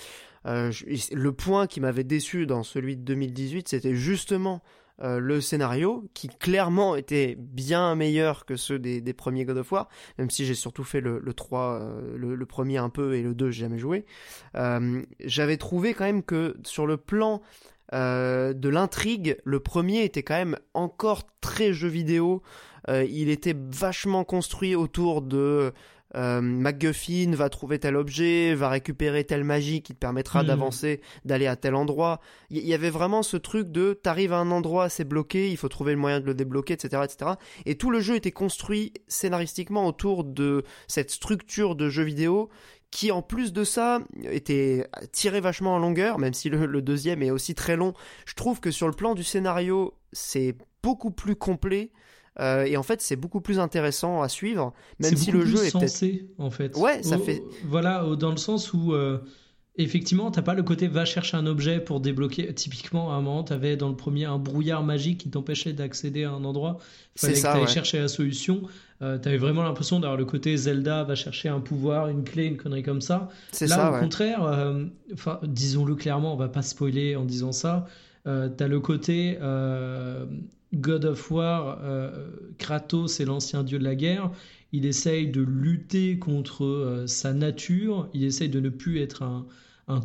Le point qui m'avait déçu dans celui de 2018, c'était justement euh, le scénario, qui clairement était bien meilleur que ceux des, premiers God of War, même si j'ai surtout fait le, 3, euh, le, premier un peu et le 2, j'ai jamais joué. J'avais trouvé quand même que sur le plan de l'intrigue, le premier était quand même encore très jeu vidéo. il était vachement construit autour de euh, MacGuffin va trouver tel objet, va récupérer telle magie qui te permettra hmm. d'avancer, d'aller à tel endroit. Il y, avait vraiment ce truc de t'arrives à un endroit, c'est bloqué, il faut trouver le moyen de le débloquer, etc., etc. Et tout le jeu était construit scénaristiquement autour de cette structure de jeu vidéo qui en plus de ça était tiré vachement en longueur, même si le, deuxième est aussi très long. Je trouve que sur le plan du scénario, c'est beaucoup plus complet. Euh, et en fait, c'est beaucoup plus intéressant à suivre, même si le jeu est sensé, en fait. Ouais, ça fait. Voilà, dans le sens où euh, effectivement, t'as pas le côté va chercher un objet pour débloquer. Typiquement, à un moment, t'avais dans le premier un brouillard magique qui t'empêchait d'accéder à un endroit. Fallait que tu chercher la solution. Euh, t'avais vraiment l'impression d'avoir le côté Zelda va chercher un pouvoir, une clé, une connerie comme ça. Là, ça, au contraire, enfin, disons-le clairement, on va pas spoiler en disant ça. t'as le côté God of War, euh, Kratos est l'ancien dieu de la guerre. Il essaye de lutter contre euh, sa nature. Il essaye de ne plus être un,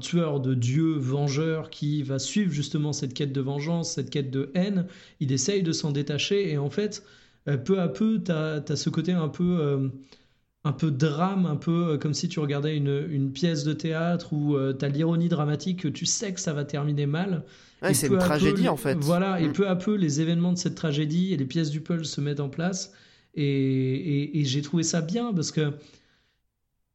tueur de dieu vengeur qui va suivre justement cette quête de vengeance, cette quête de haine. Il essaye de s'en détacher et en fait, euh, peu à peu, tu as, ce côté un peu un peu drame, un peu comme si tu regardais une, pièce de théâtre où tu as l'ironie dramatique, tu sais que ça va terminer mal, c'est une tragédie en fait. Voilà, et mm. peu à peu, les événements de cette tragédie et les pièces du puzzle se mettent en place. Et, j'ai trouvé ça bien parce que,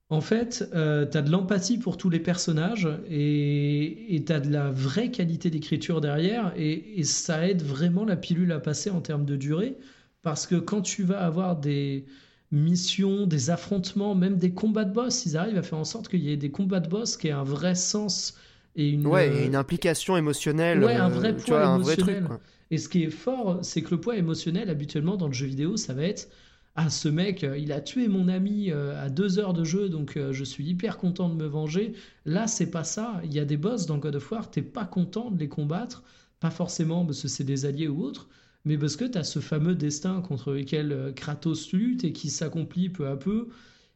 en fait, euh, tu as de l'empathie pour tous les personnages et tu as de la vraie qualité d'écriture derrière. Et, ça aide vraiment la pilule à passer en termes de durée. Parce que quand tu vas avoir des missions, des affrontements, même des combats de boss, ils arrivent à faire en sorte qu'il y ait des combats de boss qui aient un vrai sens et une, ouais, une implication émotionnelle. Ouais, un vrai poids émotionnel. et ce qui est fort, c'est que le poids émotionnel, habituellement, dans le jeu vidéo, ça va être Ah, ce mec, euh, il a tué mon ami euh, à deux heures de jeu, donc euh, je suis hyper content de me venger. Là, c'est pas ça. Il y a des boss dans God of War, t'es pas content de les combattre. Pas forcément parce que c'est des alliés ou autres, mais parce que tu as ce fameux destin contre lequel Kratos lutte et qui s'accomplit peu à peu.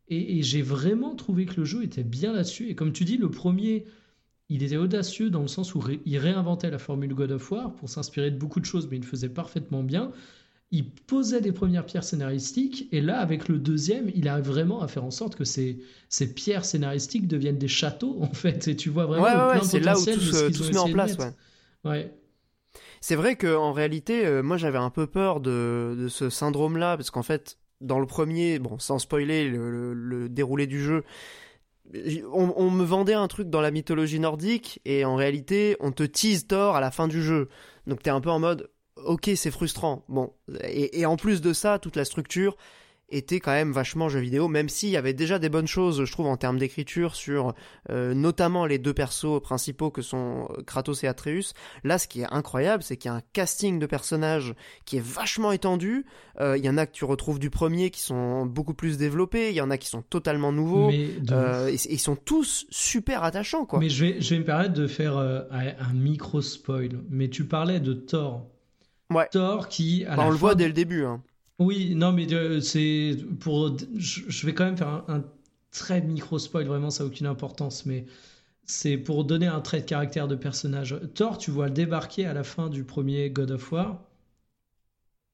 Et, et j'ai vraiment trouvé que le jeu était bien là-dessus. Et comme tu dis, le premier il était audacieux dans le sens où il réinventait la formule God of War pour s'inspirer de beaucoup de choses, mais il le faisait parfaitement bien. Il posait des premières pierres scénaristiques, et là, avec le deuxième, il arrive vraiment à faire en sorte que ces, ces pierres scénaristiques deviennent des châteaux, en fait. Et tu vois vraiment le plein c'est là où tout, se, met en place. Ouais. C'est vrai qu'en réalité, euh, moi j'avais un peu peur de, ce syndrome-là, parce qu'en fait, dans le premier, bon, sans spoiler le déroulé du jeu, on, me vendait un truc dans la mythologie nordique et en réalité on te tease Thor à la fin du jeu. Donc t'es un peu en mode ok c'est frustrant. Bon et, en plus de ça toute la structure était quand même vachement jeu vidéo, même s'il y avait déjà des bonnes choses, je trouve, en termes d'écriture sur euh, notamment les deux persos principaux que sont Kratos et Atreus. Là, ce qui est incroyable, c'est qu'il y a un casting de personnages qui est vachement étendu. Euh, il y en a que tu retrouves du premier qui sont beaucoup plus développés, il y en a qui sont totalement nouveaux. Euh, et, ils sont tous super attachants, quoi. Mais je vais, je vais me permettre de faire un micro spoil. Mais tu parlais de Thor. Ouais. Thor qui. À bah, on le voit dès le début. Hein. Oui, non, mais euh, c'est pour. Je vais quand même faire un, très micro spoil, vraiment, ça n'a aucune importance, mais c'est pour donner un trait de caractère de personnage. Thor, tu vois le débarquer à la fin du premier God of War.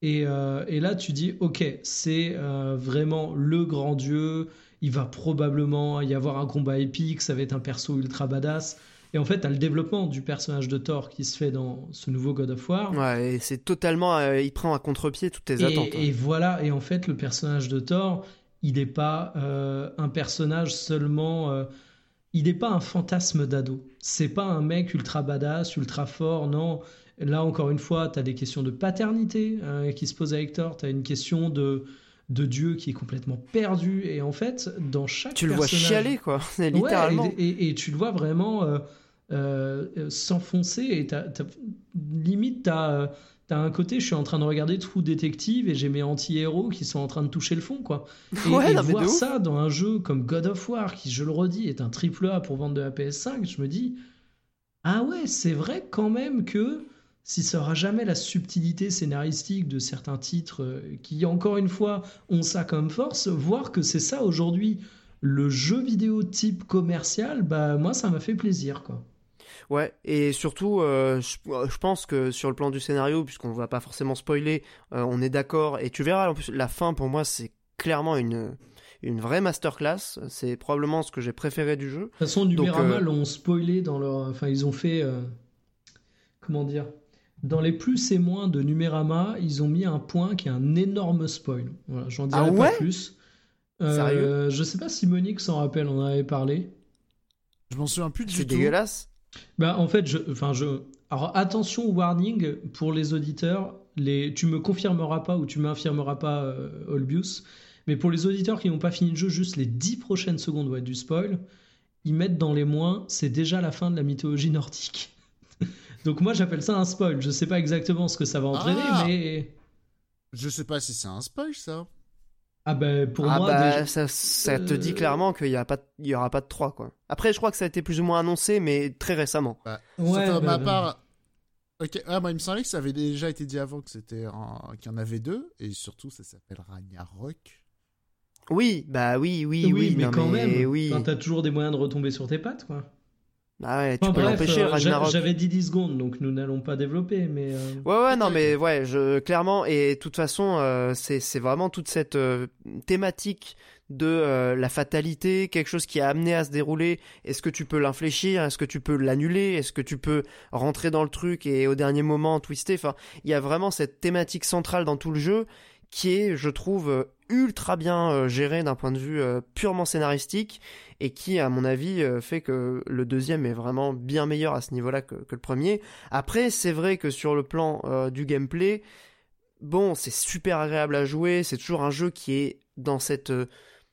Et, euh, et là, tu dis, ok, c'est euh, vraiment le grand dieu. Il va probablement y avoir un combat épique. Ça va être un perso ultra badass. Et en fait, tu as le développement du personnage de Thor qui se fait dans ce nouveau God of War. Ouais, et c'est totalement. Euh, il prend à contre-pied toutes tes attentes. Hein. Et voilà, et en fait, le personnage de Thor, il n'est pas euh, un personnage seulement. Euh, il n'est pas un fantasme d'ado. C'est pas un mec ultra badass, ultra fort, non. Là, encore une fois, tu as des questions de paternité qui se posent avec Thor. Tu as une question de de Dieu qui est complètement perdu et en fait dans chaque tu le vois chialer quoi littéralement et, tu le vois vraiment euh, s'enfoncer et limite t'as as un côté, je suis en train de regarder True Detective et j'ai mes anti-héros qui sont en train de toucher le fond, quoi. Et, voir ça dans un jeu comme God of War, qui, je le redis, est un triple A pour vendre de la PS5, je me dis, ah ouais, c'est vrai quand même que si ça aura jamais la subtilité scénaristique de certains titres euh, qui, encore une fois, ont ça comme force, voir que c'est ça aujourd'hui, le jeu vidéo type commercial, bah moi ça m'a fait plaisir, quoi. Ouais, et surtout, euh, je, pense que sur le plan du scénario, puisqu'on va pas forcément spoiler, euh, on est d'accord. Et tu verras, en plus, la fin pour moi, c'est clairement une, une vraie masterclass. C'est probablement ce que j'ai préféré du jeu. De toute façon, Numérama euh, l'ont spoilé dans leur. Enfin, ils ont fait. Comment dire Dans les plus et moins de Numérama, ils ont mis un point qui est un énorme spoil. Voilà, j'en dirai ah pas plus. Sérieux? Je sais pas si Monique s'en rappelle, on en avait parlé. Je m'en souviens plus du tout. C'est dégueulasse. Bah, en fait, je, enfin, je. Alors, attention, warning pour les auditeurs. Les, tu me confirmeras pas ou tu m'infirmeras pas, euh, Olbius. Mais pour les auditeurs qui n'ont pas fini le jeu, juste les 10 prochaines secondes ouais, du spoil, ils mettent dans les moins, c'est déjà la fin de la mythologie nordique. Donc moi j'appelle ça un spoil. Je sais pas exactement ce que ça va entraîner, ah mais. Je sais pas si c'est un spoil ça. Ah ben pour ah moi, bah, ça, ça, te dit euh, clairement qu'il y a pas, il y aura pas de 3 quoi. Après, je crois que ça a été plus ou moins annoncé, mais très récemment. Bah, ouais, bah, ma part. Ok, ah, moi il me semblait que ça avait déjà été dit avant que c'était qu'il y en avait deux et surtout ça s'appelle Ragnarok. Oui, bah oui, oui, oui, mais quand même. Oui. t'as toujours des moyens de retomber sur tes pattes, quoi. Ah ouais, tu peux l'empêcher, euh, J'avais dit 10 secondes, donc nous n'allons pas développer, mais... Euh, ouais, ouais, non, mais ouais, je, clairement, et de toute façon, euh, c'est vraiment toute cette thématique de la fatalité, quelque chose qui a amené à se dérouler. Est-ce que tu peux l'infléchir? Est-ce que tu peux l'annuler? Est-ce que tu peux rentrer dans le truc et au dernier moment twister? Enfin, il y a vraiment cette thématique centrale dans tout le jeu qui est, je trouve, ultra bien gérée d'un point de vue purement scénaristique et qui, à mon avis, euh, fait que le deuxième est vraiment bien meilleur à ce niveau-là que, le premier. Après, c'est vrai que sur le plan euh, du gameplay, bon, c'est super agréable à jouer, c'est toujours un jeu qui est dans cette euh,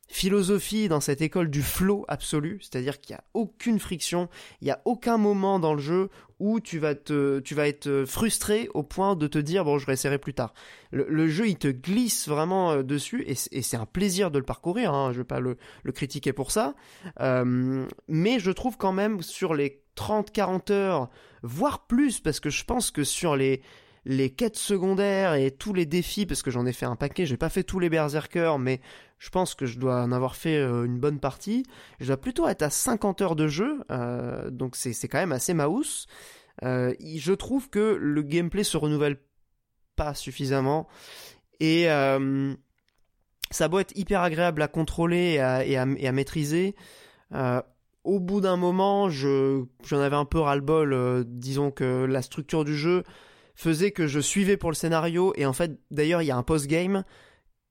philosophie, dans cette école du flow absolu, c'est-à-dire qu'il n'y a aucune friction, il n'y a aucun moment dans le jeu où tu vas, te, tu vas être frustré au point de te dire bon je réessayerai plus tard. Le, jeu il te glisse vraiment euh, dessus et, c'est un plaisir de le parcourir, hein, je vais pas le, critiquer pour ça, euh, mais je trouve quand même sur les 30-40 heures, voire plus, parce que je pense que sur les les quêtes secondaires et tous les défis, parce que j'en ai fait un paquet, j'ai pas fait tous les berserkers, mais je pense que je dois en avoir fait euh, une bonne partie. Je dois plutôt être à 50 heures de jeu, euh, donc c'est quand même assez mouse. Euh, je trouve que le gameplay se renouvelle pas suffisamment et ça doit être hyper agréable à contrôler et à, et à, maîtriser. au bout d'un moment, j'en avais un peu ras-le-bol. disons que la structure du jeu faisait que je suivais pour le scénario et en fait d'ailleurs il y a un post-game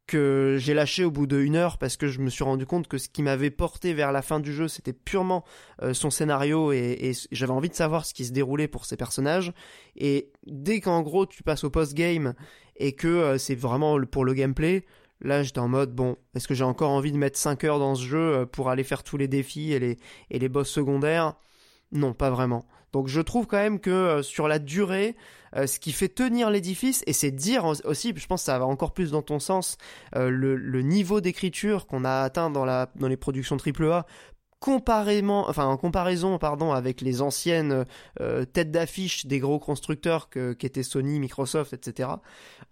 que j'ai lâché au bout d'une heure parce que je me suis rendu compte que ce qui m'avait porté vers la fin du jeu c'était purement euh, son scénario et, j'avais envie de savoir ce qui se déroulait pour ces personnages et dès qu'en gros tu passes au post-game et que euh, c'est vraiment pour le gameplay Là, j'étais en mode, bon, est-ce que j'ai encore envie de mettre 5 heures dans ce jeu pour aller faire tous les défis et les, et les boss secondaires? Non, pas vraiment. Donc je trouve quand même que sur la durée, ce qui fait tenir l'édifice, et c'est dire aussi, je pense que ça va encore plus dans ton sens, le, le, niveau d'écriture qu'on a atteint dans, la, dans les productions AAA comparément, enfin en comparaison pardon avec les anciennes euh, têtes d'affiche des gros constructeurs que qu'étaient Sony, Microsoft, etc.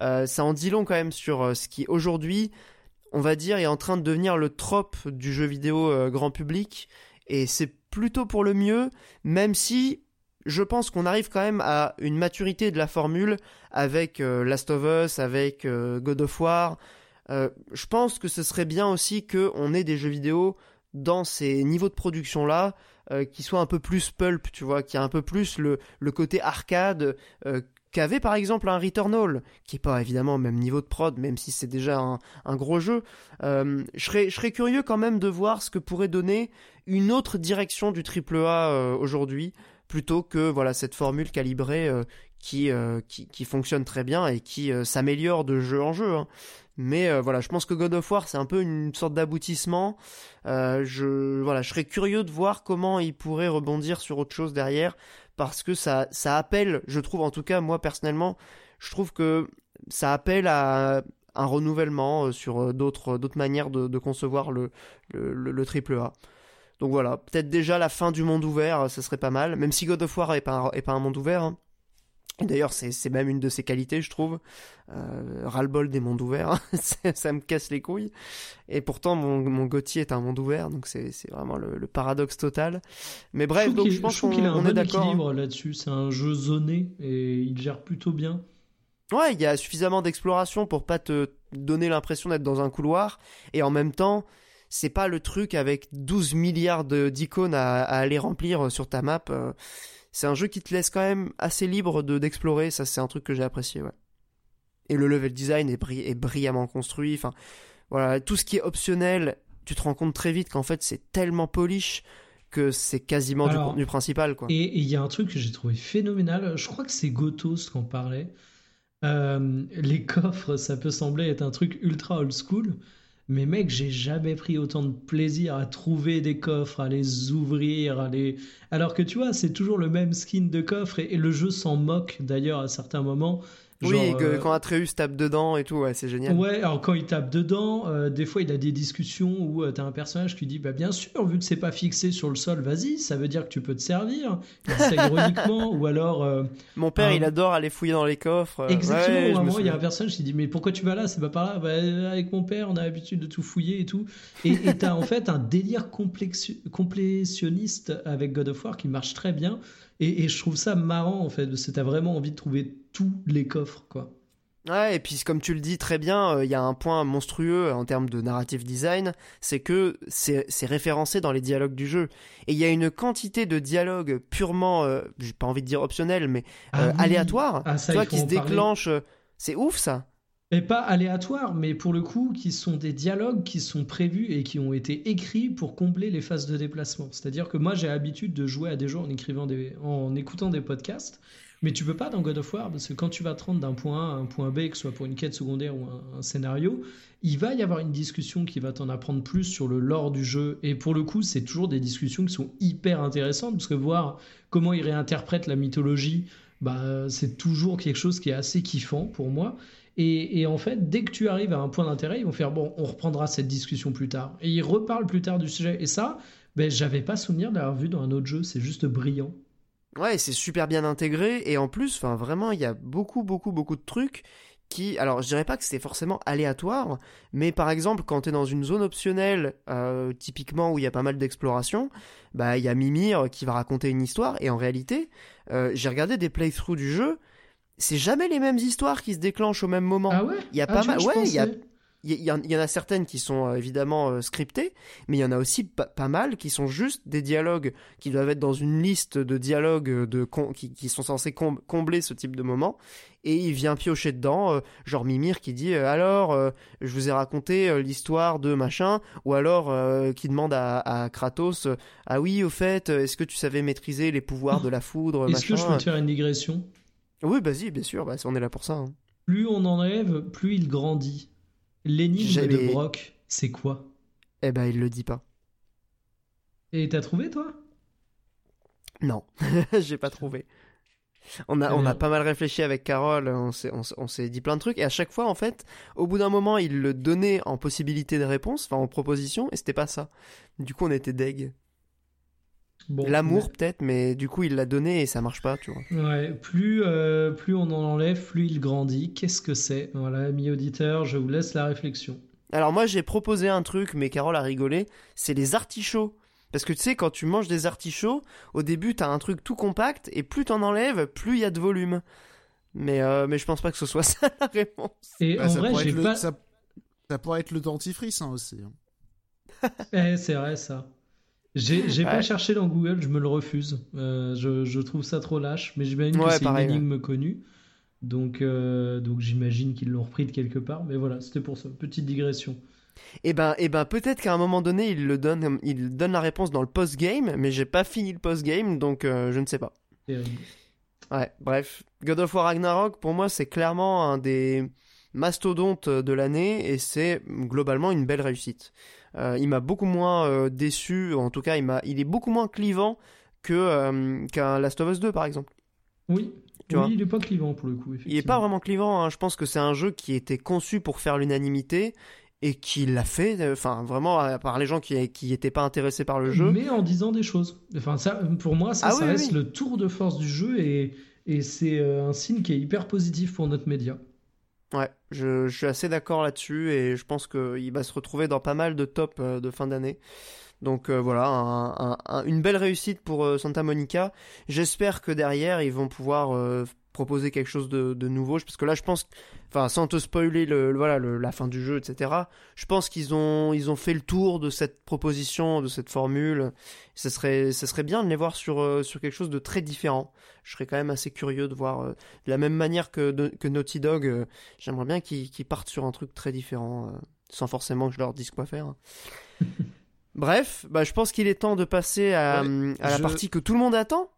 Euh, ça en dit long quand même sur euh, ce qui aujourd'hui, on va dire, est en train de devenir le trope du jeu vidéo grand public et c'est plutôt pour le mieux, même si je pense qu'on arrive quand même à une maturité de la formule avec Last of Us, avec God of War. je pense que ce serait bien aussi qu'on ait des jeux vidéo dans ces niveaux de production là euh, qui soient un peu plus pulp, tu vois, qui a un peu plus le, côté arcade euh, qu'avait par exemple un Returnal, qui est pas évidemment au même niveau de prod, même si c'est déjà un, gros jeu. Euh, je, serais, je serais curieux quand même de voir ce que pourrait donner une autre direction du AAA euh, aujourd'hui, plutôt que voilà cette formule calibrée euh, qui, qui, fonctionne très bien et qui s'améliore de jeu en jeu. Hein. Mais euh, voilà, je pense que God of War c'est un peu une sorte d'aboutissement. Euh, je voilà, serais curieux de voir comment il pourrait rebondir sur autre chose derrière parce que ça ça appelle, je trouve en tout cas moi personnellement, je trouve que ça appelle à un renouvellement euh, sur d'autres manières de, concevoir le, triple A. Donc voilà, peut-être déjà la fin du monde ouvert, ça serait pas mal, même si God of War est pas un, est pas un monde ouvert. Hein. D'ailleurs, c'est même une de ses qualités, je trouve. Euh, ras-le-bol des mondes ouverts, ça me casse les couilles. Et pourtant, mon, mon Gauthier est un monde ouvert, donc c'est vraiment le, paradoxe total. Mais bref, donc je pense qu'on qu'il a un bon équilibre là-dessus. C'est un jeu zoné et il gère plutôt bien. Ouais, il y a suffisamment d'exploration pour pas te donner l'impression d'être dans un couloir. Et en même temps, c'est pas le truc avec 12 milliards d'icônes à, à, aller remplir sur ta map. Euh, c'est un jeu qui te laisse quand même assez libre de d'explorer. Ça, c'est un truc que j'ai apprécié, ouais. Et le level design est, est brillamment construit. Enfin, voilà, tout ce qui est optionnel, tu te rends compte très vite qu'en fait, c'est tellement polish que c'est quasiment du contenu principal, quoi. Et il y a un truc que j'ai trouvé phénoménal. Je crois que c'est Gotos qu'on parlait. Euh, les coffres, ça peut sembler être un truc ultra old school, mais mec, j'ai jamais pris autant de plaisir à trouver des coffres, à les ouvrir, à les... Alors que tu vois, c'est toujours le même skin de coffre et le jeu s'en moque d'ailleurs à certains moments oui, que, euh, quand Atreus tape dedans et tout, ouais, c'est génial. Ouais, alors quand il tape dedans, euh, des fois il a des discussions où tu euh, t'as un personnage qui dit Bah, bien sûr, vu que c'est pas fixé sur le sol, vas-y, ça veut dire que tu peux te servir. Il dit ça ironiquement, ou alors. Mon père, il adore aller fouiller dans les coffres. Exactement, ouais, il y a un personnage qui dit Mais pourquoi tu vas là? C'est pas par là. Bah, avec mon père, on a l'habitude de tout fouiller et tout. Et t'as en fait un délire complétionniste avec God of War qui marche très bien. Et, je trouve ça marrant en fait, parce que t'as vraiment envie de trouver tous les coffres, quoi. Ouais, et puis comme tu le dis très bien, euh, il y a un point monstrueux en termes de narrative design, c'est que c'est référencé dans les dialogues du jeu. Et il y a une quantité de dialogues purement, euh, j'ai pas envie de dire optionnels, mais ah euh, aléatoires, ah, qui se déclenchent. C'est ouf ça et pas aléatoires, mais pour le coup, qui sont des dialogues qui sont prévus et qui ont été écrits pour combler les phases de déplacement. C'est-à-dire que moi, j'ai l'habitude de jouer à des jeux en, écrivant des, en écoutant des podcasts, mais tu peux pas dans God of War, parce que quand tu vas te rendre d'un point A à un point B, que ce soit pour une quête secondaire ou un, scénario, il va y avoir une discussion qui va t'en apprendre plus sur le lore du jeu. Et pour le coup, c'est toujours des discussions qui sont hyper intéressantes, parce que voir comment il réinterprète la mythologie, bah, c'est toujours quelque chose qui est assez kiffant pour moi. Et, en fait, dès que tu arrives à un point d'intérêt, ils vont faire bon, on reprendra cette discussion plus tard. Et ils reparlent plus tard du sujet. Et ça, ben, j'avais pas souvenir d'avoir vu dans un autre jeu. C'est juste brillant. Ouais, c'est super bien intégré. Et en plus, enfin, vraiment, il y a beaucoup, beaucoup, beaucoup de trucs qui, alors je dirais pas que c'est forcément aléatoire, mais par exemple quand tu es dans une zone optionnelle, euh, typiquement où il y a pas mal d'exploration, bah il y a Mimir qui va raconter une histoire et en réalité, euh, j'ai regardé des playthroughs du jeu, c'est jamais les mêmes histoires qui se déclenchent au même moment. Ah ouais? Il y a ah, pas mal. Ouais, il y a. Il y, en a certaines qui sont euh, évidemment euh, scriptées, mais il y en a aussi pas, mal qui sont juste des dialogues qui doivent être dans une liste de dialogues euh, de qui, qui, sont censés combler ce type de moment. Et il vient piocher dedans, genre Mimir qui dit alors je vous ai raconté l'histoire de machin, ou alors qui demande à, à Kratos ah oui au fait est-ce que tu savais maîtriser les pouvoirs de la foudre Est-ce que je peux te faire une digression? Oui, vas-y, bien sûr, bah, on est là pour ça. Hein. Plus on enlève, plus il grandit. L'énigme de Brock, c'est quoi Eh ben, il le dit pas. Et t'as trouvé, toi? Non, j'ai pas trouvé. On a, Eh on a pas mal réfléchi avec Carole, on s'est, on, s'est- on s'est dit plein de trucs, et à chaque fois, en fait, au bout d'un moment, il le donnait en possibilité de réponse, enfin en proposition, et c'était pas ça. Du coup, on était deg. Bon, L'amour, peut-être, mais du coup, il l'a donné et ça marche pas, tu vois. Ouais, plus, euh, plus on en enlève, plus il grandit. Qu'est-ce que c'est? Voilà, ami auditeur, je vous laisse la réflexion. Alors, moi, j'ai proposé un truc, mais Carole a rigolé, c'est les artichauts. Parce que tu sais, quand tu manges des artichauts, au début, t'as un truc tout compact, et plus t'en enlèves, plus il y a de volume. Mais, euh, mais je pense pas que ce soit ça la réponse. Et Bah, en ça, vrai, j'ai le, pas. ça, ça pourrait être le dentifrice hein, aussi. hein. Eh, c'est vrai ça. J'ai pas Ouais. cherché dans Google, je me le refuse. Euh, je, je trouve ça trop lâche, mais j'imagine que Ouais, c'est une énigme connue. Donc, euh, donc j'imagine qu'ils l'ont repris de quelque part. Mais voilà, c'était pour ça. Petite digression. Et ben, et ben peut-être qu'à un moment donné, il le donne, il donne la réponse dans le post-game, mais j'ai pas fini le post-game, donc euh, je ne sais pas. Ouais, bref. God of War Ragnarok, pour moi, c'est clairement un des mastodontes de l'année, et c'est globalement une belle réussite. Euh, il m'a beaucoup moins euh, déçu, en tout cas, il, m'a, il est beaucoup moins clivant que, euh, qu'un Last of Us 2, par exemple. Oui, Tu oui vois. il est pas clivant pour le coup. Il est pas vraiment clivant, hein. je pense que c'est un jeu qui était conçu pour faire l'unanimité, et qui l'a fait, enfin, vraiment, à part les gens qui, qui étaient pas intéressés par le jeu. Mais en disant des choses. Enfin, ça, pour moi, ça, Ah ça oui, reste oui. le tour de force du jeu et, et c'est un signe qui est hyper positif pour notre média. Ouais, je, suis assez d'accord là-dessus et je pense qu'il va se retrouver dans pas mal de tops euh, de fin d'année. Donc euh, voilà, un- un- un- une belle réussite pour euh, Santa Monica. J'espère que derrière, ils vont pouvoir proposer quelque chose de, de nouveau. Parce que là, je pense, enfin, sans te spoiler le, le- voilà, le- la fin du jeu, etc., je pense qu'ils ont, ils ont fait le tour de cette proposition, de cette formule. Ce serait, ce serait bien de les voir sur, euh, sur quelque chose de très différent. Je serais quand même assez curieux de voir, euh, de la même manière que, de- que Naughty Dog, euh, j'aimerais bien qu'ils partent sur un truc très différent, sans forcément que je leur dise quoi faire. Bref, bah, je pense qu'il est temps de passer à, Ouais, hum, à la je- partie que tout le monde attend.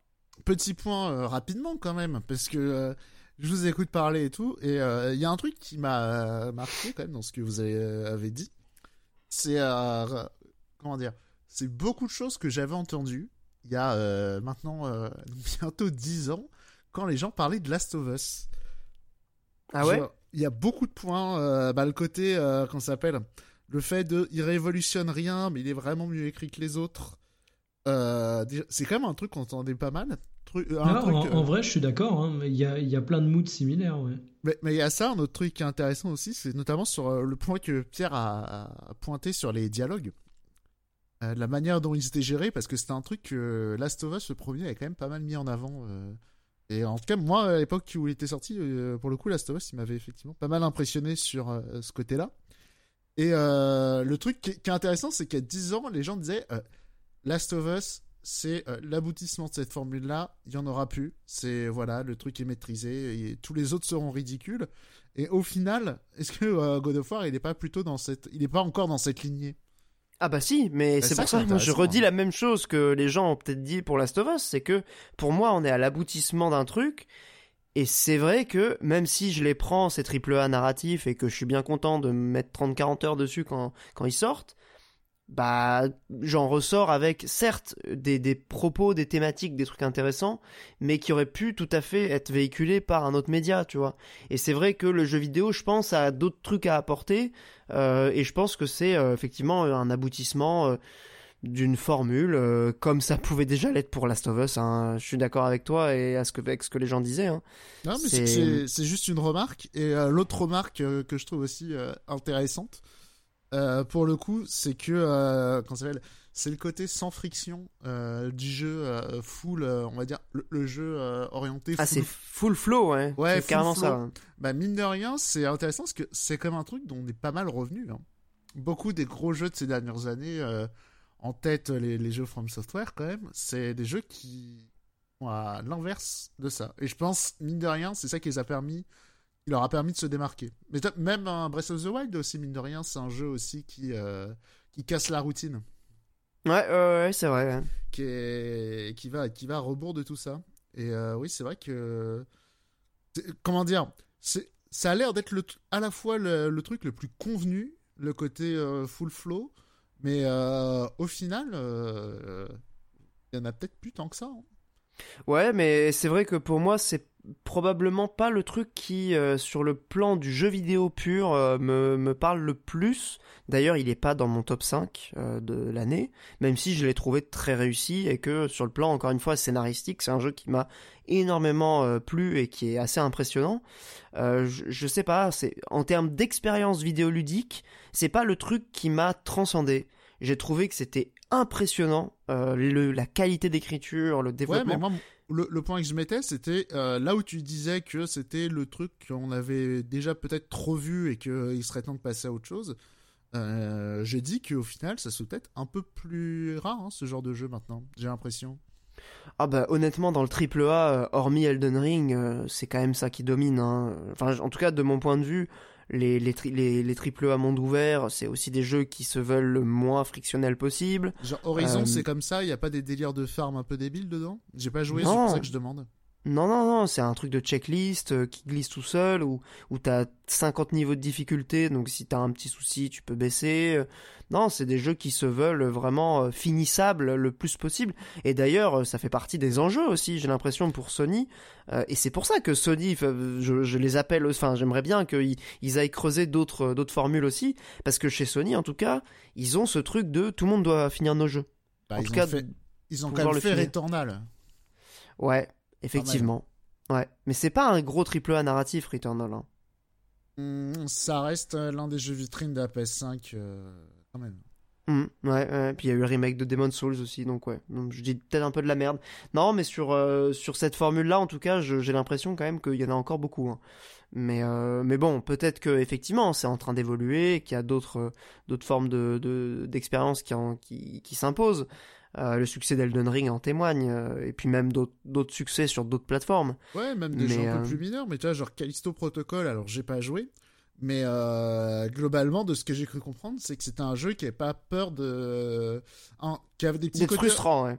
Petit point rapidement quand même, parce que je vous écoute parler et tout, et euh, il y a un truc qui m'a euh, marqué quand même dans ce que vous avez, euh, dit. C'est euh, comment dire? C'est beaucoup de choses que j'avais entendues il y a euh, maintenant bientôt 10 ans quand les gens parlaient de Last of Us. Ah ouais? Il y a beaucoup de points. bah, le côté, ça s'appelle? Le fait de. Il révolutionne rien, mais il est vraiment mieux écrit que les autres. C'est quand même un truc qu'on entendait pas mal. Euh, un Non, truc, en, en vrai, je suis d'accord. hein, mais Il y, a, il y a plein de moods similaires. ouais. mais il y a ça, un autre truc qui est intéressant aussi, c'est notamment sur euh, le point que Pierre a, a pointé sur les dialogues. Euh, la manière dont ils étaient gérés, parce que c'était un truc que Last of Us, le premier, avait quand même pas mal mis en avant. euh. Et en tout cas, moi, à l'époque où il était sorti, euh, pour le coup, Last of Us, il m'avait effectivement pas mal impressionné sur ce côté-là. Et le truc qui est, qui est intéressant, c'est qu'il y a 10 ans, les gens disaient Last of Us, c'est euh, l'aboutissement de cette formule-là, il y en aura plus. C'est voilà, le truc est maîtrisé et tous les autres seront ridicules. Et au final, est-ce que euh, God of War, il est pas plutôt dans cette, il est pas encore dans cette lignée? Ah bah si, mais Bah, c'est pour ça que moi je redis hein. la même chose que les gens ont peut-être dit pour Last of Us, c'est que pour moi on est à l'aboutissement d'un truc, et c'est vrai que même si je les prends ces triple A narratifs et que je suis bien content de me mettre 30-40 heures dessus quand, quand ils sortent, bah j'en ressors avec certes des, des propos, des thématiques, des trucs intéressants, mais qui auraient pu tout à fait être véhiculés par un autre média, tu vois. Et c'est vrai que le jeu vidéo, je pense, a d'autres trucs à apporter, euh, et je pense que c'est euh, effectivement un aboutissement euh, d'une formule, comme ça pouvait déjà l'être pour Last of Us. hein. Je suis d'accord avec toi et à ce que, avec ce que les gens disaient. hein. Non, mais C'est- juste une remarque. Et l'autre remarque que je trouve aussi intéressante, euh, pour le coup, c'est que euh, c'est le côté sans friction euh, du jeu euh, full, on va dire le, le jeu orienté Ah, full c'est full flow, ouais. Ouais, c'est carrément flow. ça. hein. Bah, mine de rien, c'est intéressant parce que c'est comme un truc dont on est pas mal revenu. hein. Beaucoup des gros jeux de ces dernières années, en tête les, les jeux From Software quand même, c'est des jeux qui sont à l'inverse de ça. Et je pense, mine de rien, c'est ça qui les a permis, qui leur a permis de se démarquer. Mais même un Breath of the Wild aussi, mine de rien, c'est un jeu aussi qui, euh, qui casse la routine, Ouais, ouais, ouais, c'est vrai. ouais. qui, est, qui, va, qui va à rebours de tout ça. Et euh, oui, c'est vrai que. Comment dire ça a l'air d'être le, à la fois le, truc le plus convenu, le côté full flow, mais au final, il y en a peut-être plus tant que ça. Hein. Ouais, mais c'est vrai que pour moi, c'est probablement pas le truc qui, euh, sur le plan du jeu vidéo pur, euh, me, me, parle le plus. D'ailleurs, il est pas dans mon top 5 euh, de l'année, même si je l'ai trouvé très réussi et que sur le plan, encore une fois, scénaristique, c'est un jeu qui m'a énormément plu et qui est assez impressionnant. Je, je, sais pas, c'est en termes d'expérience vidéoludique, c'est pas le truc qui m'a transcendé. J'ai trouvé que c'était impressionnant, le, la qualité d'écriture, le développement le, point que je mettais, c'était euh, là où tu disais que c'était le truc qu'on avait déjà peut-être trop vu et qu'il serait temps de passer à autre chose. Euh, je dis qu'au final, ça se peut-être un peu plus rare, hein, ce genre de jeu maintenant, j'ai l'impression. Ah bah honnêtement, dans le triple A, euh, hormis Elden Ring, c'est quand même ça qui domine. Hein. Enfin, en tout cas, de mon point de vue, les, les, les, les triple A monde ouvert, c'est aussi des jeux qui se veulent le moins frictionnels possible. Genre Horizon, euh, c'est comme ça, il n'y a pas des délires de farm un peu débiles dedans? J'ai pas joué, c'est pour ça que je demande. Non, non, non, c'est un truc de checklist euh, qui glisse tout seul, où, où t'as 50 niveaux de difficulté, donc si t'as un petit souci, tu peux baisser. Euh. Non, c'est des jeux qui se veulent vraiment euh, finissables le plus possible. Et d'ailleurs, ça fait partie des enjeux aussi, j'ai l'impression, pour Sony. et c'est pour ça que Sony, je, je les appelle, enfin, j'aimerais bien qu'ils ils aillent creuser d'autres d'autres formules aussi, parce que chez Sony, en tout cas, ils ont ce truc de tout le monde doit finir nos jeux. Bah, en tout cas, ils ont quand même fait Returnal. Ouais, Effectivement. Ouais. Mais c'est pas un gros triple A narratif, Returnal. Hein. Hmm, ça reste euh, l'un des jeux vitrines de la PS5, euh, quand même. Hmm, ouais, puis il y a eu le remake de Demon's Souls aussi, donc ouais. Donc je dis peut-être un peu de la merde. Non, mais sur, euh, sur cette formule-là, en tout cas, j'ai l'impression quand même qu'il y en a encore beaucoup. Hein. Mais, mais bon, peut-être que effectivement, c'est en train d'évoluer, qu'il y a d'autres d'autres formes de d'expérience qui, qui, qui s'imposent. Euh, le succès d'Elden Ring en témoigne, euh, et puis même d'autres succès sur d'autres plateformes. Ouais, même des jeux un peu euh, plus mineurs, mais tu vois, genre Callisto Protocol, alors j'ai pas joué, mais globalement, de ce que j'ai cru comprendre, c'est que c'était un jeu qui avait pas peur de. qui avait des petits côtés. frustrant, ouais.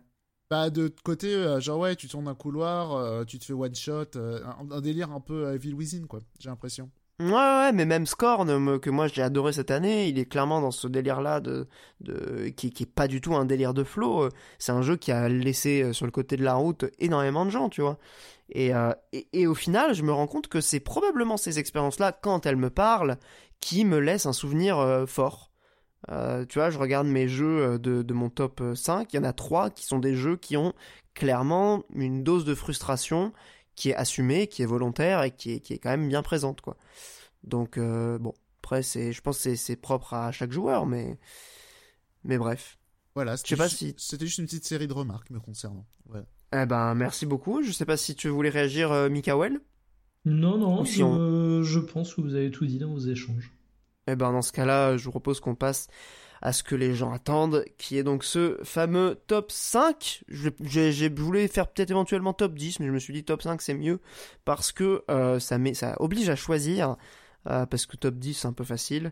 Bah, de côté, genre, ouais, tu tournes un couloir, tu te fais one shot, un, un, délire un peu Evil Within, quoi, j'ai l'impression. Ouais, ouais, mais même Scorn, que moi j'ai adoré cette année, il est clairement dans ce délire-là de, de, qui, qui est pas du tout un délire de flow. C'est un jeu qui a laissé euh, sur le côté de la route énormément de gens, tu vois. Et, euh, et, au final, je me rends compte que c'est probablement ces expériences-là, quand elles me parlent, qui me laissent un souvenir euh, fort. Euh, tu vois, je regarde mes jeux de, de mon top 5, il y en a trois qui sont des jeux qui ont clairement une dose de frustration qui est assumée, qui est volontaire et qui est, qui est quand même bien présente, quoi. Donc, euh, bon, après, c'est, je pense que c'est propre à chaque joueur, mais, mais bref. Voilà, c'était juste, si... juste une petite série de remarques me concernant. Eh ben, merci beaucoup. Je sais pas si tu voulais réagir, euh, Mikael Non, non, je, je pense que vous avez tout dit dans vos échanges. Eh ben, dans ce cas-là, je vous propose qu'on passe à ce que les gens attendent, qui est donc ce fameux top 5. J'ai voulu faire peut-être éventuellement top 10, mais je me suis dit top 5 c'est mieux, parce que euh, ça, met, ça oblige à choisir, euh, parce que top 10 c'est un peu facile.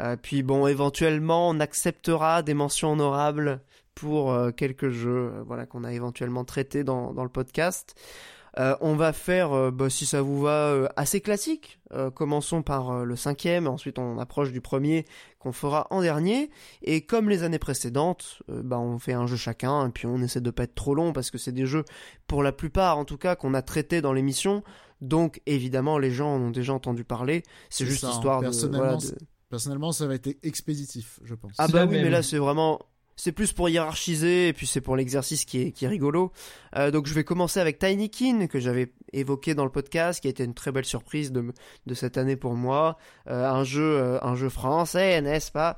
Euh, puis bon, éventuellement on acceptera des mentions honorables pour quelques jeux voilà, qu'on a éventuellement traités dans, dans le podcast. Euh, on va faire, euh, bah, si ça vous va, euh, assez classique. commençons par le cinquième, ensuite on approche du premier qu'on fera en dernier. Et comme les années précédentes, bah, on fait un jeu chacun, et puis on essaie de pas être trop long parce que c'est des jeux, pour la plupart en tout cas, qu'on a traités dans l'émission. Donc évidemment, les gens en ont déjà entendu parler. C'est juste hein. histoire de, Personnellement, ça va être expéditif, je pense. Ah bah oui, mais là c'est vraiment c'est plus pour hiérarchiser et puis c'est pour l'exercice qui est, rigolo. Euh, donc je vais commencer avec Tinykin que j'avais évoqué dans le podcast, qui a été une très belle surprise de, cette année pour moi. Euh, un jeu euh, un jeu français, n'est-ce pas,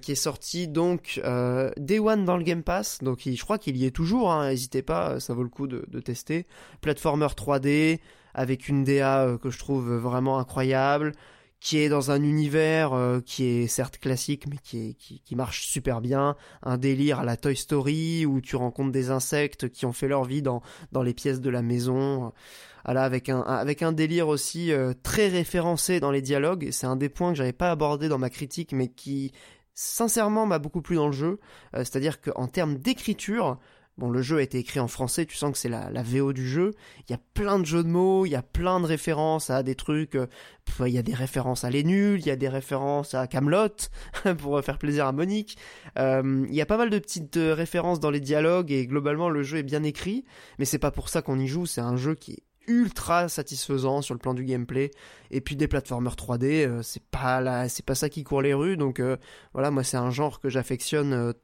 qui est sorti donc Day One dans le Game Pass. Donc je crois qu'il y est toujours. Hein, n'hésitez pas, ça vaut le coup de, de tester. Platformer 3D avec une DA que je trouve vraiment incroyable qui est dans un univers euh, qui est certes classique mais qui, est, qui, qui, marche super bien, un délire à la Toy Story où tu rencontres des insectes qui ont fait leur vie dans, dans les pièces de la maison, voilà, avec un, avec un délire aussi euh, très référencé dans les dialogues, c'est un des points que j'avais pas abordé dans ma critique mais qui sincèrement m'a beaucoup plu dans le jeu, euh, c'est-à-dire qu'en termes d'écriture, Bon, le jeu a été écrit en français, tu sens que c'est la, la VO du jeu. Il y a plein de jeux de mots, il y a plein de références à des trucs. Euh, il y a des références à Les Nuls, il y a des références à Camelot pour faire plaisir à Monique. Euh, il y a pas mal de petites euh, références dans les dialogues et globalement le jeu est bien écrit. Mais c'est pas pour ça qu'on y joue. C'est un jeu qui est ultra satisfaisant sur le plan du gameplay et puis des plateformers 3D c'est pas là c'est pas ça qui court les rues donc voilà moi c'est un genre que j'affectionne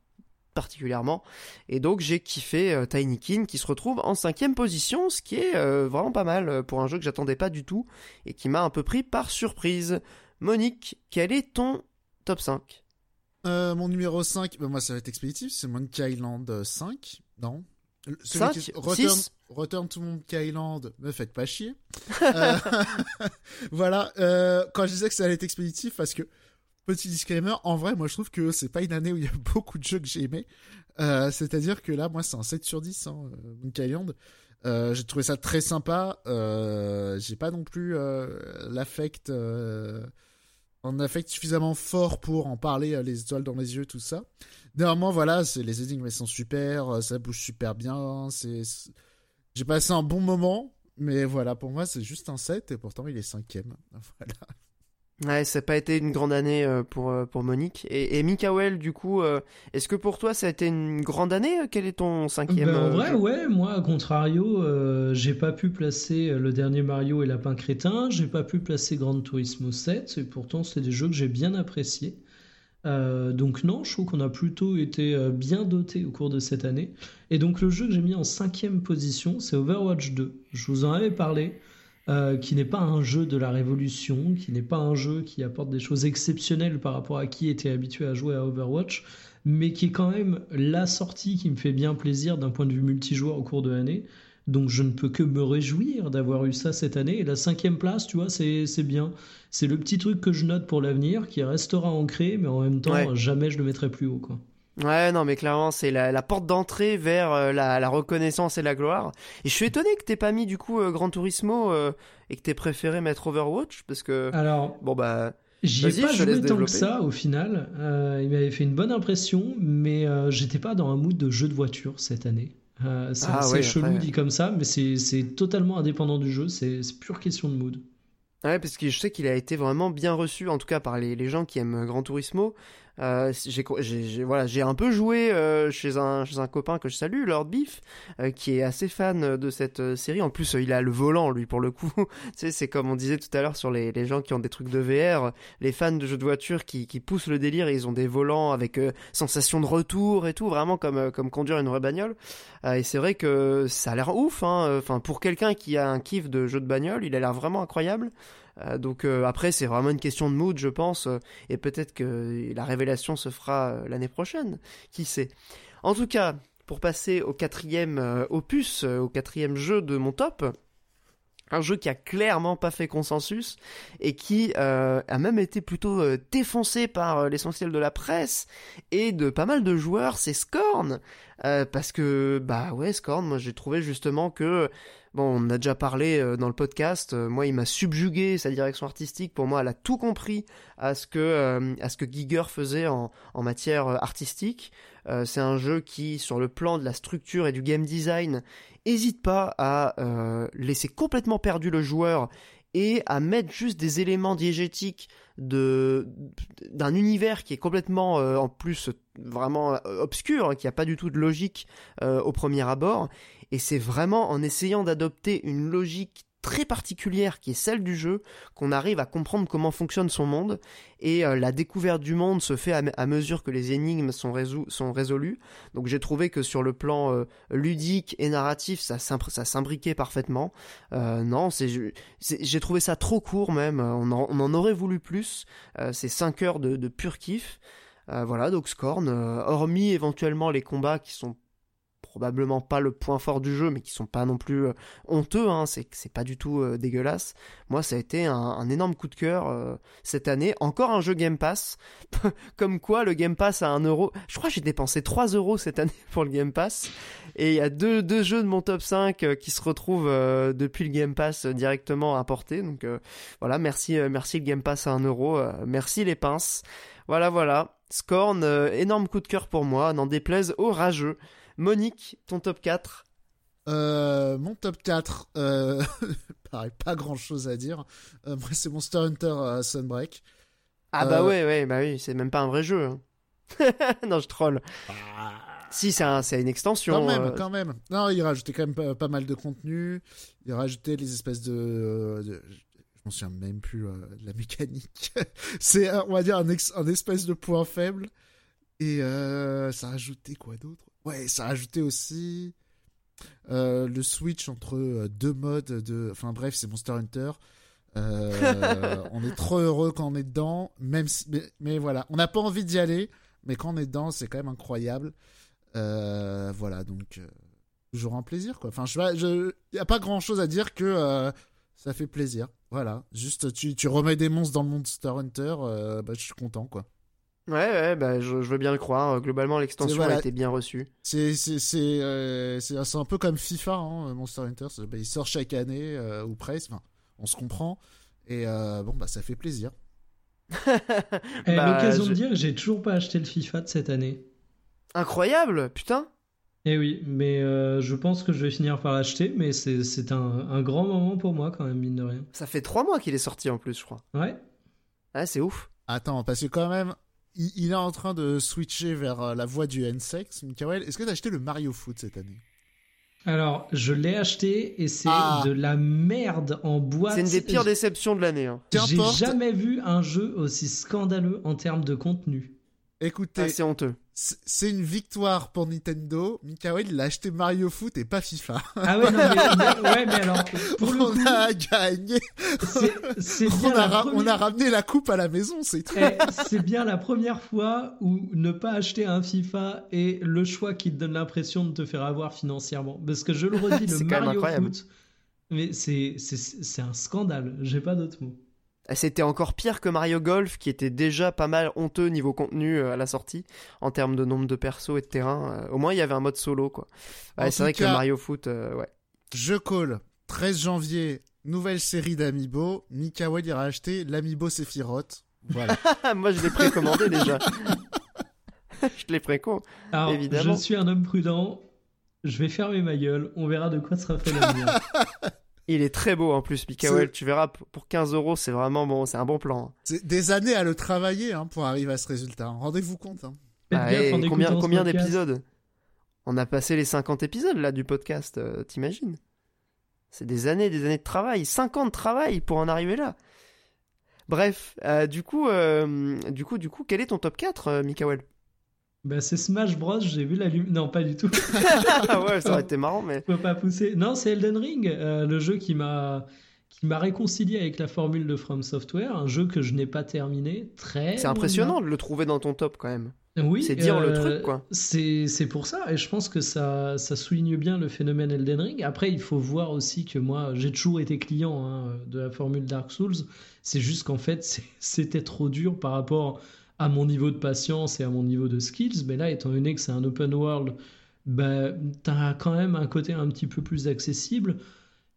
particulièrement. Et donc j'ai kiffé euh, Tiny Kin qui se retrouve en cinquième position, ce qui est euh, vraiment pas mal euh, pour un jeu que j'attendais pas du tout et qui m'a un peu pris par surprise. Monique, quel est ton top 5 Mon numéro 5, bah, moi ça va être expéditif, c'est Monkey Island 5, non? 5 Return, 6 Return to Monkey Island, me faites pas chier. voilà, quand je disais que ça allait être expéditif, parce que Petit disclaimer, en vrai, moi je trouve que c'est pas une année où il y a beaucoup de jeux que j'ai aimé. Euh, c'est-à-dire que là, moi c'est un 7 sur 10, hein, euh. Euh, j'ai trouvé ça très sympa. j'ai pas non plus l'affect, un affect suffisamment fort pour en parler, les étoiles dans les yeux, tout ça. Néanmoins, voilà, les énigmes sont super, ça bouge super bien. J'ai passé un bon moment, mais voilà, pour moi c'est juste un 7 et pourtant il est cinquième. Voilà. Ouais, ça n'a pas été une grande année euh, pour, euh, pour Monique. Et, et Mikael, du coup, euh, est-ce que pour toi ça a été une grande année Quel est ton cinquième ben, En vrai, ouais, moi, à contrario, j'ai pas pu placer le dernier Mario et Lapin Crétin, j'ai pas pu placer Gran Turismo 7, et pourtant c'est des jeux que j'ai bien appréciés. donc non, je trouve qu'on a plutôt été bien doté au cours de cette année. Et donc le jeu que j'ai mis en cinquième position, c'est Overwatch 2. Je vous en avais parlé. Euh, qui n'est pas un jeu de la révolution, qui n'est pas un jeu qui apporte des choses exceptionnelles par rapport à qui était habitué à jouer à Overwatch, mais qui est quand même la sortie qui me fait bien plaisir d'un point de vue multijoueur au cours de l'année. Donc je ne peux que me réjouir d'avoir eu ça cette année. Et la cinquième place, tu vois, c'est bien. C'est le petit truc que je note pour l'avenir, qui restera ancré, mais en même temps, jamais je le mettrai plus haut. Quoi. Ouais, non, mais clairement, c'est la, porte d'entrée vers euh, la, reconnaissance et la gloire. Et je suis étonné que t'aies pas mis du coup euh, Gran Turismo euh, et que t'aies préféré mettre Overwatch parce que. Alors. Bon bah. J'y ai pas joué tant que ça au final. il m'avait fait une bonne impression, mais j'étais pas dans un mood de jeu de voiture cette année. c'est ah, chelou dit comme ça, mais c'est totalement indépendant du jeu. C'est pure question de mood. Ouais, parce que je sais qu'il a été vraiment bien reçu, en tout cas par les, les gens qui aiment Gran Turismo. Euh, j'ai voilà, j'ai un peu joué euh, chez un chez un copain que je salue, Lord Beef, euh, qui est assez fan de cette euh, série. En plus, il a le volant lui pour le coup. tu sais, c'est comme on disait tout à l'heure sur les, les gens qui ont des trucs de VR, les fans de jeux de voiture qui qui poussent le délire. ils ont des volants avec sensation de retour et tout, vraiment comme comme conduire une vraie bagnole. et c'est vrai que ça a l'air ouf. Hein. Enfin, pour quelqu'un qui a un kiff de jeu de bagnole, il a l'air vraiment incroyable. Euh, donc euh, après, c'est vraiment une question de mood, je pense, euh, et peut-être que la révélation se fera l'année prochaine, qui sait? En tout cas, pour passer au quatrième opus, au quatrième jeu de mon top, un jeu qui a clairement pas fait consensus et qui a même été plutôt défoncé par l'essentiel de la presse et de pas mal de joueurs, c'est Scorn. parce que, bah ouais, Scorn, moi j'ai trouvé justement que Bon, on a déjà parlé euh, dans le podcast. Euh, moi, il m'a subjugué sa direction artistique. Pour moi, elle a tout compris à ce que euh, à ce que Giger faisait en, matière artistique. c'est un jeu qui, sur le plan de la structure et du game design, hésite pas à laisser complètement perdu le joueur et à mettre juste des éléments diégétiques de d'un univers qui est complètement en plus vraiment obscur, qui a pas du tout de logique au premier abord et c'est vraiment en essayant d'adopter une logique très particulière qui est celle du jeu qu'on arrive à comprendre comment fonctionne son monde. Et euh, la découverte du monde se fait à, mesure que les énigmes sont, résolues. Donc j'ai trouvé que sur le plan euh, ludique et narratif ça, s'imbriquait parfaitement. Euh, non c'est j'ai trouvé ça trop court même. On en, aurait voulu plus. C'est 5 heures de, de pur kiff. Voilà donc Scorn hormis éventuellement les combats qui sont probablement pas le point fort du jeu, mais qui sont pas non plus euh, honteux, hein, c'est pas du tout euh, dégueulasse. Moi, ça a été un, énorme coup de cœur euh, cette année. Encore un jeu Game Pass, comme quoi le Game Pass à 1 euro. Je crois que j'ai dépensé 3 euros cette année pour le Game Pass, et il y a deux, deux jeux de mon top 5 qui se retrouvent depuis le Game Pass directement apportés. Donc voilà, merci, merci le Game Pass à 1 euro, merci les pinces. Voilà, voilà. Scorn, énorme coup de cœur pour moi, n'en déplaise aux rageux. Monique, ton top 4 euh, mon top 4, euh, pareil, pas grand chose à dire. Euh, moi, c'est Monster Hunter Sunbreak. Ah bah ouais, ouais, bah oui, c'est même pas un vrai jeu. Hein. non, je troll. Ah. Si, c'est un, une extension. Quand même, quand même. Non, il rajoutait quand même pas, mal de contenu. Il rajoutait les espèces de. je m'en souviens même plus de la mécanique. c'est, on va dire, un, un, espèce de point faible. Et ça rajoutait quoi d'autre? Ouais, ça rajoutait aussi. Euh, le switch entre euh, deux modes de. Enfin bref, c'est Monster Hunter. Euh, on est trop heureux quand on est dedans, même mais, voilà, on n'a pas envie d'y aller, mais quand on est dedans, c'est quand même incroyable. voilà, donc toujours un plaisir quoi. Enfin, je, il y a pas grand chose à dire que ça fait plaisir. Voilà, juste tu, tu remets des monstres dans le Monster Hunter, bah, je suis content quoi. Ouais, ouais bah, je, veux bien le croire. Globalement, l'extension a été bien reçue. C'est euh, un peu comme FIFA, hein, Monster Hunter. Bah, il sort chaque année, euh, ou presque. on se comprend. Et euh, bon, bah, ça fait plaisir. Eh, bah, L'occasion de dire que j'ai toujours pas acheté le FIFA de cette année. Incroyable, putain. Eh oui, mais je pense que je vais finir par l'acheter, mais c'est un, un, grand moment pour moi quand même, mine de rien. Ça fait trois mois qu'il est sorti en plus, je crois. Ouais. Ah, c'est ouf. Attends, parce que quand même, il, est en train de switcher vers euh, la voie du N-Sex. Mikael, est-ce que tu as acheté le Mario Foot cette année? Alors, je l'ai acheté et c'est ah. de la merde en boîte. C'est une des pires déceptions de l'année. Hein. J'ai jamais vu un jeu aussi scandaleux en termes de contenu. Écoutez, ah, c'est honteux. C'est une victoire pour Nintendo. Mikael, il a acheté Mario Foot et pas FIFA. Ah ouais, non, mais, ouais, mais alors, pour on a gagné. on, a on, a ramené la coupe à la maison, c'est tout. Eh, c'est bien la première fois où ne pas acheter un FIFA est le choix qui te donne l'impression de te faire avoir financièrement. Parce que je le redis, le Mario Foot, mais c'est un scandale. J'ai pas d'autres mots. C'était encore pire que Mario Golf, qui était déjà pas mal honteux niveau contenu euh, à la sortie, en termes de nombre de persos et de terrain. Euh, au moins, il y avait un mode solo, quoi. c'est vrai que Mario Foot, euh, ouais. Je call, 13 janvier, nouvelle série d'Amiibo. Mikawa ira acheter l'Amiibo Sephiroth. Voilà. Moi, je l'ai précommandé déjà. je l'ai préco, évidemment. Je suis un homme prudent. Je vais fermer ma gueule. On verra de quoi sera fait l'avenir. Il est très beau en plus, Mikael. Tu verras, pour 15 euros, c'est vraiment bon, c'est un bon plan. C'est des années à le travailler hein, pour arriver à ce résultat. Rendez-vous compte. Hein. Ah, combien combien d'épisodes? On a passé les 50 épisodes là du podcast, euh, t'imagines? C'est des années, des années de travail. 50 de travail pour en arriver là. Bref, euh, du coup, euh, du coup, du coup, quel est ton top 4, Mikael? Bah, c'est Smash Bros, j'ai vu la lumière. Non, pas du tout. ouais, ça aurait été marrant, mais. Faut pas pousser. Non, c'est Elden Ring, euh, le jeu qui m'a qui m'a réconcilié avec la formule de From Software, un jeu que je n'ai pas terminé. Très. C'est impressionnant de le trouver dans ton top quand même. Oui, c'est dire le euh, truc quoi. C'est pour ça et je pense que ça, ça souligne bien le phénomène Elden Ring. Après, il faut voir aussi que moi, j'ai toujours été client hein, de la formule Dark Souls. C'est juste qu'en fait, c'était trop dur par rapport à mon niveau de patience et à mon niveau de skills. Mais là, étant donné que c'est un open world, bah, tu as quand même un côté un petit peu plus accessible.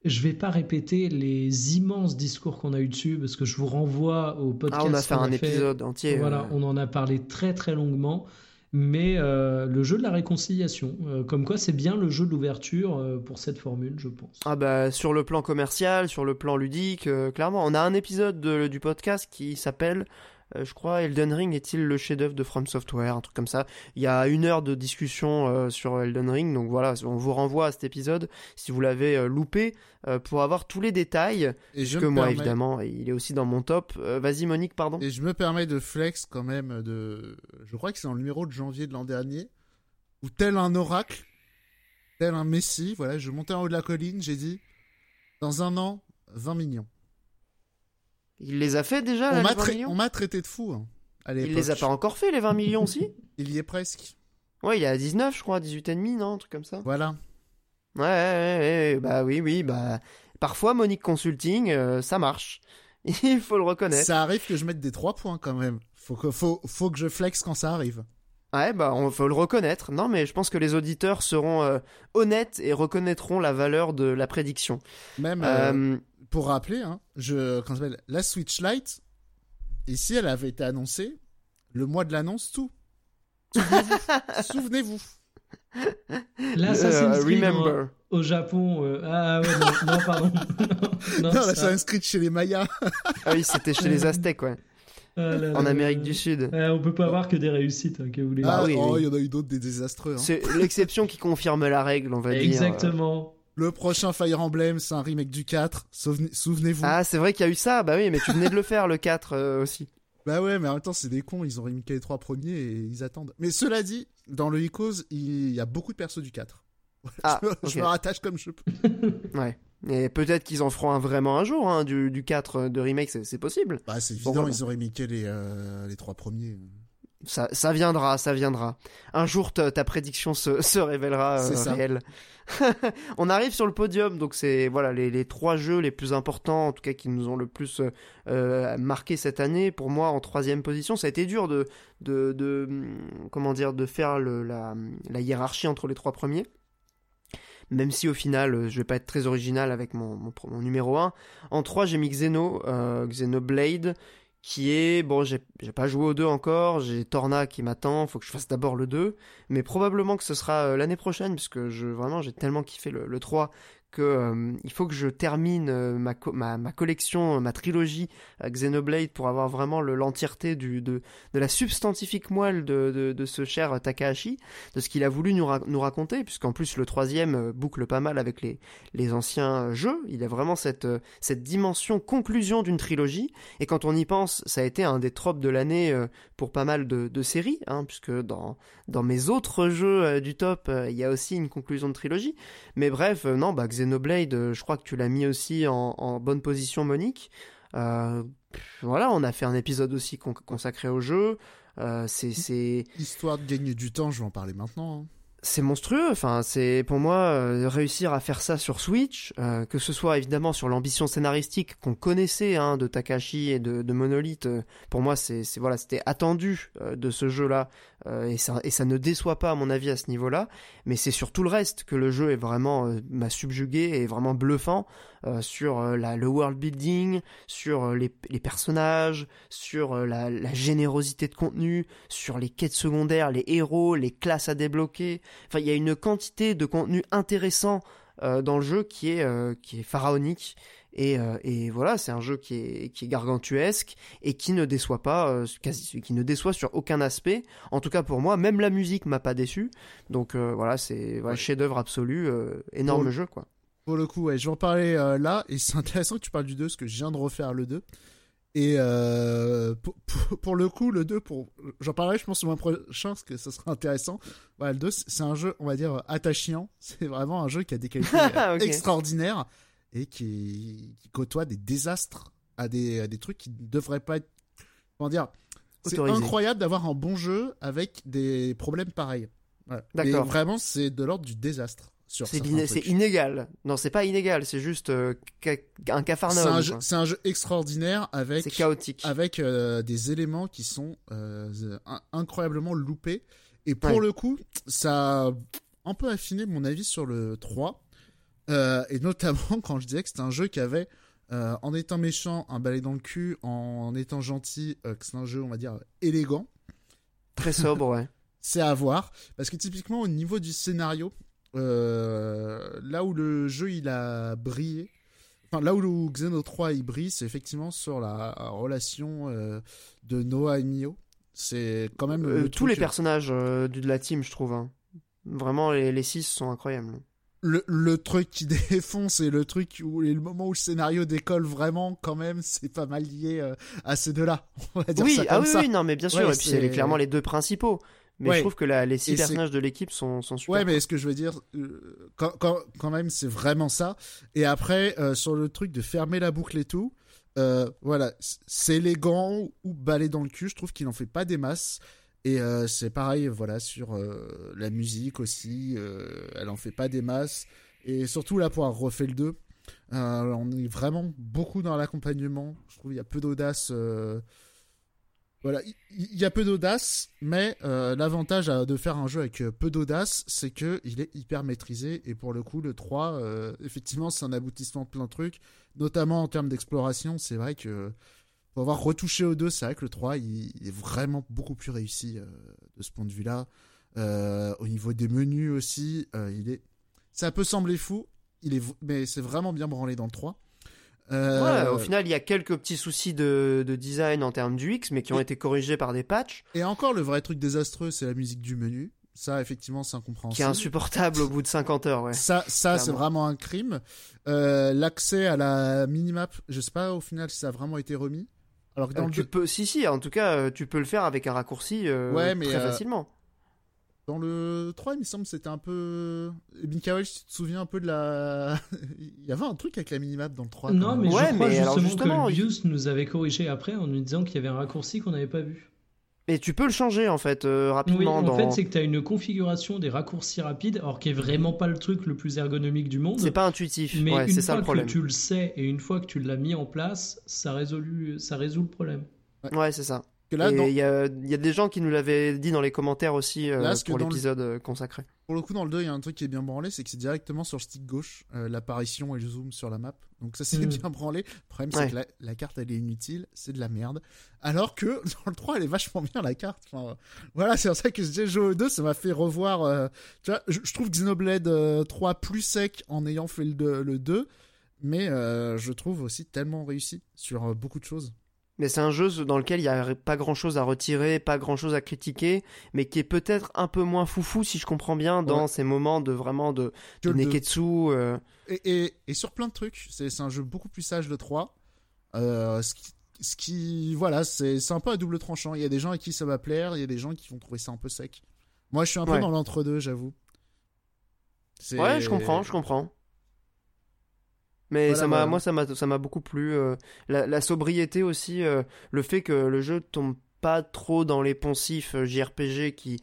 Je vais pas répéter les immenses discours qu'on a eu dessus parce que je vous renvoie au podcast. Ah, on a fait un épisode entier. Voilà, on en a parlé très très longuement. Mais euh, le jeu de la réconciliation, euh, comme quoi c'est bien le jeu d'ouverture euh, pour cette formule, je pense. Ah bah sur le plan commercial, sur le plan ludique, clairement, on a un épisode du podcast qui s'appelle euh, je crois Elden Ring est-il le chef-d'œuvre de From Software, un truc comme ça. Il y a une heure de discussion euh, sur Elden Ring, donc voilà, on vous renvoie à cet épisode si vous l'avez euh, loupé pour avoir tous les détails. Et je que moi, évidemment, il est aussi dans mon top. Vas-y, Monique, pardon. Et je me permets de flex quand même de. Je crois que c'est dans le numéro de janvier de l'an dernier, où tel un oracle, tel un messie, voilà, je montais en haut de la colline, j'ai dit, dans un an, 20 millions. Il les a fait déjà, on m'a tra On m'a traité de fou. Hein, il les a pas encore fait, les 20 millions aussi Il y est presque. Ouais, il y a 19, je crois, 18,5, non Un truc comme ça. Voilà. Ouais, ouais, ouais, bah oui, oui, bah. Parfois, Monique Consulting, euh, ça marche. Il faut le reconnaître. Ça arrive que je mette des 3 points quand même. Faut que, faut, faut que je flex quand ça arrive. Ouais, bah, on faut le reconnaître. Non, mais je pense que les auditeurs seront euh, honnêtes et reconnaîtront la valeur de la prédiction. Même. Euh, euh pour rappeler, hein, je, quand la Switch Lite, ici, elle avait été annoncée le mois de l'annonce, tout. Souvenez-vous. L'Assassin's Euh, Creed remember. au Japon. euh, Ah ouais, non, non, pardon. non, Non, c'est inscrit chez les Mayas. Ah oui, c'était chez les Aztèques, ouais. Ah là En là Amérique là. du Sud. Ouais, on peut pas avoir que des réussites, hein, que vous voulez. Ah oui, oh, oui. il y en a eu d'autres des désastreux. hein. C'est l'exception qui confirme la règle, on va dire. Exactement. Le prochain Fire Emblem, c'est un remake du 4. Souvenez- Souvenez-vous. Ah, c'est vrai qu'il y a eu ça. Bah oui, mais tu venais de le faire, le 4 euh, aussi. Bah ouais, mais en même temps, c'est des cons. Ils ont remaké les trois premiers et ils attendent. Mais cela dit, dans le Icos, il y a beaucoup de persos du 4. Ah, je, me- je ok. me rattache comme je peux. Ouais. Et peut-être qu'ils en feront un vraiment un jour, hein, du, du 4 de remake, c'est possible. Bah, c'est évident, ils ont remaké les, euh, les trois premiers. Ça, ça viendra, ça viendra. Un jour, ta, prédiction se, se révélera euh, réelle. On arrive sur le podium, donc c'est voilà les, les trois jeux les plus importants, en tout cas qui nous ont le plus euh, euh, marqué cette année. Pour moi, en troisième position, ça a été dur de, de, de hum, comment dire, de faire le, la, la hiérarchie entre les trois premiers. Même si au final, euh, je vais pas être très original avec mon, numéro 1. En 3, j'ai mis Xeno, euh, Xenoblade, qui est bon j'ai j'ai pas joué au 2 encore j'ai Torna qui m'attend faut que je fasse d'abord le 2 mais probablement que ce sera euh, l'année prochaine puisque je vraiment j'ai tellement kiffé le, le 3 que euh, il faut que je termine euh, ma, ma, ma collection euh, ma trilogie Xenoblade pour avoir vraiment le- l'entièreté du de, de la substantifique moelle de, de, ce cher Takahashi de ce qu'il a voulu nous, ra- nous raconter puisqu'en plus le troisième boucle pas mal avec les, les anciens jeux il a vraiment cette, cette dimension conclusion d'une trilogie et quand on y pense, ça a été un des tropes de l'année pour pas mal de, de séries, hein, puisque dans, dans mes autres jeux du top, il y a aussi une conclusion de trilogie. Mais bref, non, bah, Xenoblade, euh, je crois que tu l'as mis aussi en, en bonne position, Monique. Euh, voilà, on a fait un épisode aussi con- consacré au jeu. Euh, c'est Histoire de gagner du temps, je vais en parler maintenant. hein. c'est monstrueux. Enfin, c'est pour moi euh, réussir à faire ça sur Switch, que ce soit évidemment sur l'ambition scénaristique qu'on connaissait hein, de Takashi et de, de Monolith. pour moi, c'est voilà, c'était attendu de ce jeu-là euh, et ça et ça ne déçoit pas à mon avis à ce niveau-là. Mais c'est sur tout le reste que le jeu est vraiment euh, m'a subjugué et vraiment bluffant euh, sur la, le world building, sur les, les personnages, sur la, la générosité de contenu, sur les quêtes secondaires, les héros, les classes à débloquer. Enfin, il y a une quantité de contenu intéressant dans le jeu qui est, qui est pharaonique. Et, euh, et voilà, c'est un jeu qui est, qui est gargantuesque et qui ne déçoit pas, euh, quasi, qui ne déçoit sur aucun aspect. En tout cas pour moi, même la musique m'a pas déçu. Donc euh, voilà, c'est voilà, Ouais. chef-d'œuvre absolu, énorme Pour- jeu quoi. Pour le coup, ouais, je vais en parler là, et c'est intéressant que tu parles du 2, parce que je viens de refaire le 2. Et euh, pour, pour- pour le coup, le 2, pour... j'en parlerai, je pense, au mois prochain, parce que ça sera intéressant. Voilà, le 2, c'est un jeu, on va dire, attachant. C'est vraiment un jeu qui a des qualités extraordinaires et qui, qui côtoie des désastres à des, à des trucs qui ne devraient pas être. Comment dire C'est incroyable d'avoir un bon jeu avec des problèmes pareils. Voilà. D'accord. Vraiment, c'est de l'ordre du désastre. C'est inégal. Non, c'est pas inégal, c'est juste euh, ca- un cafarnaum. c'est un jeu extraordinaire avec, chaotique. avec euh, des éléments qui sont euh, in- incroyablement loupés. Et pour Ouais. le coup, ça a un peu affiné mon avis sur le 3. Euh, et notamment quand je disais que c'était un jeu qui avait, euh, en étant méchant, un balai dans le cul, en étant gentil, euh, que c'est un jeu, on va dire, élégant. Très sobre, ouais. c'est à voir. Parce que typiquement, au niveau du scénario, là où le jeu il a brillé, enfin là où le Xeno 3 il brille, c'est effectivement sur la relation euh, de Noah et Mio. C'est quand même Euh, le tous les personnages euh, de la team, je trouve. hein. Vraiment, les, les six sont incroyables. Le, le truc qui défonce et le truc où et le moment où le scénario décolle vraiment quand même c'est pas mal lié euh, à ces deux-là on va dire Oui, ça ah comme oui, ça oui, non, mais bien sûr. Ouais, et puis c'est clairement les deux principaux. Mais Ouais. je trouve que la- les six Et personnages de l'équipe sont, sont super. Ouais, mais ce que je veux dire, euh, quand, quand, quand même, c'est vraiment ça. Et après, euh, sur le truc de fermer la boucle et tout, euh, voilà, c'est élégant ou balai dans le cul. Je trouve qu'il en fait pas des masses. Et euh, c'est pareil, voilà, sur euh, la musique aussi. euh, elle en fait pas des masses. Et surtout là, pour avoir refait le 2, euh, on est vraiment beaucoup dans l'accompagnement. Je trouve qu'il y a peu d'audace. voilà, il y a peu d'audace, mais l'avantage de faire un jeu avec peu d'audace, c'est que il est hyper maîtrisé. Et pour le coup, le 3, euh, effectivement, c'est un aboutissement de plein de trucs, notamment en termes d'exploration. C'est vrai que pour avoir retouché au 2, c'est vrai que le 3, il, il est vraiment beaucoup plus réussi euh, de ce point de vue-là. au niveau des menus aussi, il est. Ça peut sembler fou, il est, mais c'est vraiment bien branlé dans le 3. Ouais, au final, il y a quelques petits soucis de, de design en termes du X, mais qui ont été corrigés par des patchs. Et encore, le vrai truc désastreux, c'est la musique du menu. Ça, effectivement, c'est incompréhensible. Qui est insupportable au bout de 50 heures, ouais. Ça, ça c'est vraiment un crime. Euh, L'accès à la minimap, je sais pas au final si ça a vraiment été remis. Alors que dans euh, le tu peux, si si, en tout cas, euh, tu peux le faire avec un raccourci euh, ouais, mais, très facilement. Dans le 3, il me semble, c'était un peu. Mikael, tu te souviens un peu de la. il y avait un truc avec la minimap dans le 3. Non, mais je crois justement, justement, que Bius nous avait corrigé après en nous disant qu'il y avait un raccourci qu'on n'avait pas vu. Et tu peux le changer en fait euh, rapidement. Oui, en fait, c'est que tu as une configuration des raccourcis rapides, or qui est vraiment pas le truc le plus ergonomique du monde. C'est pas intuitif. Mais une fois ça, le problème. que tu le sais et une fois que tu l'as mis en place, ça, résolu, ça résout le problème. Ouais, c'est ça. Il y, a, des gens qui nous l'avaient dit dans les commentaires aussi euh, pour l'épisode euh, consacré. Pour le coup, dans le 2, il y a un truc qui est bien branlé, c'est que c'est directement sur le stick gauche, l'apparition et le zoom sur la map. Donc ça, c'est mm. bien branlé. Le problème, c'est que la, carte, elle est inutile, c'est de la merde. Alors que dans le 3, elle est vachement bien, la carte. Enfin, voilà, c'est pour ça que j'ai joué au 2, ça m'a fait revoir... Euh, tu vois, je, trouve Xenoblade 3 euh, plus sec en ayant fait le, le 2, mais euh, je trouve aussi tellement réussi sur beaucoup de choses. Mais c'est un jeu dans lequel il n'y a pas grand chose à retirer, pas grand chose à critiquer, mais qui est peut-être un peu moins foufou, si je comprends bien, dans ces moments de vraiment de, Neketsu. Euh. Et, et, sur plein de trucs, c'est un jeu beaucoup plus sage de 3. Euh, ce, qui, ce, qui, voilà, c'est un peu à double tranchant. Il y a des gens à qui ça va plaire, il y a des gens qui vont trouver ça un peu sec. Moi, je suis un peu dans l'entre-deux, j'avoue. Ouais, je comprends, je comprends. Mais ça m'a, moi, ça m'a, ça m'a beaucoup plu. Euh, la, sobriété aussi, euh, le fait que le jeu tombe pas trop dans les poncifs euh, JRPG qui,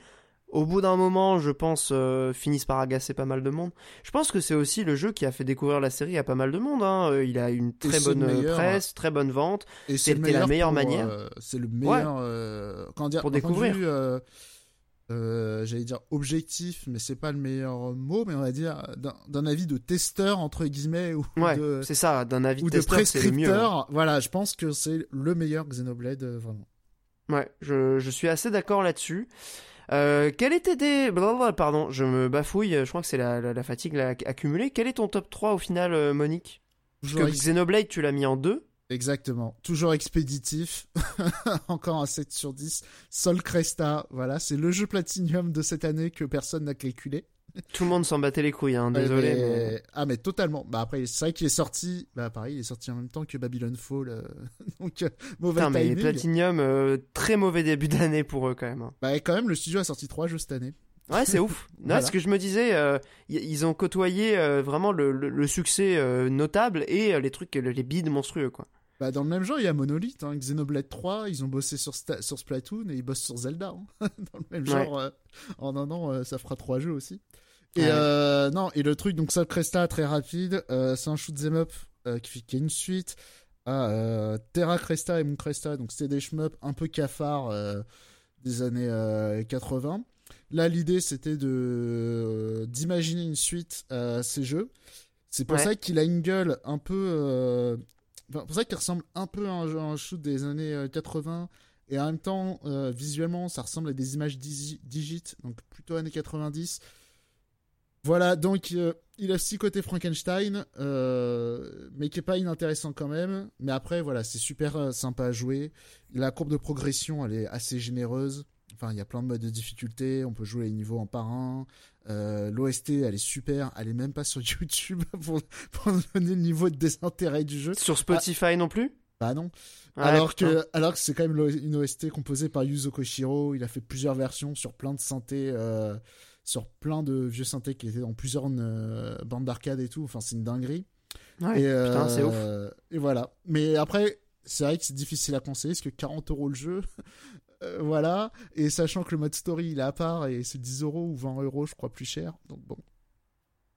au bout d'un moment, je pense, finissent par agacer pas mal de monde. Je pense que c'est aussi le jeu qui a fait découvrir la série à pas mal de monde. Hein. Il a une très bonne presse, très bonne vente. Et c'était la meilleure manière. c'est le meilleur. dire, pour découvrir. Euh, j'allais dire objectif, mais c'est pas le meilleur mot, mais on va dire d'un avis de testeur entre guillemets ou ouais, c'est ça, d'un avis de testeur, mieux. Hein. Voilà, je pense que c'est le meilleur Xenoblade euh, vraiment. Ouais, je, je suis assez d'accord là-dessus. Euh, quel était des pardon, je me bafouille, je crois que c'est la, la, fatigue accumulée. Quel est ton top 3 au final, Monique? Parce que Xenoblade, tu l'as mis en 2. Exactement. Toujours expéditif. Encore un 7 sur 10. Sol Cresta. Voilà, c'est le jeu Platinum de cette année que personne n'a calculé. Tout le monde s'en battait les couilles, hein, désolé. Ah, mais totalement. Bah, après, c'est vrai qu'il est sorti. Bah, pareil, il est sorti en même temps que Babylon Fall. Euh, donc, euh, mauvais Putain, mais Platinum, euh, très mauvais début d'année pour eux, quand même. Hein. Bah, et quand même, le studio a sorti trois jeux cette année. Ouais, c'est ouf. Non, ce que je me disais, ils ont côtoyé vraiment le, succès notable et les trucs, les bides monstrueux, quoi. Bah, dans le même genre, il y a Monolith, hein, Xenoblade 3, ils ont bossé sur, sur Splatoon et ils bossent sur Zelda. Hein. dans le même genre, euh, en un an, euh, ça fera trois jeux aussi. Et euh, non, et le truc, donc ça, Cresta, très rapide, c'est un shoot'em up qui, qui a une suite à Terra Cresta et Moon Cresta, donc c'était des shmup un peu cafard des années 80. Là, l'idée, c'était de d'imaginer une suite à ces jeux. C'est pour ça qu'il a une gueule un peu c'est pour ça qu'il ressemble un peu à un, shoot des années 80 euh, et en même temps euh, visuellement ça ressemble à des images digites donc plutôt années 90 voilà donc euh, il a aussi côté Frankenstein mais qui est pas inintéressant quand même. Mais après voilà c'est super sympa à jouer. La courbe de progression elle est assez généreuse Enfin, il y a plein de modes de difficulté. On peut jouer les niveaux en par un. Euh, L'OST, elle est super. Elle est même pas sur YouTube pour, pour donner le niveau de désintérêt du jeu. Sur Spotify non plus? Bah non. alors, que, alors que c'est quand même une OST composée par Yuzo Koshiro. Il a fait plusieurs versions sur plein de synthés. Euh, sur plein de vieux synthés qui étaient dans plusieurs euh, bandes d'arcade et tout. Enfin, c'est une dinguerie. Ouais, et, putain, c'est ouf. Et voilà. Mais après, c'est vrai que c'est difficile à conseiller parce que 40 euros le jeu, euh, voilà. Et sachant que le mode story il est à part et c'est 10 euros ou 20 euros, je crois, plus cher. Donc bon.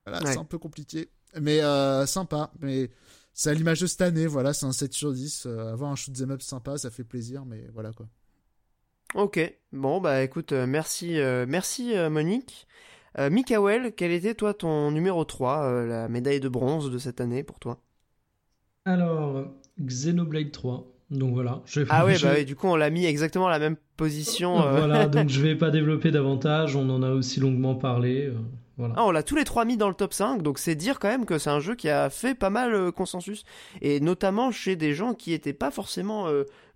Voilà, c'est un peu compliqué. Mais euh, sympa. Mais c'est à l'image de cette année, voilà, c'est un 7 sur 10. Euh, avoir un shoot'em up sympa, ça fait plaisir, mais voilà quoi. Ok, bon bah écoute, merci, merci Monique. Mikael, quel était toi ton numéro 3, la médaille de bronze de cette année pour toi? Alors, Xenoblade 3, Donc voilà. Je ah ouais, bah du coup on l'a mis exactement à la même position. Euh. Voilà, donc je vais pas développer davantage, on en a aussi longuement parlé. Euh, voilà. Ah, on l'a tous les trois mis dans le top 5, donc c'est dire quand même que c'est un jeu qui a fait pas mal euh, consensus. Et notamment chez des gens qui étaient pas forcément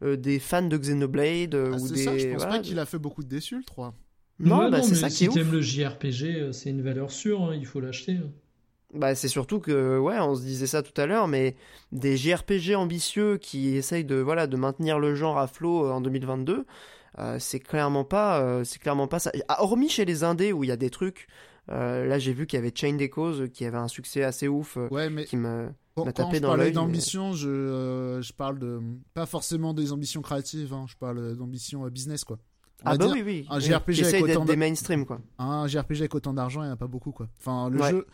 des fans de Xenoblade. Ah, ou des... ça, je pense pas qu'il a fait beaucoup de déçus le 3. Non, bah, c'est ça qui est Si t'aimes le JRPG, c'est une valeur sûre, hein, il faut l'acheter. Hein. Bah, c'est surtout que, ouais, on se disait ça tout à l'heure, mais des JRPG ambitieux qui essayent de, voilà, de maintenir le genre à flot euh, en 2022, euh, c'est clairement pas, euh, c'est clairement pas ça. Ah, hormis chez les indés où il y a des trucs, là j'ai vu qu'il y avait Chain Echoes qui avait un succès assez ouf, ouais, mais... qui me Quand tapé je dans d'ambition, je, je parle de pas forcément des ambitions créatives, hein, je parle d'ambition business quoi. ah bah oui oui. Un JRPG avec autant des mainstream quoi. Un JRPG avec autant d'argent, il n'y en a pas beaucoup quoi. Enfin le jeu,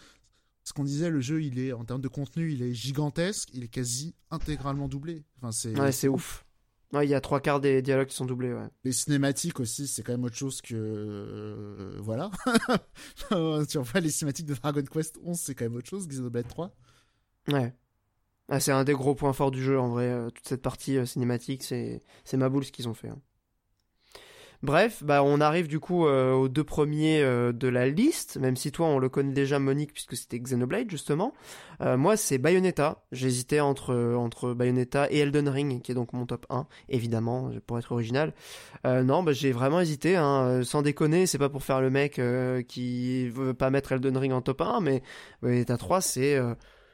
ce qu'on disait, le jeu, il est en termes de contenu, il est gigantesque, il est quasi intégralement doublé. Enfin, c'est ouais, c'est ouf. il y a trois quarts des dialogues qui sont doublés. Ouais. Les cinématiques aussi, c'est quand même autre chose que euh, voilà. tu vois les cinématiques de Dragon Quest 11, c'est quand même autre chose. Xenoblade 3. Ouais. Ah, c'est un des gros points forts du jeu en vrai. Euh, toute cette partie euh, cinématique, c'est c'est ma boule ce qu'ils ont fait. Hein. Bref, bah on arrive du coup euh, aux deux premiers euh, de la liste, même si toi on le connaît déjà Monique puisque c'était Xenoblade justement. Euh, moi c'est Bayonetta, j'hésitais entre entre Bayonetta et Elden Ring qui est donc mon top 1 évidemment pour être original. non, bah j'ai vraiment hésité hein, sans déconner, c'est pas pour faire le mec qui veut pas mettre Elden Ring en top 1 mais Bayonetta 3 c'est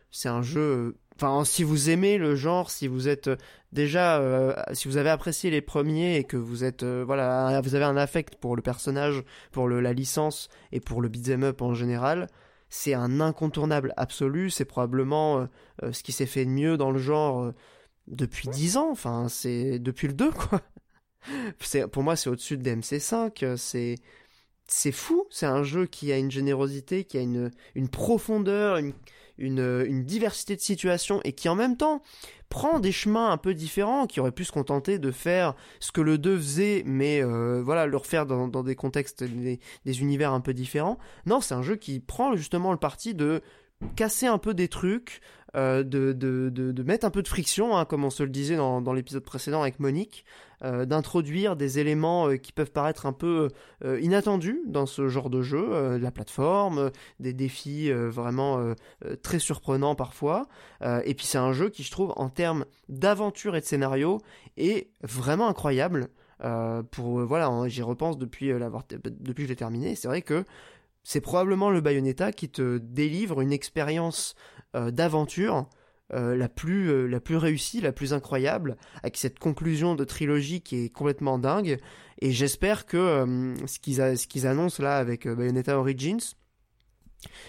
c'est un jeu Enfin, si vous aimez le genre, si vous êtes euh, déjà, euh, si vous avez apprécié les premiers et que vous êtes, euh, voilà, vous avez un affect pour le personnage, pour le, la licence et pour le beat'em up en général, c'est un incontournable absolu. C'est probablement ce qui s'est fait de mieux dans le genre depuis 10 ans. Enfin, c'est depuis le 2, quoi. C'est, pour moi, c'est au-dessus de DMC5. C'est, c'est fou. C'est un jeu qui a une générosité, qui a une, une profondeur, une, une, diversité de situations et qui en même temps prend des chemins un peu différents, qui aurait pu se contenter de faire ce que le 2 faisait, mais euh, voilà, le refaire dans, des contextes, des, univers un peu différents. Non, c'est un jeu qui prend justement le parti de casser un peu des trucs, euh, de, de, de, mettre un peu de friction, hein, comme on se le disait dans, dans l'épisode précédent avec Monique, euh, d'introduire des éléments euh, qui peuvent paraître un peu inattendus dans ce genre de jeu, la plateforme, des défis vraiment très surprenants parfois. et puis c'est un jeu qui, je trouve, en termes d'aventure et de scénario, est vraiment incroyable. pour voilà, j'y repense depuis l'avoir depuis que je l'ai terminé. C'est vrai que c'est probablement le Bayonetta qui te délivre une expérience euh, d'aventure euh, la, plus, euh, la plus réussie, la plus incroyable, avec cette conclusion de trilogie qui est complètement dingue. Et j'espère que ce qu'ils ce qu'ils annoncent là avec Bayonetta Origins,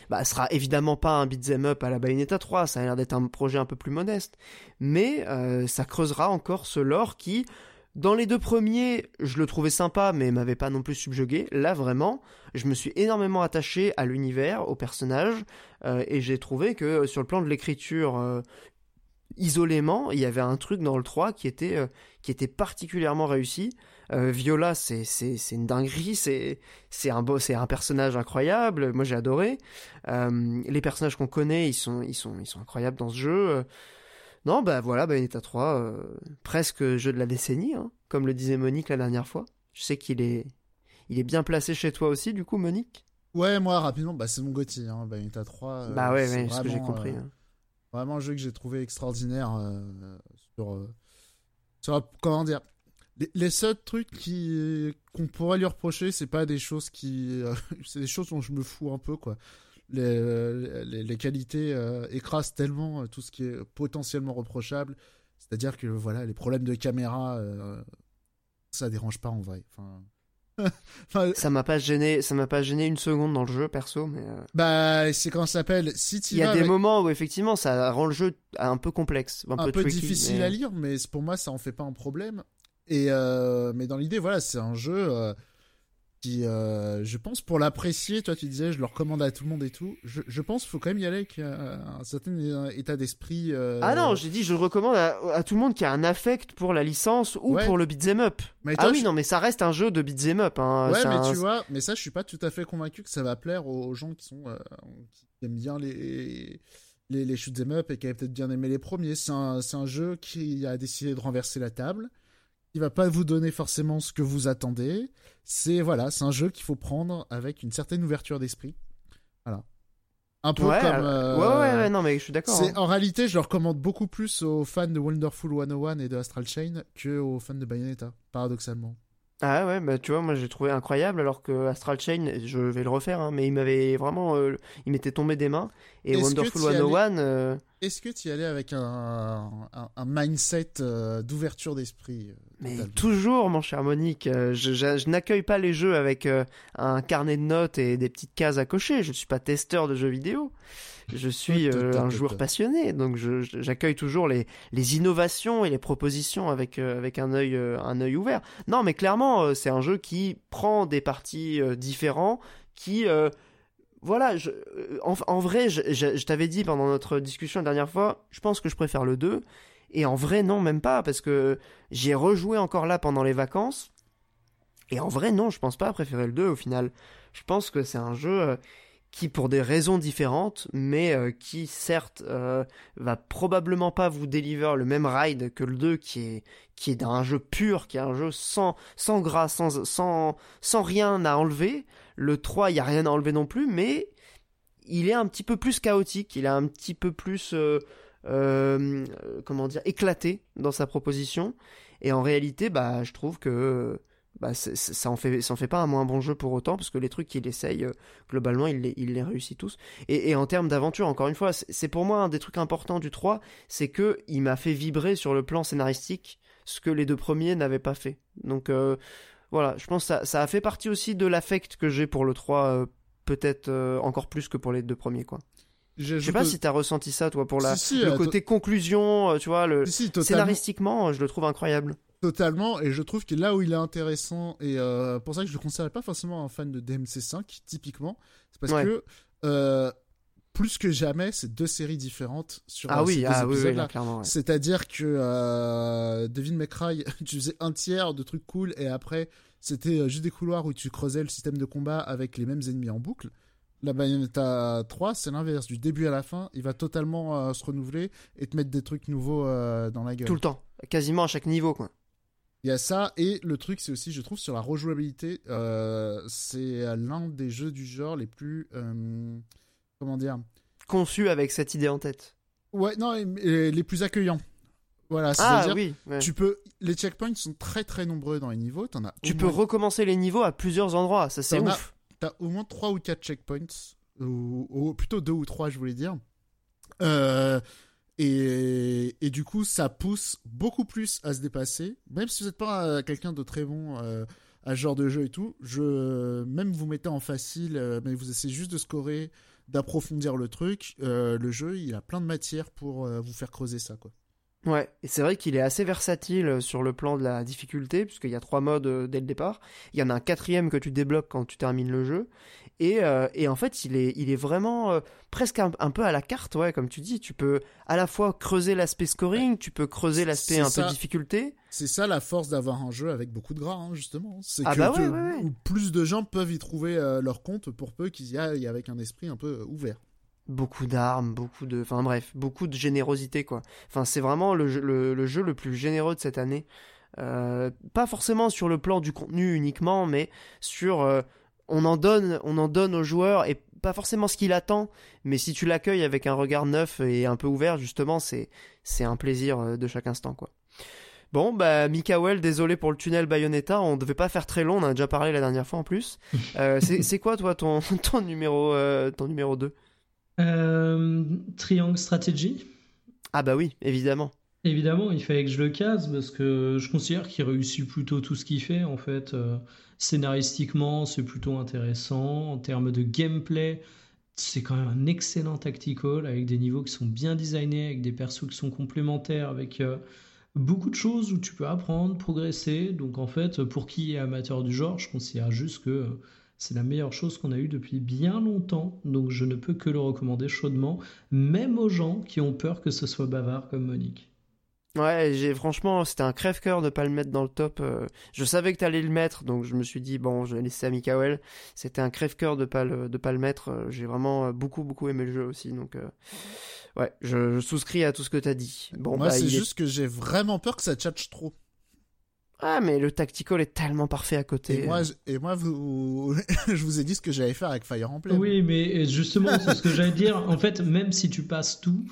bah, sera évidemment pas un beat'em up à la Bayonetta 3, ça a l'air d'être un projet un peu plus modeste, mais ça creusera encore ce lore qui, dans les deux premiers, je le trouvais sympa, mais m'avait pas non plus subjugué. Là, vraiment, je me suis énormément attaché à l'univers, au personnage, euh, et j'ai trouvé que euh, sur le plan de l'écriture, euh, isolément, il y avait un truc dans le 3 qui était, qui était particulièrement réussi. Viola, c'est, une dinguerie, c'est, un, un personnage incroyable, moi j'ai adoré. les personnages qu'on connaît, ils sont, ils, sont, ils sont incroyables dans ce jeu. Non, bah voilà, Bayonetta 3, euh, presque jeu de la décennie, hein, comme le disait Monique la dernière fois. Je sais qu'il est, il est bien placé chez toi aussi, du coup, Monique? Ouais, moi, rapidement, bah, c'est mon Gauthier, hein, Bayonetta 3. Euh, bah ouais, c'est ce que j'ai compris. Euh, hein. Vraiment un jeu que j'ai trouvé extraordinaire sur, sur, comment dire, les, seuls trucs qui qu'on pourrait lui reprocher, c'est pas des choses qui, c'est des choses dont je me fous un peu, quoi les, les, qualités euh, écrasent tellement euh, tout ce qui est potentiellement reprochable. C'est-à-dire que voilà, les problèmes de caméra, euh, ça dérange pas en vrai. Enfin, ça m'a pas gêné, ça m'a pas gêné une seconde dans le jeu perso, mais. Bah, c'est quand ça s'appelle. Si il y a des moments où effectivement ça rend le jeu un peu complexe, un, peu, difficile à lire, mais pour moi ça en fait pas un problème. Et mais dans l'idée, voilà, c'est un jeu qui, euh, je pense, pour l'apprécier, toi tu disais, je le recommande à tout le monde et tout. Je, je pense qu'il faut quand même y aller avec un, certain état d'esprit. Euh, ah non, j'ai dit, je le recommande à, tout le monde qui a un affect pour la licence ou pour le beat'em up. ah oui, non, mais ça reste un jeu de beat'em up. Hein. Ouais, mais tu vois, mais ça, je suis pas tout à fait convaincu que ça va plaire aux gens qui sont, euh, qui aiment bien les les, les shoot'em up et qui avait peut-être bien aimé les premiers. C'est un, un jeu qui a décidé de renverser la table. Il va pas vous donner forcément ce que vous attendez. C'est voilà, c'est un jeu qu'il faut prendre avec une certaine ouverture d'esprit. Voilà. Un peu Ouais, comme. euh, euh, ouais, ouais, ouais, non, mais je suis d'accord. hein. En réalité, je le recommande beaucoup plus aux fans de Wonderful 101 et de Astral Chain que aux fans de Bayonetta, paradoxalement. Ah ouais, bah tu vois, moi j'ai trouvé incroyable alors que Astral Chain, je vais le refaire, hein, mais il m'avait vraiment, euh, il m'était tombé des mains. Et Est-ce Wonderful t'y allais- 101, euh, Est-ce que tu y allais avec un, un, un mindset euh, d'ouverture d'esprit mais toujours, mon cher Monique, je, je- je n'accueille pas les jeux avec un carnet de notes et des petites cases à cocher. Je suis pas testeur de jeux vidéo. Je suis euh, un joueur passionné, donc j'accueille toujours les, les innovations et les propositions avec, euh, avec un œil euh, un œil ouvert. Non, mais clairement, euh, c'est un jeu qui prend des parties euh, différents, qui euh, voilà, je, en, en vrai, je, je- je t'avais dit pendant notre discussion la dernière fois, je pense que je préfère le 2. Et en vrai, non, même pas, parce que j'ai rejoué encore là pendant les vacances. Et en vrai, non, je pense pas préférer le 2 au final. Je pense que c'est un jeu euh, qui, pour des raisons différentes, mais euh, qui, certes, euh, va probablement pas vous deliver le même ride que le 2, qui est, qui est un jeu pur, qui est un jeu sans, sans gras, sans, sans, sans rien à enlever. Le 3, il y a rien à enlever non plus, mais il est un petit peu plus chaotique, il est un petit peu plus, euh, comment dire, éclaté dans sa proposition. Et en réalité, bah, je trouve que bah, ça en fait, ça en fait pas un moins bon jeu pour autant, parce que les trucs qu'il essaye, euh, globalement, il les, il les réussit tous. Et, et en termes d'aventure, encore une fois, c'est pour moi un des trucs importants du 3, c'est que il m'a fait vibrer sur le plan scénaristique, ce que les deux premiers n'avaient pas fait. Donc euh, voilà, je pense que ça, ça a fait partie aussi de l'affect que j'ai pour le 3, euh, peut-être encore plus que pour les deux premiers, quoi. Je sais pas si t'as ressenti ça, toi, pour la, Si, si, le côté conclusion, tu vois, le, Si, scénaristiquement, je le trouve incroyable. Totalement, et je trouve que là où il est intéressant, et euh, pour ça que je ne le considère pas forcément un fan de DMC5, typiquement, c'est parce Ouais. que euh, plus que jamais, c'est deux séries différentes sur Ah ces oui, deux ah oui, oui, épisodes-là. là, clairement. ouais. C'est-à-dire que euh, Devil May Cry, tu faisais un tiers de trucs cool et après c'était euh, juste des couloirs où tu creusais le système de combat avec les mêmes ennemis en boucle. La Bayonetta 3, c'est l'inverse. Du début à la fin, il va totalement euh, se renouveler et te mettre des trucs nouveaux euh, dans la gueule. Tout le temps, quasiment à chaque niveau, quoi. Il y a ça, et le truc, c'est aussi, je trouve, sur la rejouabilité, euh, c'est l'un des jeux du genre les plus. euh, comment dire? Conçu avec cette idée en tête. Ouais, non, et- et les plus accueillants. Voilà, Ah c'est-à-dire. oui, ouais. Tu peux, les checkpoints sont très très nombreux dans les niveaux. T'en as. Tu peux moins- recommencer les niveaux à plusieurs endroits, ça c'est ouf. T'as au moins 3 ou 4 checkpoints, ou, ou plutôt 2 ou 3, je voulais dire. Euh, et, du coup, ça pousse beaucoup plus à se dépasser. Même si vous n'êtes pas euh, quelqu'un de très bon euh, à ce genre de jeu et tout, je, même vous mettez en facile, euh, mais vous essayez juste de scorer, d'approfondir le truc. le jeu, il a plein de matière pour vous faire creuser ça, quoi. Ouais, et c'est vrai qu'il est assez versatile sur le plan de la difficulté, puisqu'il y a trois modes dès le départ. Il y en a un quatrième que tu débloques quand tu termines le jeu. Et, euh, et en fait, il est, il est vraiment euh, presque un, un peu à la carte, ouais, comme tu dis. Tu peux à la fois creuser l'aspect scoring, tu peux creuser l'aspect un ça. peu difficulté. C'est ça la force d'avoir un jeu avec beaucoup de gras, hein, justement. C'est Ah que bah ouais, ouais, plus de gens peuvent y trouver euh, leur compte pour peu qu'ils y aillent avec un esprit un peu ouvert. Beaucoup d'armes, beaucoup de... Enfin bref, beaucoup de générosité, quoi. Enfin, c'est vraiment le jeu, le, le jeu le plus généreux de cette année. Euh, pas forcément sur le plan du contenu uniquement, mais sur... euh, on, en donne, on en donne aux joueurs, et pas forcément ce qu'il attend, mais si tu l'accueilles avec un regard neuf et un peu ouvert, justement, c'est c'est un plaisir euh, de chaque instant, quoi. Bon, bah, Mikael, désolé pour le tunnel Bayonetta, on devait pas faire très long, on en a déjà parlé la dernière fois en plus. Euh, c'est c'est quoi, toi, ton, ton, numéro, euh, ton numéro 2 Euh, Triangle Strategy. Ah bah oui, évidemment. Évidemment, il fallait que je le case parce que je considère qu'il réussit plutôt tout ce qu'il fait. En fait, Euh, scénaristiquement, c'est plutôt intéressant. En termes de gameplay, c'est quand même un excellent tactical avec des niveaux qui sont bien designés, avec des persos qui sont complémentaires, avec euh, beaucoup de choses où tu peux apprendre, progresser. Donc en fait, pour qui est amateur du genre, je considère juste que euh, c'est la meilleure chose qu'on a eue depuis bien longtemps. Donc je ne peux que le recommander chaudement, même aux gens qui ont peur que ce soit bavard comme Monique. Ouais, j'ai franchement, c'était un crève-cœur de pas le mettre dans le top. euh, Je savais que t'allais le mettre, donc je me suis dit bon, je vais laisser à Mikael. C'était un crève-cœur de pas le de pas le mettre. euh, J'ai vraiment euh, beaucoup beaucoup aimé le jeu aussi, donc euh, Ouais, je, souscris à tout ce que t'as dit. Bon, Moi, bah, c'est juste que j'ai vraiment peur que ça tchatche trop. Ah, mais le tactical est tellement parfait à côté. Et moi, et moi vous... je vous ai dit ce que j'allais faire avec Fire Emblem. Oui, mais justement, c'est ce que j'allais dire. En fait, même si tu passes tout,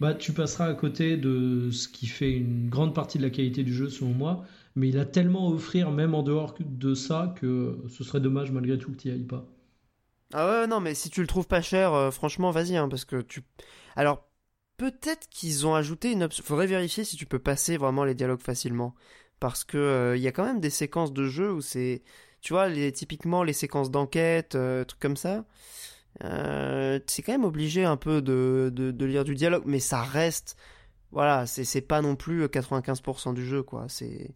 bah, tu passeras à côté de ce qui fait une grande partie de la qualité du jeu, selon moi. Mais il a tellement à offrir, même en dehors de ça, que ce serait dommage malgré tout que tu n'y ailles pas. Ah ouais, non, mais si tu le trouves pas cher, euh, franchement, vas-y, hein, parce que tu. Alors, peut-être qu'ils ont ajouté une option. Faudrait vérifier si tu peux passer vraiment les dialogues facilement parce que il euh, y a quand même des séquences de jeu où c'est, tu vois, les, typiquement les séquences d'enquête, euh, trucs comme ça. Euh, c'est quand même obligé un peu de, de, lire du dialogue, mais ça reste, voilà, c'est pas non plus 95% du jeu, quoi. C'est,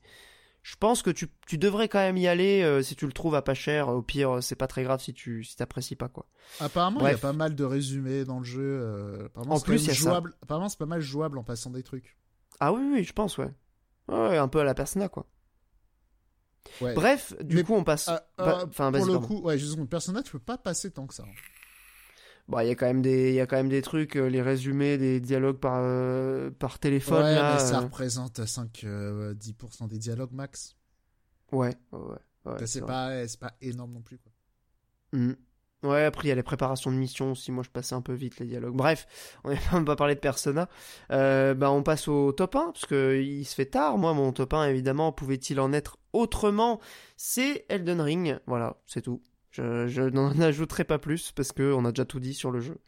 je pense que tu, tu, devrais quand même y aller si tu le trouves à pas cher. Au pire, c'est pas très grave si tu si t'apprécies pas quoi. Apparemment, il y a pas mal de résumés dans le jeu. apparemment, en plus, jouable. Apparemment, c'est pas mal jouable en passant des trucs. Ah oui, oui, je pense, ouais. Ouais, un peu à la Persona, quoi. Bref, du coup, on passe. Ah, ah, enfin, pour le coup, ouais, justement, Persona, tu peux pas passer tant que ça. Bon, il y a quand même des, il y a quand même des trucs, euh, les résumés des dialogues par, euh, par téléphone. Ouais, là, ça euh. représente 5-10% des dialogues max. Ouais, ouais, ouais. c'est pas, pas énorme non plus, quoi. Mmh. Ouais, après il y a les préparations de mission aussi. Moi je passais un peu vite les dialogues. Bref, on n'a même pas parlé de Persona. Euh, bah, on passe au top 1 parce que il se fait tard. Moi mon top 1 évidemment pouvait-il en être autrement? C'est Elden Ring. Voilà, c'est tout. Je, n'en ajouterai pas plus parce que on a déjà tout dit sur le jeu.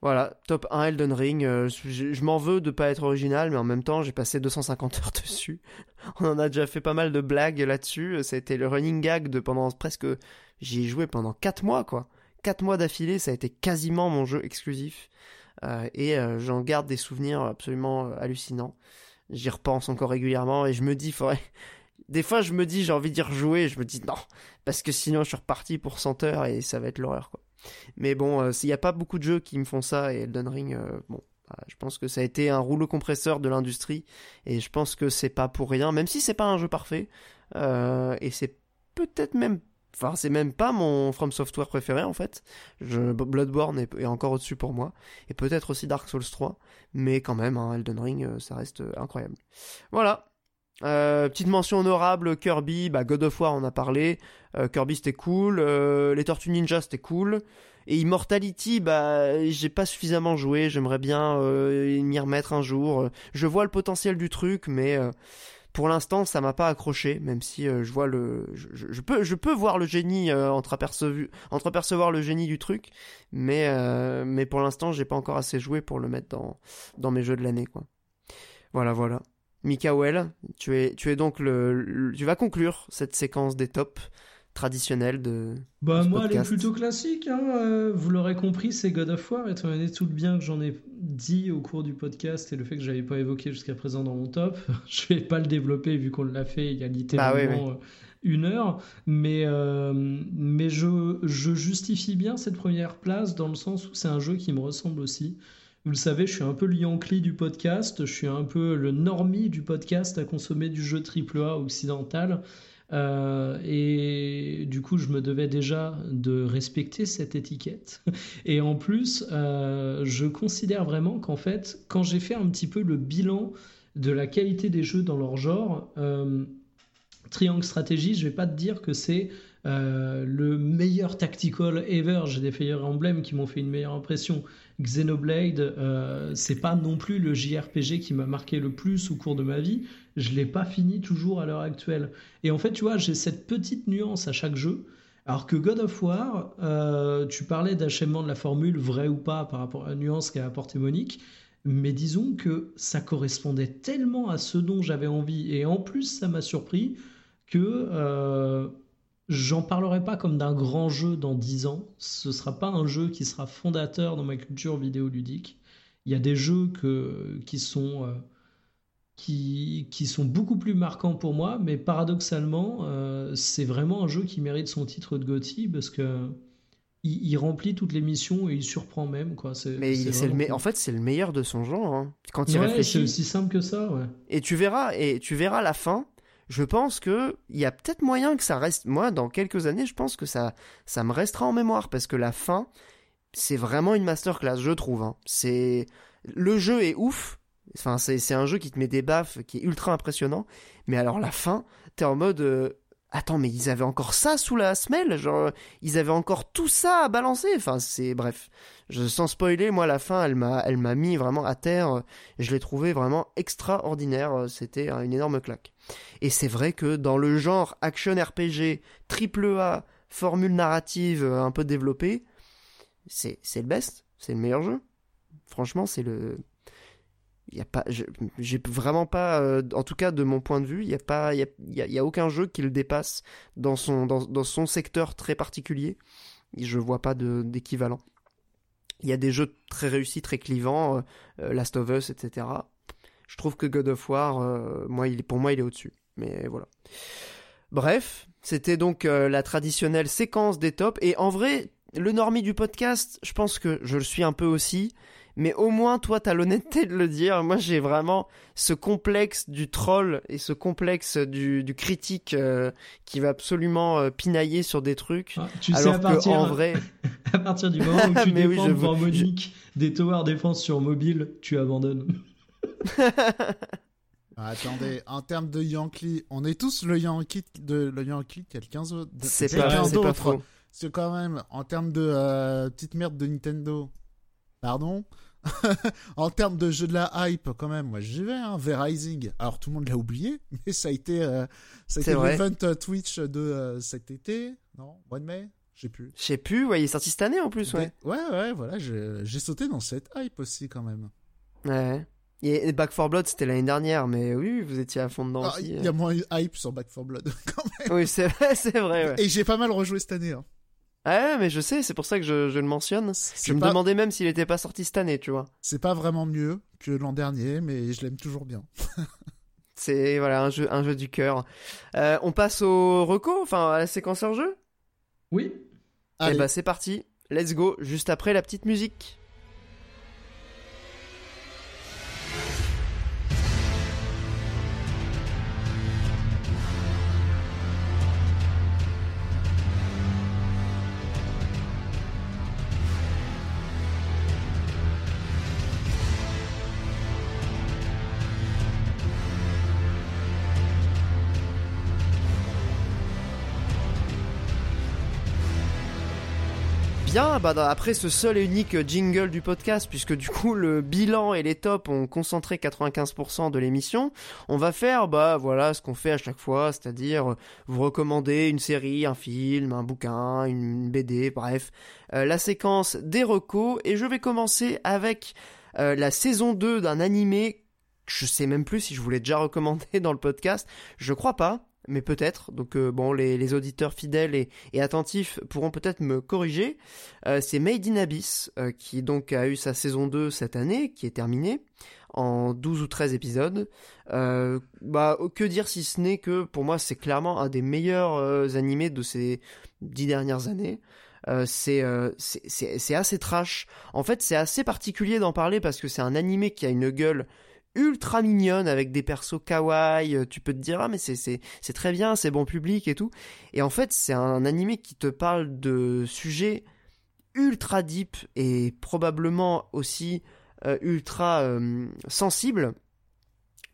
Voilà, top 1 Elden Ring. Euh, je, m'en veux de pas être original, mais en même temps, j'ai passé 250 heures dessus. On en a déjà fait pas mal de blagues là-dessus. Ça a été le running gag de pendant presque J'y ai joué pendant 4 mois, quoi. 4 mois d'affilée, ça a été quasiment mon jeu exclusif. Euh, et euh, j'en garde des souvenirs absolument hallucinants. J'y repense encore régulièrement et je me dis, faudrait... Des fois, je me dis, j'ai envie d'y rejouer, je me dis non, parce que sinon, je suis reparti pour 100 heures et ça va être l'horreur, quoi. Mais bon, il n'y a pas beaucoup de jeux qui me font ça et Elden Ring, bon, bah, je pense que ça a été un rouleau compresseur de l'industrie et je pense que c'est pas pour rien, même si c'est pas un jeu parfait. et c'est peut-être même Enfin, c'est même pas mon From Software préféré en fait. Bloodborne est, encore au-dessus pour moi. Et peut-être aussi Dark Souls 3. Mais quand même, hein, Elden Ring, euh, ça reste euh, incroyable. Voilà. Euh, petite mention honorable, Kirby, bah God of War on a parlé, Kirby c'était cool, les Tortues Ninja c'était cool, et Immortality bah j'ai pas suffisamment joué, j'aimerais bien m'y remettre un jour, je vois le potentiel du truc mais pour l'instant, ça m'a pas accroché, même si euh, je vois le, je, peux, je peux voir le génie euh, entre entreapercevoir le génie du truc, mais euh, mais pour l'instant, j'ai pas encore assez joué pour le mettre dans dans mes jeux de l'année, quoi. Voilà, voilà. Mikael, tu es, tu es donc le, tu vas conclure cette séquence des tops traditionnel de. Bah, moi, elle est plutôt classique. Hein. Euh, vous l'aurez compris, c'est God of War. Étant donné tout le bien que j'en ai dit au cours du podcast et le fait que j'avais pas évoqué jusqu'à présent dans mon top, je vais pas le développer vu qu'on l'a fait il y a littéralement bah euh, une heure. Mais, euh, mais je, je justifie bien cette première place dans le sens où c'est un jeu qui me ressemble aussi. Vous le savez, je suis un peu le Yankee du podcast, je suis un peu le normie du podcast à consommer du jeu AAA occidental. Euh, et du coup, je me devais déjà de respecter cette étiquette. Et en plus, euh, je considère vraiment qu'en fait, quand j'ai fait un petit peu le bilan de la qualité des jeux dans leur genre, euh, Triangle Stratégie, je vais pas te dire que c'est le meilleur tactical ever. J'ai des Fire Emblem qui m'ont fait une meilleure impression. Xenoblade, euh, c'est pas non plus le JRPG qui m'a marqué le plus au cours de ma vie. Je l'ai pas fini toujours à l'heure actuelle. Et en fait, tu vois, j'ai cette petite nuance à chaque jeu. Alors que God of War, euh, tu parlais d'achèvement de la formule, vrai ou pas, par rapport à la nuance qu'a apporté Monique. Mais disons que ça correspondait tellement à ce dont j'avais envie. Et en plus, ça m'a surpris que euh, J'en parlerai pas comme d'un grand jeu dans 10 ans. Ce sera pas un jeu qui sera fondateur dans ma culture vidéoludique. Il y a des jeux que, qui, sont, euh, qui, qui, sont beaucoup plus marquants pour moi, mais paradoxalement, euh, c'est vraiment un jeu qui mérite son titre de GOTY parce que il, remplit toutes les missions et il surprend même. Quoi. mais c'est le en fait, c'est le meilleur de son genre. Hein. Quand il réfléchit. C'est aussi simple que ça. Ouais. Et tu verras, et tu verras la fin je pense que il y a peut-être moyen que ça reste. Moi, dans quelques années, je pense que ça, ça me restera en mémoire parce que la fin, c'est vraiment une masterclass, je trouve. Hein. C'est le jeu est ouf. Enfin, c'est un jeu qui te met des baffes, qui est ultra impressionnant. Mais alors la fin, t'es en mode, euh, attends, mais ils avaient encore ça sous la semelle, genre ils avaient encore tout ça à balancer. Enfin, c'est bref. Je, sans spoiler, moi la fin, elle m'a, mis vraiment à terre. Je l'ai trouvé vraiment extraordinaire. C'était une énorme claque. Et c'est vrai que dans le genre action RPG, triple A, formule narrative un peu développée, c'est le best, c'est le meilleur jeu. Franchement, c'est le, y a pas j'ai vraiment pas euh, en tout cas de mon point de vue il y a pas il y y a, aucun jeu qui le dépasse dans son dans, dans son secteur très particulier. Je vois pas d'équivalent. Il y a des jeux très réussis très clivants euh, euh, Last of Us etc je trouve que God of War moi il pour moi il est au dessus mais voilà. Bref c'était donc la traditionnelle séquence des tops. Et en vrai le normie du podcast je pense que je le suis un peu aussi mais au moins toi t'as l'honnêteté de le dire. Moi j'ai vraiment ce complexe du troll et ce complexe du, du critique euh, qui va absolument euh, pinailler sur des trucs. Ah, tu sais à partir, en vrai... à partir du moment où tu défends oui, devant Monique des tower défense sur mobile, tu abandonnes. Ah, attendez, en termes de Yankee, on est tous le Yankee de le Yankee quelqu'un d'autre. C'est pas, pas faux. C'est quand même en termes de euh, petite merde de Nintendo. Pardon? en termes de jeu de la hype, quand même, moi j'y vais, hein, V-Rising. Alors tout le monde l'a oublié, mais ça a été, euh, ça a été l'event euh, Twitch de euh, cet été, non Mois de mai Je sais plus. Je sais plus, ouais, il est sorti cette année en plus, ouais. Ouais, ouais, voilà, j'ai sauté dans cette hype aussi quand même. Ouais. Et Back 4 Blood, c'était l'année dernière, mais oui, vous étiez à fond dedans ah, aussi. Il y a moins hype sur Back 4 Blood, quand même. Oui, c'est vrai, c'est vrai. Ouais. Et j'ai pas mal rejoué cette année. Hein. Ouais, mais je sais, c'est pour ça que je, le mentionne. Je me demandais même s'il était pas sorti cette année, tu vois. C'est pas vraiment mieux que l'an dernier, mais je l'aime toujours bien. c'est voilà un jeu, un jeu du cœur. Euh, on passe au reco, enfin à la séquence hors jeu? Oui. Et eh bah ben, c'est parti. Let's go. Juste après la petite musique. Bah après ce seul et unique jingle du podcast, puisque du coup le bilan et les tops ont concentré 95% de l'émission, on va faire bah voilà ce qu'on fait à chaque fois, c'est-à-dire vous recommander une série, un film, un bouquin, une BD, bref, euh, la séquence des recos, et je vais commencer avec euh, la saison 2 d'un animé je sais même plus si je voulais déjà recommander dans le podcast, je crois pas mais peut-être. Donc euh, bon, les, auditeurs fidèles et, attentifs pourront peut-être me corriger. Euh, c'est Made in Abyss euh, qui donc a eu sa saison 2 cette année, qui est terminée en 12 ou 13 épisodes. bah que dire si ce n'est que pour moi c'est clairement un des meilleurs animés de ces dix dernières années. c'est c'est assez trash. En fait, c'est assez particulier d'en parler parce que c'est un animé qui a une gueule ultra mignonne avec des persos kawaii, euh, tu peux te dire ah mais c'est très bien, c'est bon public et tout. Et en fait, c'est un animé qui te parle de sujets ultra deep et probablement aussi euh, ultra euh, sensibles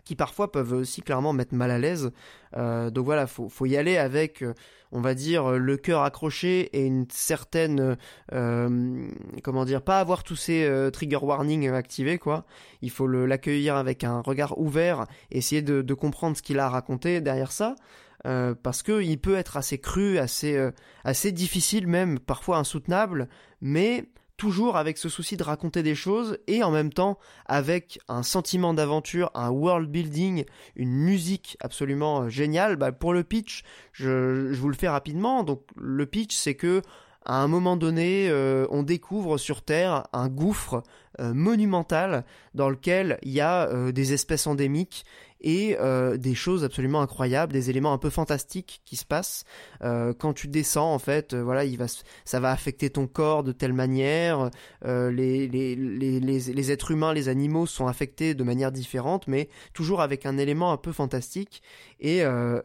qui parfois peuvent aussi clairement mettre mal à l'aise. Euh, donc voilà, faut, faut y aller avec, euh, on va dire, le cœur accroché et une certaine, euh, comment dire, pas avoir tous ces trigger warnings activés quoi. Il faut l'accueillir avec un regard ouvert, essayer de, de comprendre ce qu'il a raconté derrière ça. parce que il peut être assez cru, assez, assez difficile même, parfois insoutenable, mais toujours avec ce souci de raconter des choses et en même temps avec un sentiment d'aventure, un world building, une musique absolument euh, géniale. Bah, pour le pitch, je, vous le fais rapidement. Donc le pitch, c'est que à un moment donné, euh, on découvre sur Terre un gouffre euh, monumental dans lequel il y a des espèces endémiques et euh, des choses absolument incroyables, des éléments un peu fantastiques qui se passent euh, quand tu descends en fait. voilà, il va, ça va affecter ton corps de telle manière. Les, les, les, les, êtres humains, les animaux sont affectés de manière différente, mais toujours avec un élément un peu fantastique. Et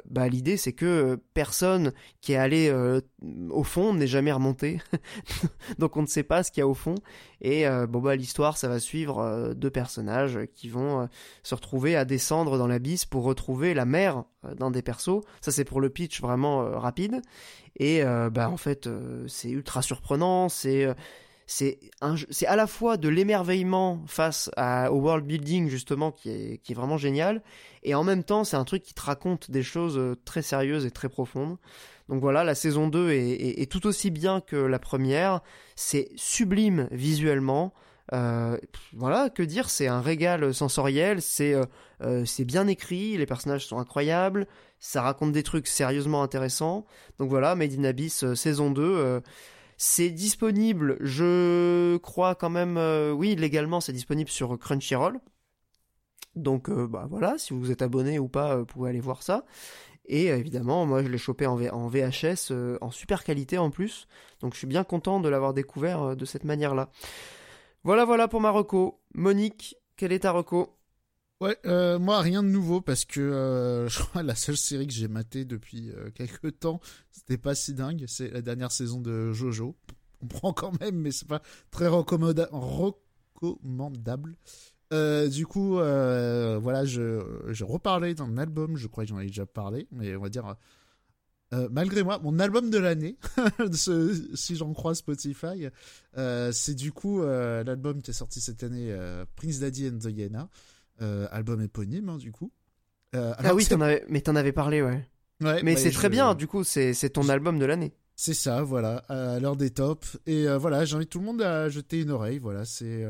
bah, l'idée c'est que personne qui est allé au fond n'est jamais remonté, donc on ne sait pas ce qu'il y a au fond. Et bon bah l'histoire, ça va suivre deux personnages qui vont se retrouver à descendre dans l'abysse pour retrouver la mère euh, d'un des persos. Ça c'est pour le pitch vraiment euh, rapide. Et euh, bah en fait c'est ultra surprenant. C'est à la fois de l'émerveillement face au world building justement qui est qui est vraiment génial et en même temps c'est un truc qui te raconte des choses très sérieuses et très profondes. Donc voilà, la saison 2 est, est tout aussi bien que la première, c'est sublime visuellement, euh, voilà, que dire, c'est un régal sensoriel, c'est euh, euh, c'est bien écrit, les personnages sont incroyables, ça raconte des trucs sérieusement intéressants. Donc voilà, Made in Abyss saison 2 c'est disponible, je crois quand même oui, légalement c'est disponible sur Crunchyroll. Donc bah voilà, si vous êtes abonné ou pas, vous pouvez aller voir ça. Et évidemment, moi je l'ai chopé en, en VHS en super qualité en plus. Donc je suis bien content de l'avoir découvert de cette manière-là. Voilà, voilà pour ma reco. Monique, quelle est ta reco? Ouais, euh, moi rien de nouveau parce que euh, je crois la seule série que j'ai matée depuis euh, quelques temps, c'était pas si dingue. C'est la dernière saison de Jojo. On prend quand même, mais c'est pas très recommandable. du coup, voilà, je, je reparlais d'un album, je crois que j'en ai déjà parlé, mais on va dire euh, malgré moi, mon album de l'année, si j'en crois Spotify, euh, c'est du coup euh, l'album qui est sorti cette année, Prince Daddy and the Hyena, album éponyme hein, du coup. ah oui, en avais, mais t'en avais parlé, ouais. ouais mais c'est très bien, du coup, c'est ton album de l'année. C'est ça, voilà, à l'heure des tops. Et voilà, j'invite tout le monde à jeter une oreille, voilà, c'est...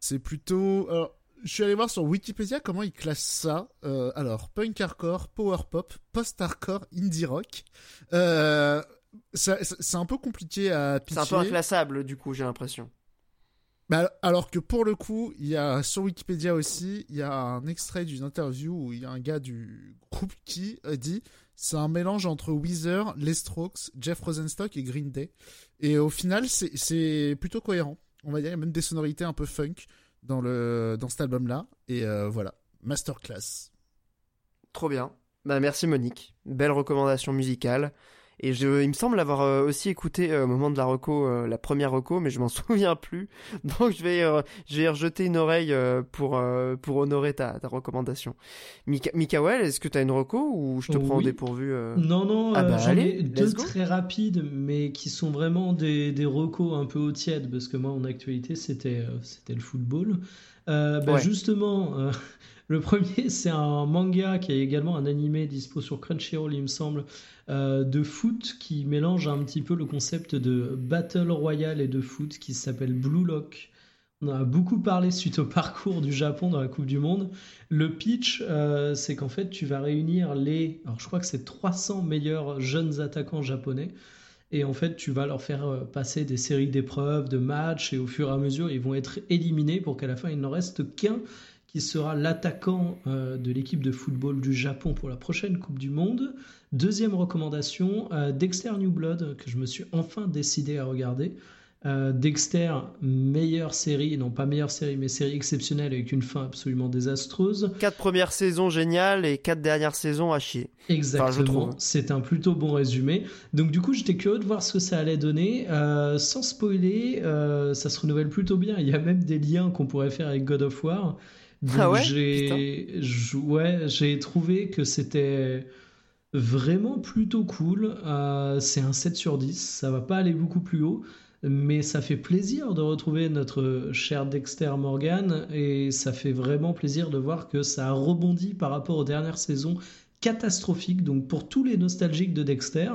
c'est plutôt je suis allé voir sur Wikipédia comment ils classent ça. Euh, alors, punk hardcore, power pop, post hardcore, indie rock. Euh, c'est un peu compliqué à pitcher. C'est un peu inclassable, du coup, j'ai l'impression. Bah, alors que pour le coup, il y a sur Wikipédia aussi, il y a un extrait d'une interview où il y a un gars du groupe qui dit c'est un mélange entre Weezer, Les Strokes, Jeff Rosenstock et Green Day. Et au final, c'est plutôt cohérent. On va dire, il y a même des sonorités un peu funk dans, le, dans cet album-là. Et euh, voilà, masterclass. Trop bien. Bah, merci Monique. Belle recommandation musicale. Et je, il me semble avoir euh, aussi écouté euh, au moment de la reco, la première reco, mais je m'en souviens plus. Donc je vais, je vais rejeter une oreille pour, pour honorer ta, ta recommandation. Mika, Mikael, est-ce que tu as une reco ou je te prends au dépourvu Non, non, ah bah, j'en ai deux très rapides, mais qui sont vraiment des, des recos un peu au tiède, parce que moi, en actualité, c'était c'était le football. Bah, justement, le premier, c'est un manga qui est également un animé dispo sur Crunchyroll, il me semble, euh, de foot qui mélange un petit peu le concept de Battle Royale et de foot qui s'appelle Blue Lock. On a beaucoup parlé suite au parcours du Japon dans la Coupe du Monde. Le pitch, euh, c'est qu'en fait, tu vas réunir les, alors je crois que c'est 300 meilleurs jeunes attaquants japonais. Et en fait, tu vas leur faire euh, passer des séries d'épreuves, de matchs, et au fur et à mesure, ils vont être éliminés pour qu'à la fin, il n'en reste qu'un qui sera l'attaquant euh, de l'équipe de football du Japon pour la prochaine Coupe du Monde. Deuxième recommandation, euh, Dexter New Blood, que je me suis enfin décidé à regarder. Euh, Dexter, meilleure série, non pas meilleure série, mais série exceptionnelle avec une fin absolument désastreuse. Quatre premières saisons géniales et quatre dernières saisons à chier. Exactement, c'est un plutôt bon résumé. Donc du coup, j'étais curieux de voir ce que ça allait donner. sans spoiler, ça se renouvelle plutôt bien. Il y a même des liens qu'on pourrait faire avec God of War ah ouais j'ai trouvé que c'était vraiment plutôt cool. Euh, c'est un 7 sur 10, ça va pas aller beaucoup plus haut, mais ça fait plaisir de retrouver notre cher Dexter Morgan et ça fait vraiment plaisir de voir que ça a rebondi par rapport aux dernières saisons catastrophiques. Donc pour tous les nostalgiques de Dexter,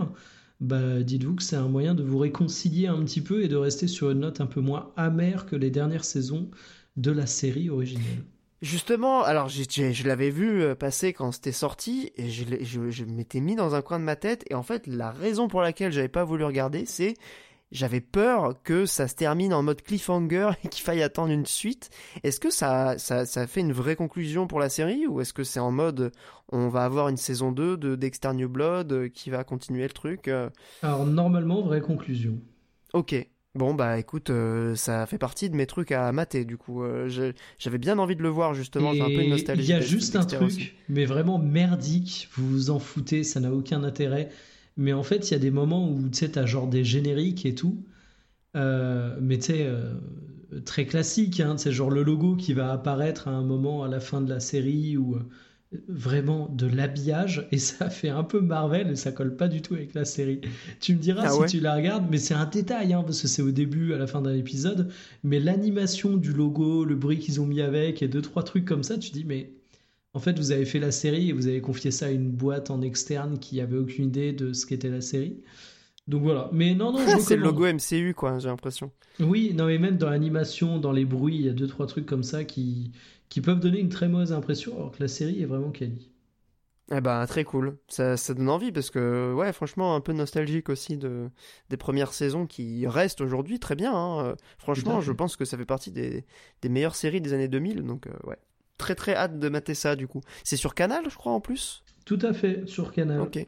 bah, dites-vous que c'est un moyen de vous réconcilier un petit peu et de rester sur une note un peu moins amère que les dernières saisons de la série originelle. Justement, alors je l'avais vu euh, passer quand c'était sorti et je, je, je m'étais mis dans un coin de ma tête et en fait la raison pour laquelle j'avais pas voulu regarder c'est j'avais peur que ça se termine en mode cliffhanger et qu'il faille attendre une suite. Est-ce que ça, ça, ça fait une vraie conclusion pour la série ou est-ce que c'est en mode on va avoir une saison 2 de Dexter New Blood euh, qui va continuer le truc euh Alors normalement, vraie conclusion. Ok. Bon bah écoute, euh, ça fait partie de mes trucs à mater du coup. J'avais bien envie de le voir justement, j'ai un peu une nostalgie. Il y a juste un truc, mais vraiment merdique, vous vous en foutez, ça n'a aucun intérêt. Mais en fait, il y a des moments où tu sais, as genre des génériques et tout. Euh, mais tu sais, euh, très classique, hein, c'est genre le logo qui va apparaître à un moment à la fin de la série ou euh, vraiment de l'habillage et ça fait un peu Marvel et ça colle pas du tout avec la série. Tu me diras ah si tu la regardes, mais c'est un détail hein, parce que c'est au début, à la fin d'un épisode, mais l'animation du logo, le bruit qu'ils ont mis avec et deux trois trucs comme ça, tu dis mais en fait, vous avez fait la série et vous avez confié ça à une boîte en externe qui avait aucune idée de ce qu'était la série. Donc voilà. Mais non, non, c'est le logo MCU, quoi, j'ai l'impression. Oui, non, mais même dans l'animation, dans les bruits, il y a deux, trois trucs comme ça qui, qui peuvent donner une très mauvaise impression, alors que la série est vraiment quali. Eh ben, très cool. Ça, ça donne envie parce que, ouais, franchement, un peu nostalgique aussi de, des premières saisons qui restent aujourd'hui très bien. Hein. Franchement, je pense que ça fait partie des, des meilleures séries des années 2000. Donc, euh, ouais très très hâte de mater ça du coup. C'est sur Canal, je crois, en plus? Tout à fait, sur Canal. Ok.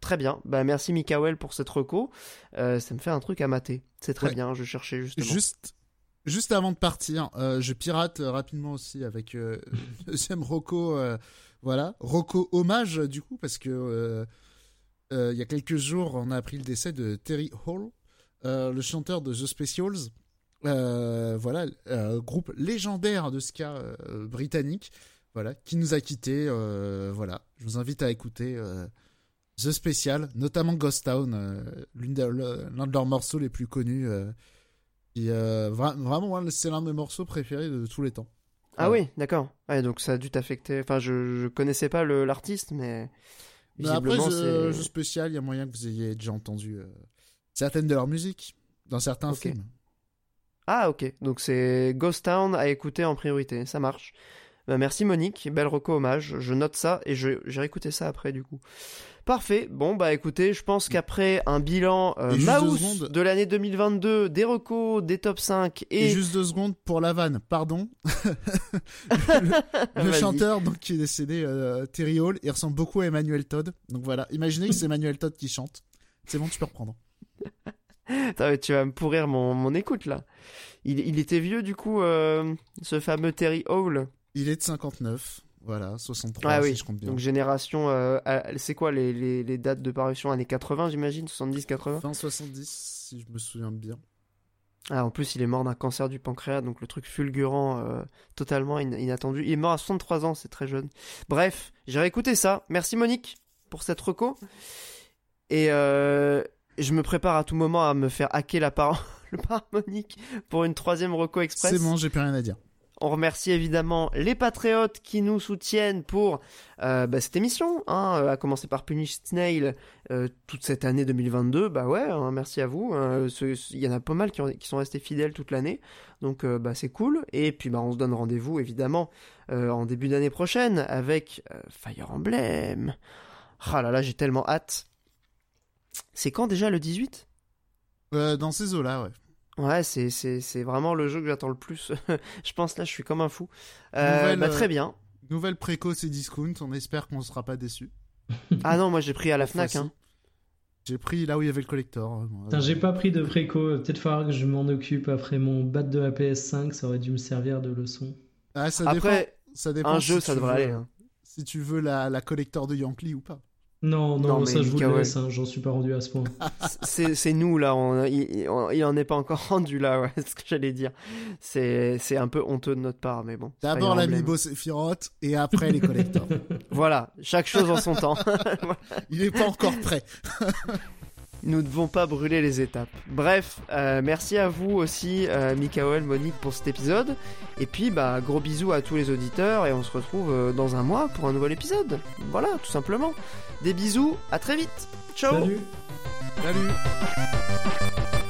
Très bien. Bah, merci Mikael pour cette reco. Euh, ça me fait un truc à mater. C'est très bien, je cherchais justement. Juste, juste avant de partir, euh, je pirate rapidement aussi avec euh, deuxième Rocco. voilà, Rocco hommage du coup, parce que il y a quelques jours, on a appris le décès de Terry Hall, le chanteur de The Specials. Euh, voilà, euh, groupe légendaire de ska euh, britannique, voilà, qui nous a quittés. voilà, je vous invite à écouter The Special, notamment Ghost Town, l'un de, leurs morceaux les plus connus. Et, vraiment, c'est l'un de mes morceaux préférés de tous les temps. Ah oui, d'accord. donc ça a dû t'affecter. Enfin, je, je connaissais pas l'artiste, mais. mais après, The, Special, il y a moyen que vous ayez déjà entendu certaines de leurs musiques dans certains films. Ah ok, donc c'est Ghost Town à écouter en priorité, ça marche. Bah, merci Monique, belle reco hommage, je note ça et j'ai écouté ça après du coup. Parfait, bon bah écoutez, je pense qu'après un bilan euh, mouse de l'année 2022, des recos, des top 5 et... et... juste deux secondes pour la vanne, pardon. le, chanteur donc, qui est décédé, euh, Terry Hall, il ressemble beaucoup à Emmanuel Todd. Donc voilà, imaginez que c'est Emmanuel Todd qui chante. C'est bon, tu peux reprendre. tu vas me pourrir mon, mon écoute là. Il, il, était vieux du coup, euh, ce fameux Terry Hall? Il est de 59, voilà, 63 ah, oui. je compte bien. Donc génération, euh, c'est quoi les, les, les, dates de parution? Années 80 j'imagine? 70, 80 Fin 70 si je me souviens bien. Ah, en plus, il est mort d'un cancer du pancréas, donc le truc fulgurant, euh, totalement inattendu. Il est mort à 63 ans, c'est très jeune. Bref, j'ai réécouté ça. Merci Monique pour cette reco. Et, euh, je me prépare à tout moment à me faire hacker la parole par Monique pour une troisième Reco Express. C'est bon, j'ai plus rien à dire. On remercie évidemment les patriotes qui nous soutiennent pour euh, bah, cette émission, hein, euh, à commencer par Punish Snail euh, toute cette année 2022. Bah ouais, hein, merci à vous. Hein. Il y en a pas mal qui, sont restés fidèles toute l'année, donc bah c'est cool. Et puis bah on se donne rendez-vous évidemment en début d'année prochaine avec Fire Emblem. Ah là là, j'ai tellement hâte. C'est quand déjà le 18 euh, Dans ces eaux-là, ouais. Ouais, c'est, c'est, c'est vraiment le jeu que j'attends le plus. je pense là, je suis comme un fou. Euh, bah, très bien. Nouvelle précoce et discount, on espère qu'on ne sera pas déçu. ah non, moi j'ai pris à la Fnac. Hein. J'ai pris là où il y avait le collector. j'ai pas pris de préco. Peut-être falloir que je m'en occupe après mon bat de la PS5. Ça aurait dû me servir de leçon. Ah, ça après, ça dépend un jeu, ça devrait aller. Hein. Si tu veux la, la collector de Yankee ou pas. Non, non, ça je vous le laisse, hein, j'en suis pas rendu à ce point. c'est nous là, on, il, en est pas encore rendu là, ouais, ce que j'allais dire. C'est un peu honteux de notre part, mais bon. D'abord l'amiibo Sephiroth et après les collectors. voilà, chaque chose en son temps. Il est pas encore prêt. Nous ne devons pas brûler les étapes. Bref, euh, merci à vous aussi, euh, Mikael, Monique, pour cet épisode. Et puis, bah, gros bisous à tous les auditeurs et on se retrouve euh, dans un mois pour un nouvel épisode. Voilà, tout simplement. Des bisous, à très vite. Ciao. Salut. Salut.